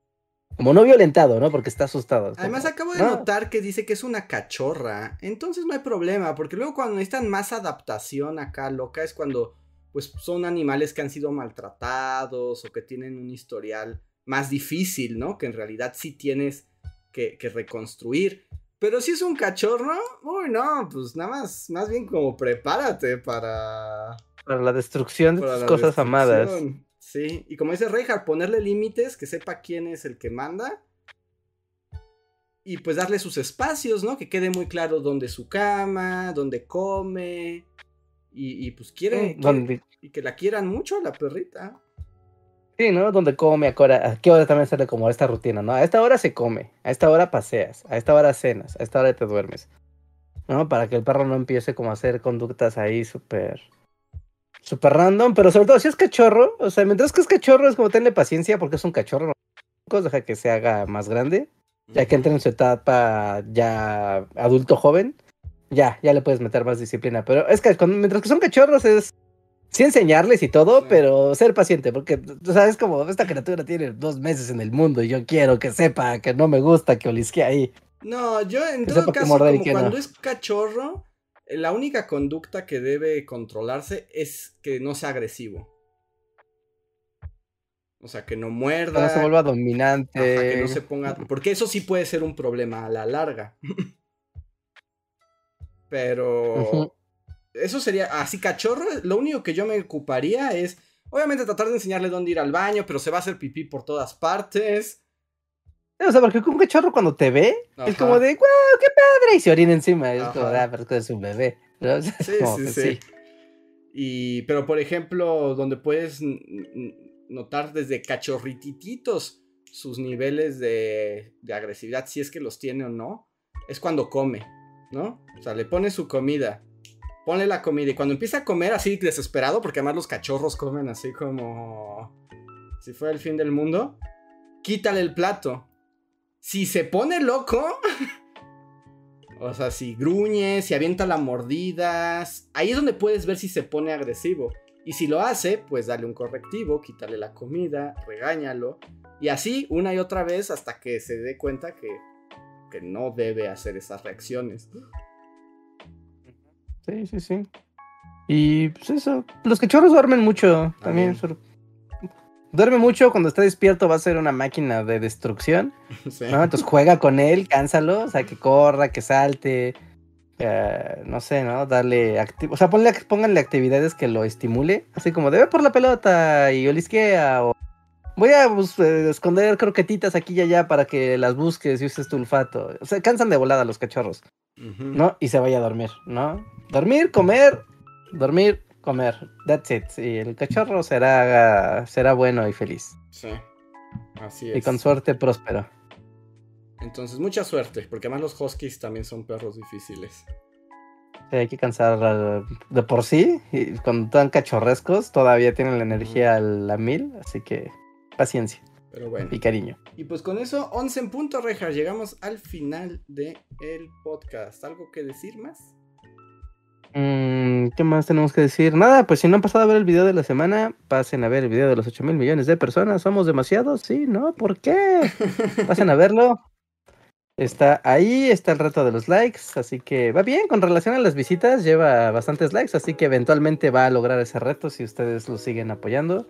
como no violentado, ¿no? Porque está asustado. Además, acabo de notar que dice que es una cachorra. Entonces no hay problema, porque luego cuando necesitan más adaptación acá, loca, es cuando pues son animales que han sido maltratados o que tienen un historial más difícil, ¿no? Que en realidad sí tienes que, que reconstruir. Pero si es un cachorro, uy, no, pues nada más, más bien como prepárate para... Para la destrucción de tus cosas amadas. Sí, y como dice Reinhardt, ponerle límites, que sepa quién es el que manda. Y pues darle sus espacios, ¿no? Que quede muy claro dónde es su cama, dónde come. Y, pues quiere... y que la quieran mucho la perrita. Sí, ¿no? Donde come, a qué hora, a qué hora también sale como esta rutina, ¿no? A esta hora se come, a esta hora paseas, a esta hora cenas, a esta hora te duermes. ¿No? Para que el perro no empiece como a hacer conductas ahí súper... Súper random, pero sobre todo si es cachorro, o sea, mientras que es cachorro es como tenerle paciencia porque es un cachorro, ¿no? deja que se haga más grande, ya que entre en su etapa ya adulto joven, ya, ya le puedes meter más disciplina. Pero es que mientras que son cachorros es sí enseñarles y todo, pero ser paciente, porque, tú sabes, como esta criatura tiene dos meses en el mundo y yo quiero que sepa que no me gusta que olisque ahí. No, yo en todo caso, como cuando es cachorro, la única conducta que debe controlarse es que no sea agresivo. O sea, que no muerda. Que no se vuelva dominante. que no se ponga. Porque eso sí puede ser un problema a la larga. Pero. Eso sería así cachorro. Lo único que yo me ocuparía es, obviamente, tratar de enseñarle dónde ir al baño, pero se va a hacer pipí por todas partes. O sea, porque un cachorro cuando te ve es como de, ¡wow, qué padre! Y se orina encima. Es como, ah, pero es un bebé. Sí, sí, sí. Y, pero por ejemplo, donde puedes notar desde cachorritititos sus niveles de, de agresividad, si es que los tiene o no, es cuando come, ¿no? O sea, le pone su comida ponle la comida y cuando empieza a comer así desesperado, porque además los cachorros comen así como si fuera el fin del mundo, quítale el plato. Si se pone loco, o sea, si gruñe, si avienta las mordidas, ahí es donde puedes ver si se pone agresivo. Y si lo hace, pues dale un correctivo, quítale la comida, regáñalo. Y así una y otra vez hasta que se dé cuenta que, que no debe hacer esas reacciones. Sí, sí, sí. Y pues eso, los cachorros duermen mucho también. Duerme mucho, cuando está despierto va a ser una máquina de destrucción. ¿no? Entonces juega con él, cánsalo, o sea, que corra, que salte, eh, no sé, ¿no? Darle, o sea, ponle, pónganle actividades que lo estimule, así como debe por la pelota y olisquea o voy a pues, eh, esconder croquetitas aquí y allá para que las busques y uses tu olfato. O sea, cansan de volada los cachorros, ¿no? Y se vaya a dormir, ¿no? Dormir, comer, dormir, comer. That's it. Y el cachorro será, será bueno y feliz. Sí. Así es. Y con suerte próspero. Entonces, mucha suerte, porque además los huskies también son perros difíciles. Sí, hay que cansar de por sí. Y cuando están cachorrescos, todavía tienen la energía a la mil. Así que paciencia. Pero bueno. Y cariño. Y pues con eso, 11 en punto, Rejar. Llegamos al final del podcast. ¿Algo que decir más? Mm, ¿Qué más tenemos que decir? Nada, pues si no han pasado a ver el video de la semana, pasen a ver el video de los 8 mil millones de personas. ¿Somos demasiados? Sí, ¿no? ¿Por qué? Pasen a verlo. Está ahí, está el reto de los likes, así que va bien. Con relación a las visitas, lleva bastantes likes, así que eventualmente va a lograr ese reto si ustedes lo siguen apoyando.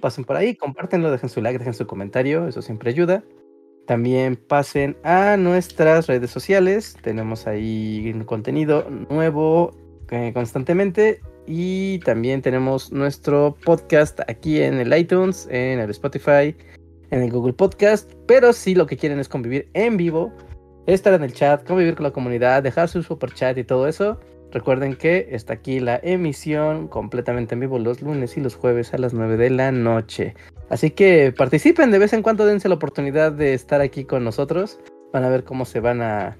Pasen por ahí, compártenlo, dejen su like, dejen su comentario, eso siempre ayuda. También pasen a nuestras redes sociales, tenemos ahí contenido nuevo eh, constantemente y también tenemos nuestro podcast aquí en el iTunes, en el Spotify, en el Google Podcast. Pero si lo que quieren es convivir en vivo, estar en el chat, convivir con la comunidad, dejar su super chat y todo eso, recuerden que está aquí la emisión completamente en vivo los lunes y los jueves a las 9 de la noche. Así que participen de vez en cuando, dense la oportunidad de estar aquí con nosotros. Van a ver cómo se van a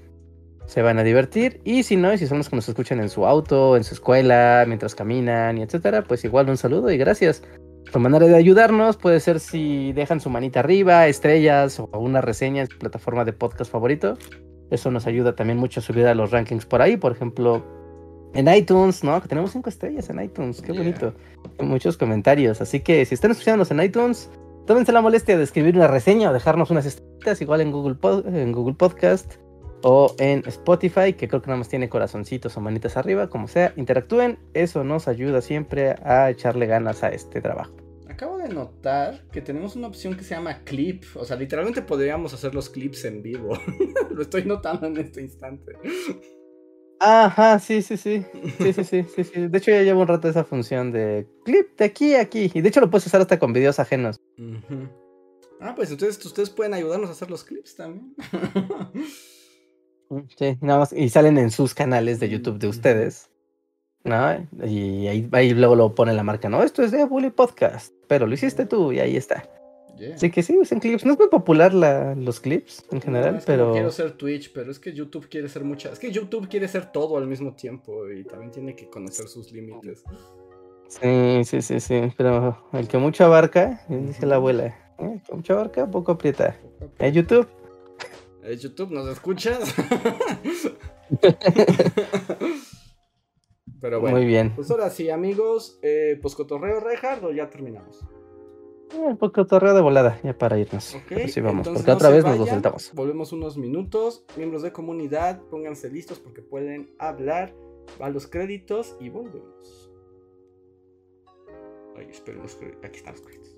se van a divertir. Y si no, y si son los que nos escuchan en su auto, en su escuela, mientras caminan y etcétera, pues igual un saludo y gracias. Otra manera de ayudarnos puede ser si dejan su manita arriba, estrellas o una reseña en su plataforma de podcast favorito. Eso nos ayuda también mucho a subir a los rankings por ahí. Por ejemplo, en iTunes, ¿no? Que tenemos cinco estrellas en iTunes. Qué bonito. muchos comentarios. Así que si están escuchándonos en iTunes, tómense la molestia de escribir una reseña o dejarnos unas estrellas, igual en Google, en Google Podcast o en Spotify, que creo que nada más tiene corazoncitos o manitas arriba, como sea, interactúen, eso nos ayuda siempre a echarle ganas a este trabajo. Acabo de notar que tenemos una opción que se llama clip, o sea, literalmente podríamos hacer los clips en vivo. Lo estoy notando en este instante. Ajá, sí, sí, sí. Sí, sí, sí, sí, sí. De hecho ya llevo un rato esa función de clip de aquí a aquí. Y de hecho lo puedes usar hasta con videos ajenos. Ah, pues entonces ustedes pueden ayudarnos a hacer los clips también. Sí, nada más, y salen en sus canales de YouTube de ustedes. ¿No? Y ahí, luego lo pone la marca, no, esto es de Bully Podcast, pero lo hiciste tú y ahí está. Así que sí, usen clips. No es muy popular la, los clips en general, pero. No quiero ser Twitch, pero es que YouTube quiere ser mucha. Es que YouTube quiere ser todo al mismo tiempo y también tiene que conocer sus límites. Sí, sí, sí, sí. Pero el que mucho abarca, dice la abuela, ¿eh? el que mucho abarca, poco aprieta. En YouTube YouTube, ¿nos escuchas? Pero bueno. Muy bien. Pues ahora sí, amigos, eh, pues cotorreo Rejardo, ya terminamos. Un eh, poco cotorreo de volada, ya para irnos. Ok. Sí, vamos, porque otra vez nos lo sentamos. Volvemos unos minutos. Miembros de comunidad, pónganse listos porque pueden hablar. a los créditos y volvemos. Ay, esperemos. Aquí están los créditos.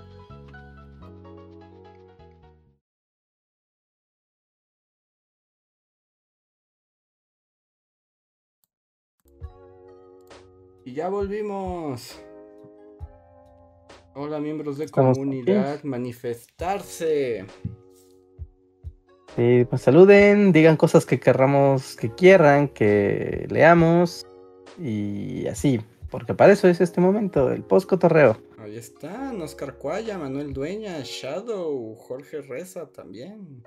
Y ya volvimos. Hola miembros de comunidad, manifestarse. Sí, pues saluden, digan cosas que querramos, que quieran, que leamos y así, porque para eso es este momento, el post cotorreo. Ahí están, Oscar Cuaya, Manuel Dueña, Shadow, Jorge Reza también.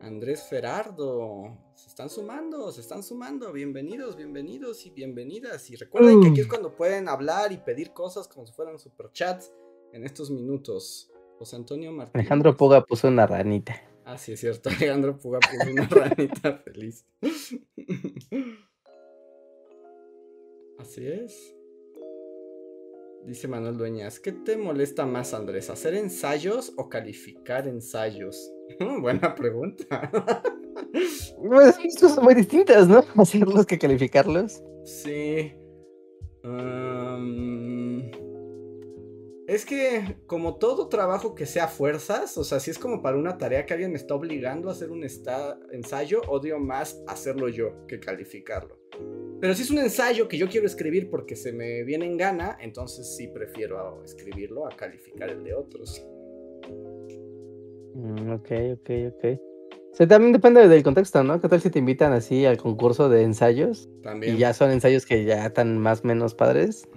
Andrés Ferardo. Se están sumando, se están sumando. Bienvenidos, bienvenidos y bienvenidas. Y recuerden que aquí es mm. cuando pueden hablar y pedir cosas como si fueran superchats en estos minutos. José Antonio Martínez. Alejandro Puga puso una ranita. Ah, sí, es cierto. Alejandro Puga puso una ranita feliz. Así es. Dice Manuel Dueñas, ¿qué te molesta más, Andrés? ¿Hacer ensayos o calificar ensayos? Buena pregunta. Pues son muy distintas, ¿no? Hacerlos que calificarlos. Sí. Es que como todo trabajo que sea fuerzas, o sea, si es como para una tarea que alguien me está obligando a hacer un ensayo, odio más hacerlo yo que calificarlo. Pero si es un ensayo que yo quiero escribir porque se me viene en gana, entonces sí prefiero escribirlo a calificar el de otros. Mm, ok, ok, ok. O sea, también depende del contexto, ¿no? ¿Qué tal si te invitan así al concurso de ensayos? También. Y ya son ensayos que ya están más o menos padres.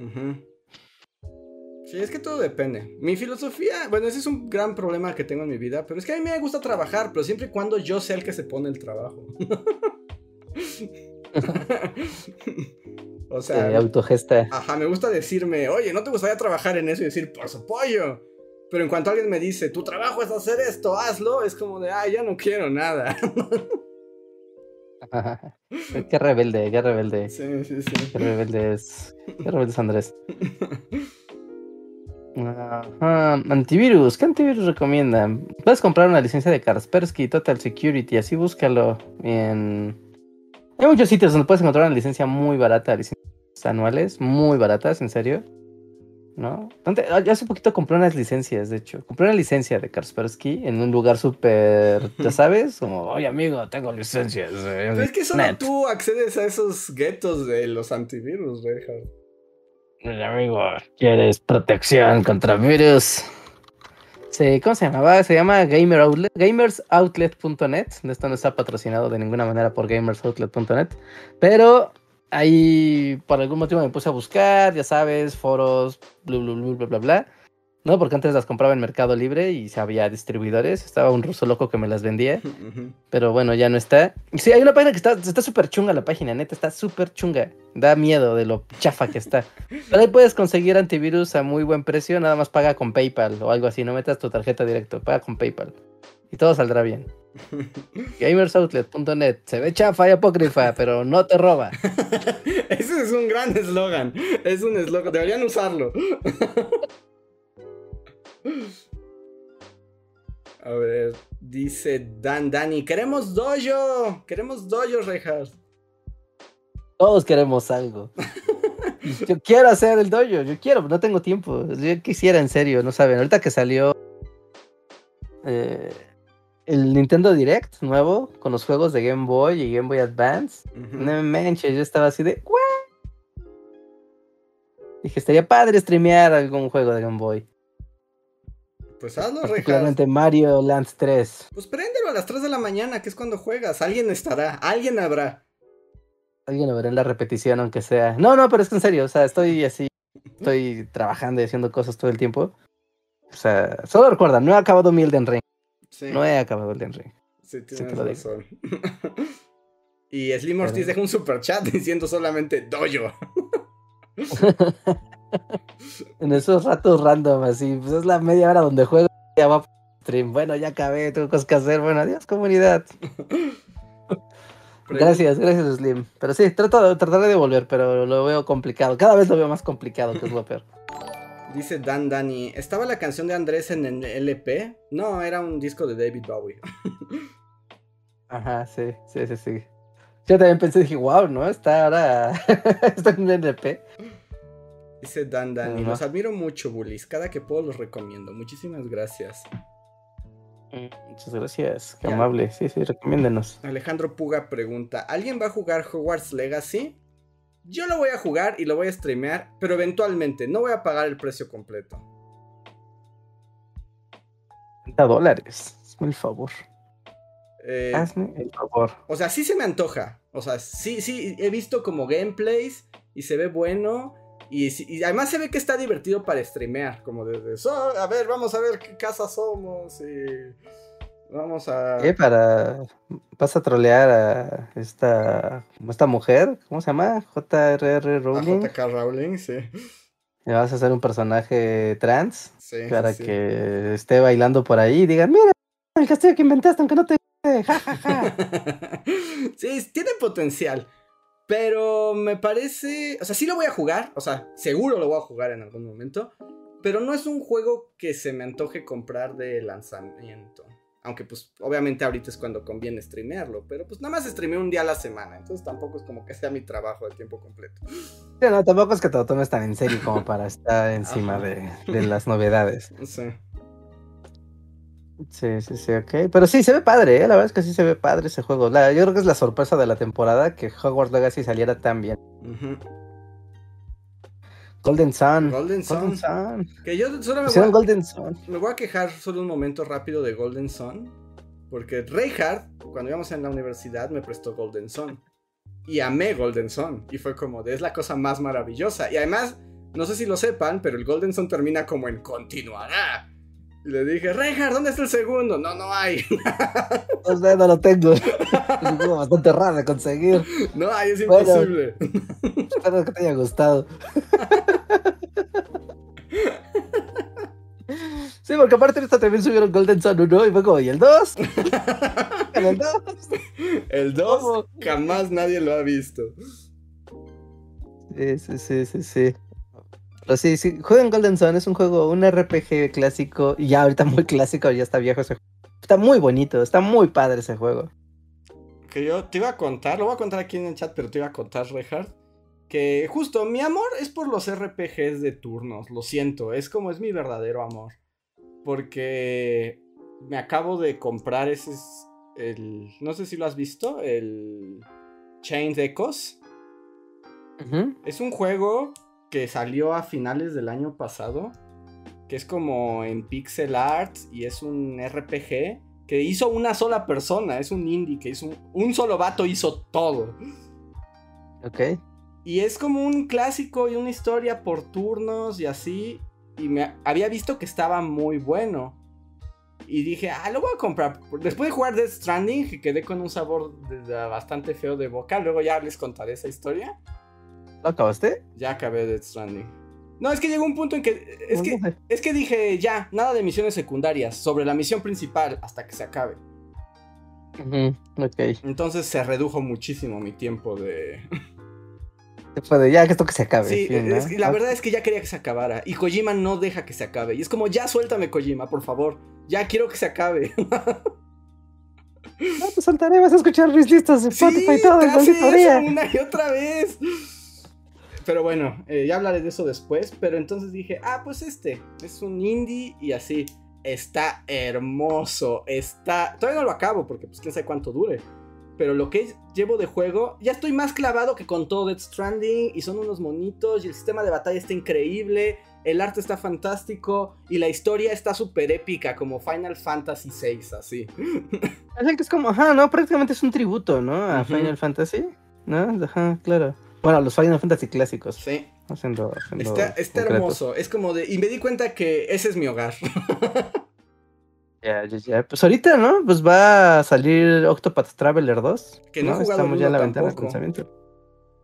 Sí, es que todo depende. Mi filosofía, bueno, ese es un gran problema que tengo en mi vida, pero es que a mí me gusta trabajar, pero siempre y cuando yo sea el que se pone el trabajo. o sea, autogesta. Ajá, me gusta decirme, oye, ¿no te gustaría trabajar en eso? Y decir, por su pollo. Pero en cuanto alguien me dice, tu trabajo es hacer esto, hazlo, es como de, ah, ya no quiero nada. qué rebelde, qué rebelde. Sí, sí, sí. Qué rebelde es. Qué rebelde es Andrés. Antivirus, ¿qué antivirus recomiendan? Puedes comprar una licencia de Kaspersky Total Security, así búscalo en... Hay muchos sitios donde puedes encontrar una licencia muy barata, licencias anuales, muy baratas, en serio. ¿No? Yo hace poquito compré unas licencias, de hecho. Compré una licencia de Kaspersky en un lugar súper, ya sabes, como, oye amigo, tengo licencias. Pero es que solo tú accedes a esos guetos de los antivirus, Reja amigo, ¿quieres protección contra virus? Sí, ¿cómo se llamaba? Se llama Gamer Outlet, gamersoutlet.net. Esto no está patrocinado de ninguna manera por gamersoutlet.net. Pero ahí por algún motivo me puse a buscar, ya sabes, foros, bla, bla, bla, bla, bla. No, porque antes las compraba en Mercado Libre y había distribuidores. Estaba un ruso loco que me las vendía. Pero bueno, ya no está. Sí, hay una página que está súper está chunga la página, neta, está súper chunga. Da miedo de lo chafa que está. Pero ahí puedes conseguir antivirus a muy buen precio. Nada más paga con PayPal o algo así. No metas tu tarjeta directo, paga con PayPal. Y todo saldrá bien. Gamersoutlet.net. Se ve chafa y apócrifa, pero no te roba. Ese es un gran eslogan. Es un eslogan. Deberían usarlo. A ver, dice Dan Dani, queremos dojo, queremos dojo, Rejas. Todos queremos algo. yo quiero hacer el dojo, yo quiero, no tengo tiempo. Yo quisiera, en serio, no saben. Ahorita que salió eh, el Nintendo Direct nuevo con los juegos de Game Boy y Game Boy Advance, no me yo estaba así de, Dije, estaría padre streamear algún juego de Game Boy. Pues hazlo, Particularmente Mario Land 3. Pues préndelo a las 3 de la mañana, que es cuando juegas. Alguien estará, alguien habrá. Alguien verá en la repetición, aunque sea. No, no, pero es que en serio, o sea, estoy así, estoy trabajando y haciendo cosas todo el tiempo. O sea, solo recuerda, no he acabado mi Elden Ring. Sí. No he acabado Elden Ring. Sí, tienes razón. y Slim Ortiz deja un super chat diciendo solamente Dojo. en esos ratos random, así, pues es la media hora donde juego ya va stream. Bueno, ya acabé, tengo cosas que hacer. Bueno, adiós, comunidad. gracias, gracias, Slim. Pero sí, trato de, trataré de volver, pero lo veo complicado. Cada vez lo veo más complicado, que es lo peor. Dice Dan Dani, ¿estaba la canción de Andrés en el LP? No, era un disco de David Bowie. Ajá, sí, sí, sí, sí. Yo también pensé, dije, wow, ¿no? Está ahora, está en el LP. Dice Dan Dani, los admiro mucho, bullies. Cada que puedo los recomiendo. Muchísimas gracias. Mm, muchas gracias, qué amable. Sí, sí, recomiéndenos. Alejandro Puga pregunta: ¿Alguien va a jugar Hogwarts Legacy? Yo lo voy a jugar y lo voy a streamear, pero eventualmente no voy a pagar el precio completo. 30 dólares, hazme el favor. Eh, hazme el favor. O sea, sí se me antoja. O sea, sí, sí, he visto como gameplays y se ve bueno. Y, además se ve que está divertido para streamear, como desde, a ver, vamos a ver qué casa somos y vamos a... ¿Qué? Para... ¿Vas a trolear a esta, esta mujer? ¿Cómo se llama? J.R.R. Rowling. J.K. Rowling, sí. Y vas a hacer un personaje trans sí, para que esté bailando por ahí y digan, mira, el castillo que inventaste, aunque no te... Ja, ja, ja. sí, tiene potencial. Pero me parece. O sea, sí lo voy a jugar. O sea, seguro lo voy a jugar en algún momento. Pero no es un juego que se me antoje comprar de lanzamiento. Aunque pues obviamente ahorita es cuando conviene streamearlo. Pero pues nada más streameo un día a la semana. Entonces tampoco es como que sea mi trabajo de tiempo completo. Sí, no, tampoco es que te lo tomes tan en serio como para estar encima de, de, las novedades. Sí. Sí, sí, sí, ok. Pero sí, se ve padre, ¿eh? La verdad es que sí se ve padre ese juego. La, yo creo que es la sorpresa de la temporada que Hogwarts Legacy saliera tan bien. Golden Sun. Golden Sun. Golden Sun. Que yo solo me voy, a, Golden Sun. me voy a quejar solo un momento rápido de Golden Sun. Porque Reinhardt, cuando íbamos en la universidad, me prestó Golden Sun. Y amé Golden Sun. Y fue como de es la cosa más maravillosa. Y además, no sé si lo sepan, pero el Golden Sun termina como en continuará. Y le dije, Reinhardt, ¿dónde está el segundo? No, no hay. No lo tengo. Es bastante raro de conseguir. no hay, es Bueno. imposible. Espero que te haya gustado. Sí, porque aparte de esto también subieron Golden Sun 1 y fue como, ¿y el 2? ¿El 2? El 2 ¿Cómo? jamás nadie lo ha visto. Sí, sí, sí, sí, sí. Pero sí, sí, jueguen Golden Sun, es un juego, un RPG clásico, y ya ahorita muy clásico, ya está viejo ese juego. Está muy bonito, está muy padre ese juego. Que yo te iba a contar, lo voy a contar aquí en el chat, pero te iba a contar, Reinhardt. Que justo mi amor es por los RPGs de turnos, lo siento, es como es mi verdadero amor. Porque me acabo de comprar ese, es el, no sé si lo has visto, el Chained Echoes. Ujú. Es un juego que salió a finales del año pasado, que es como en pixel art y es un RPG que hizo una sola persona, es un indie que hizo un, un solo vato hizo todo. Ok. Y es como un clásico y una historia por turnos y así. Y me había visto que estaba muy bueno. Y dije, ah, lo voy a comprar. Después de jugar Death Stranding, que quedé con un sabor de- de bastante feo de boca. Luego ya les contaré esa historia. ¿Lo acabaste? Ya acabé Death Stranding. No, es que llegó un punto en que. Es que, es que dije, ya, nada de misiones secundarias. Sobre la misión principal hasta que se acabe. Ujú, Ok. Entonces se redujo muchísimo mi tiempo de. Se puede, ya que esto que se acabe. Sí, fin, ¿no? es que la verdad es que ya quería que se acabara. Y Kojima no deja que se acabe. Y es como, ya suéltame, Kojima, por favor. Ya quiero que se acabe. No te soltaré, vas a escuchar mis listas de sí, Spotify y todo te hace eso una y otra vez. Pero bueno, eh, ya hablaré de eso después. Pero entonces dije, ah, pues este. Es un indie y así. Está hermoso. Está. Todavía no lo acabo porque pues quién sabe cuánto dure. Pero lo que llevo de juego, ya estoy más clavado que con todo Death Stranding. Y son unos monitos. Y el sistema de batalla está increíble. El arte está fantástico. Y la historia está súper épica, como Final Fantasy VI, así. Es el que es como, ajá, no, prácticamente es un tributo, ¿no? A. Final Fantasy, ¿no? Ajá, claro. Bueno, los Final Fantasy clásicos. Sí. Haciendo, haciendo Está, hermoso. Es como de. Y me di cuenta que ese es mi hogar. Ya, ya, ya. Pues ahorita, ¿no? Pues va a salir Octopath Traveler 2. Que no jugado Estamos ya en la ventana de tampoco. lanzamiento.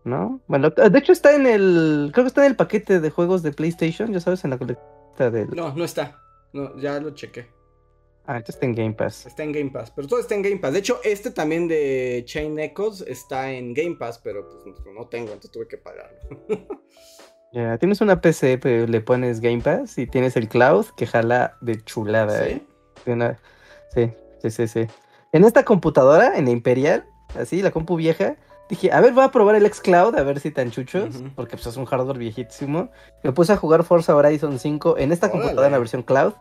¿No? Bueno, de hecho está en el. Creo que está en el paquete de juegos de PlayStation, ya sabes, en la colecta del. No, no está. No, ya lo chequé. Ah, este está en Game Pass. Está en Game Pass. Pero todo está en Game Pass. De hecho, este también de Chain Echoes está en Game Pass, pero pues no tengo, entonces tuve que pagarlo. Ya, tienes una PC, pero le pones Game Pass y tienes el cloud que jala de chulada, ¿eh? ¿Sí? De una- Sí, sí, sí, sí. En esta computadora, en la Imperial, así, la compu vieja, dije, a ver, voy a probar el xCloud, a ver si tan chuchos, porque pues es un hardware viejísimo. Me puse a jugar Forza Horizon 5 en esta computadora en la versión cloud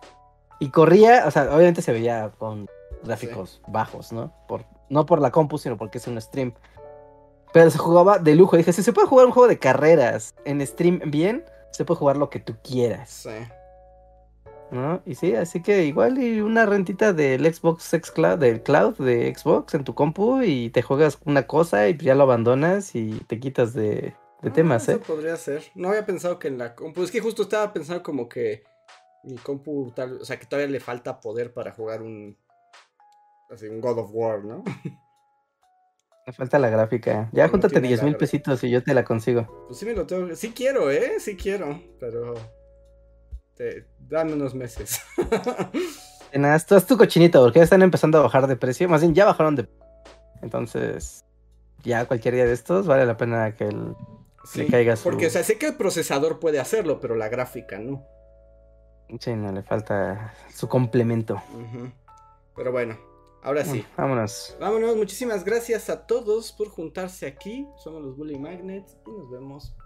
y corría, o sea, obviamente se veía con gráficos bajos, ¿no? Por, no por la compu, sino porque es un stream. Pero se jugaba de lujo. Dije, si se puede jugar un juego de carreras en stream bien, se puede jugar lo que tú quieras. Sí. ¿no? Y sí, así que igual y una rentita del Xbox X Cloud, del cloud de Xbox en tu compu y te juegas una cosa y ya lo abandonas y te quitas de, de Ah, temas, eso ¿eh? podría ser. No había pensado que en la compu. Es que justo estaba pensando como que mi compu tal, o sea, que todavía le falta poder para jugar un así un God of War, ¿no? Me falta la gráfica. Ya No júntate tiene 10 mil pesitos y yo te la consigo. Pues sí me lo tengo. Sí quiero, ¿eh? Sí quiero, pero te, dame unos meses. Haz, haz tu cochinito porque ya están empezando a bajar de precio. Más bien, ya bajaron de Entonces, ya cualquier día de estos vale la pena que el, Sí, le caiga su... Porque, o sea, sé que el procesador puede hacerlo, pero la gráfica no. Sí, no, le falta su complemento. Pero bueno, ahora sí. Bueno, vámonos. Vámonos, muchísimas gracias a todos por juntarse aquí. Somos los Bully Magnets y nos vemos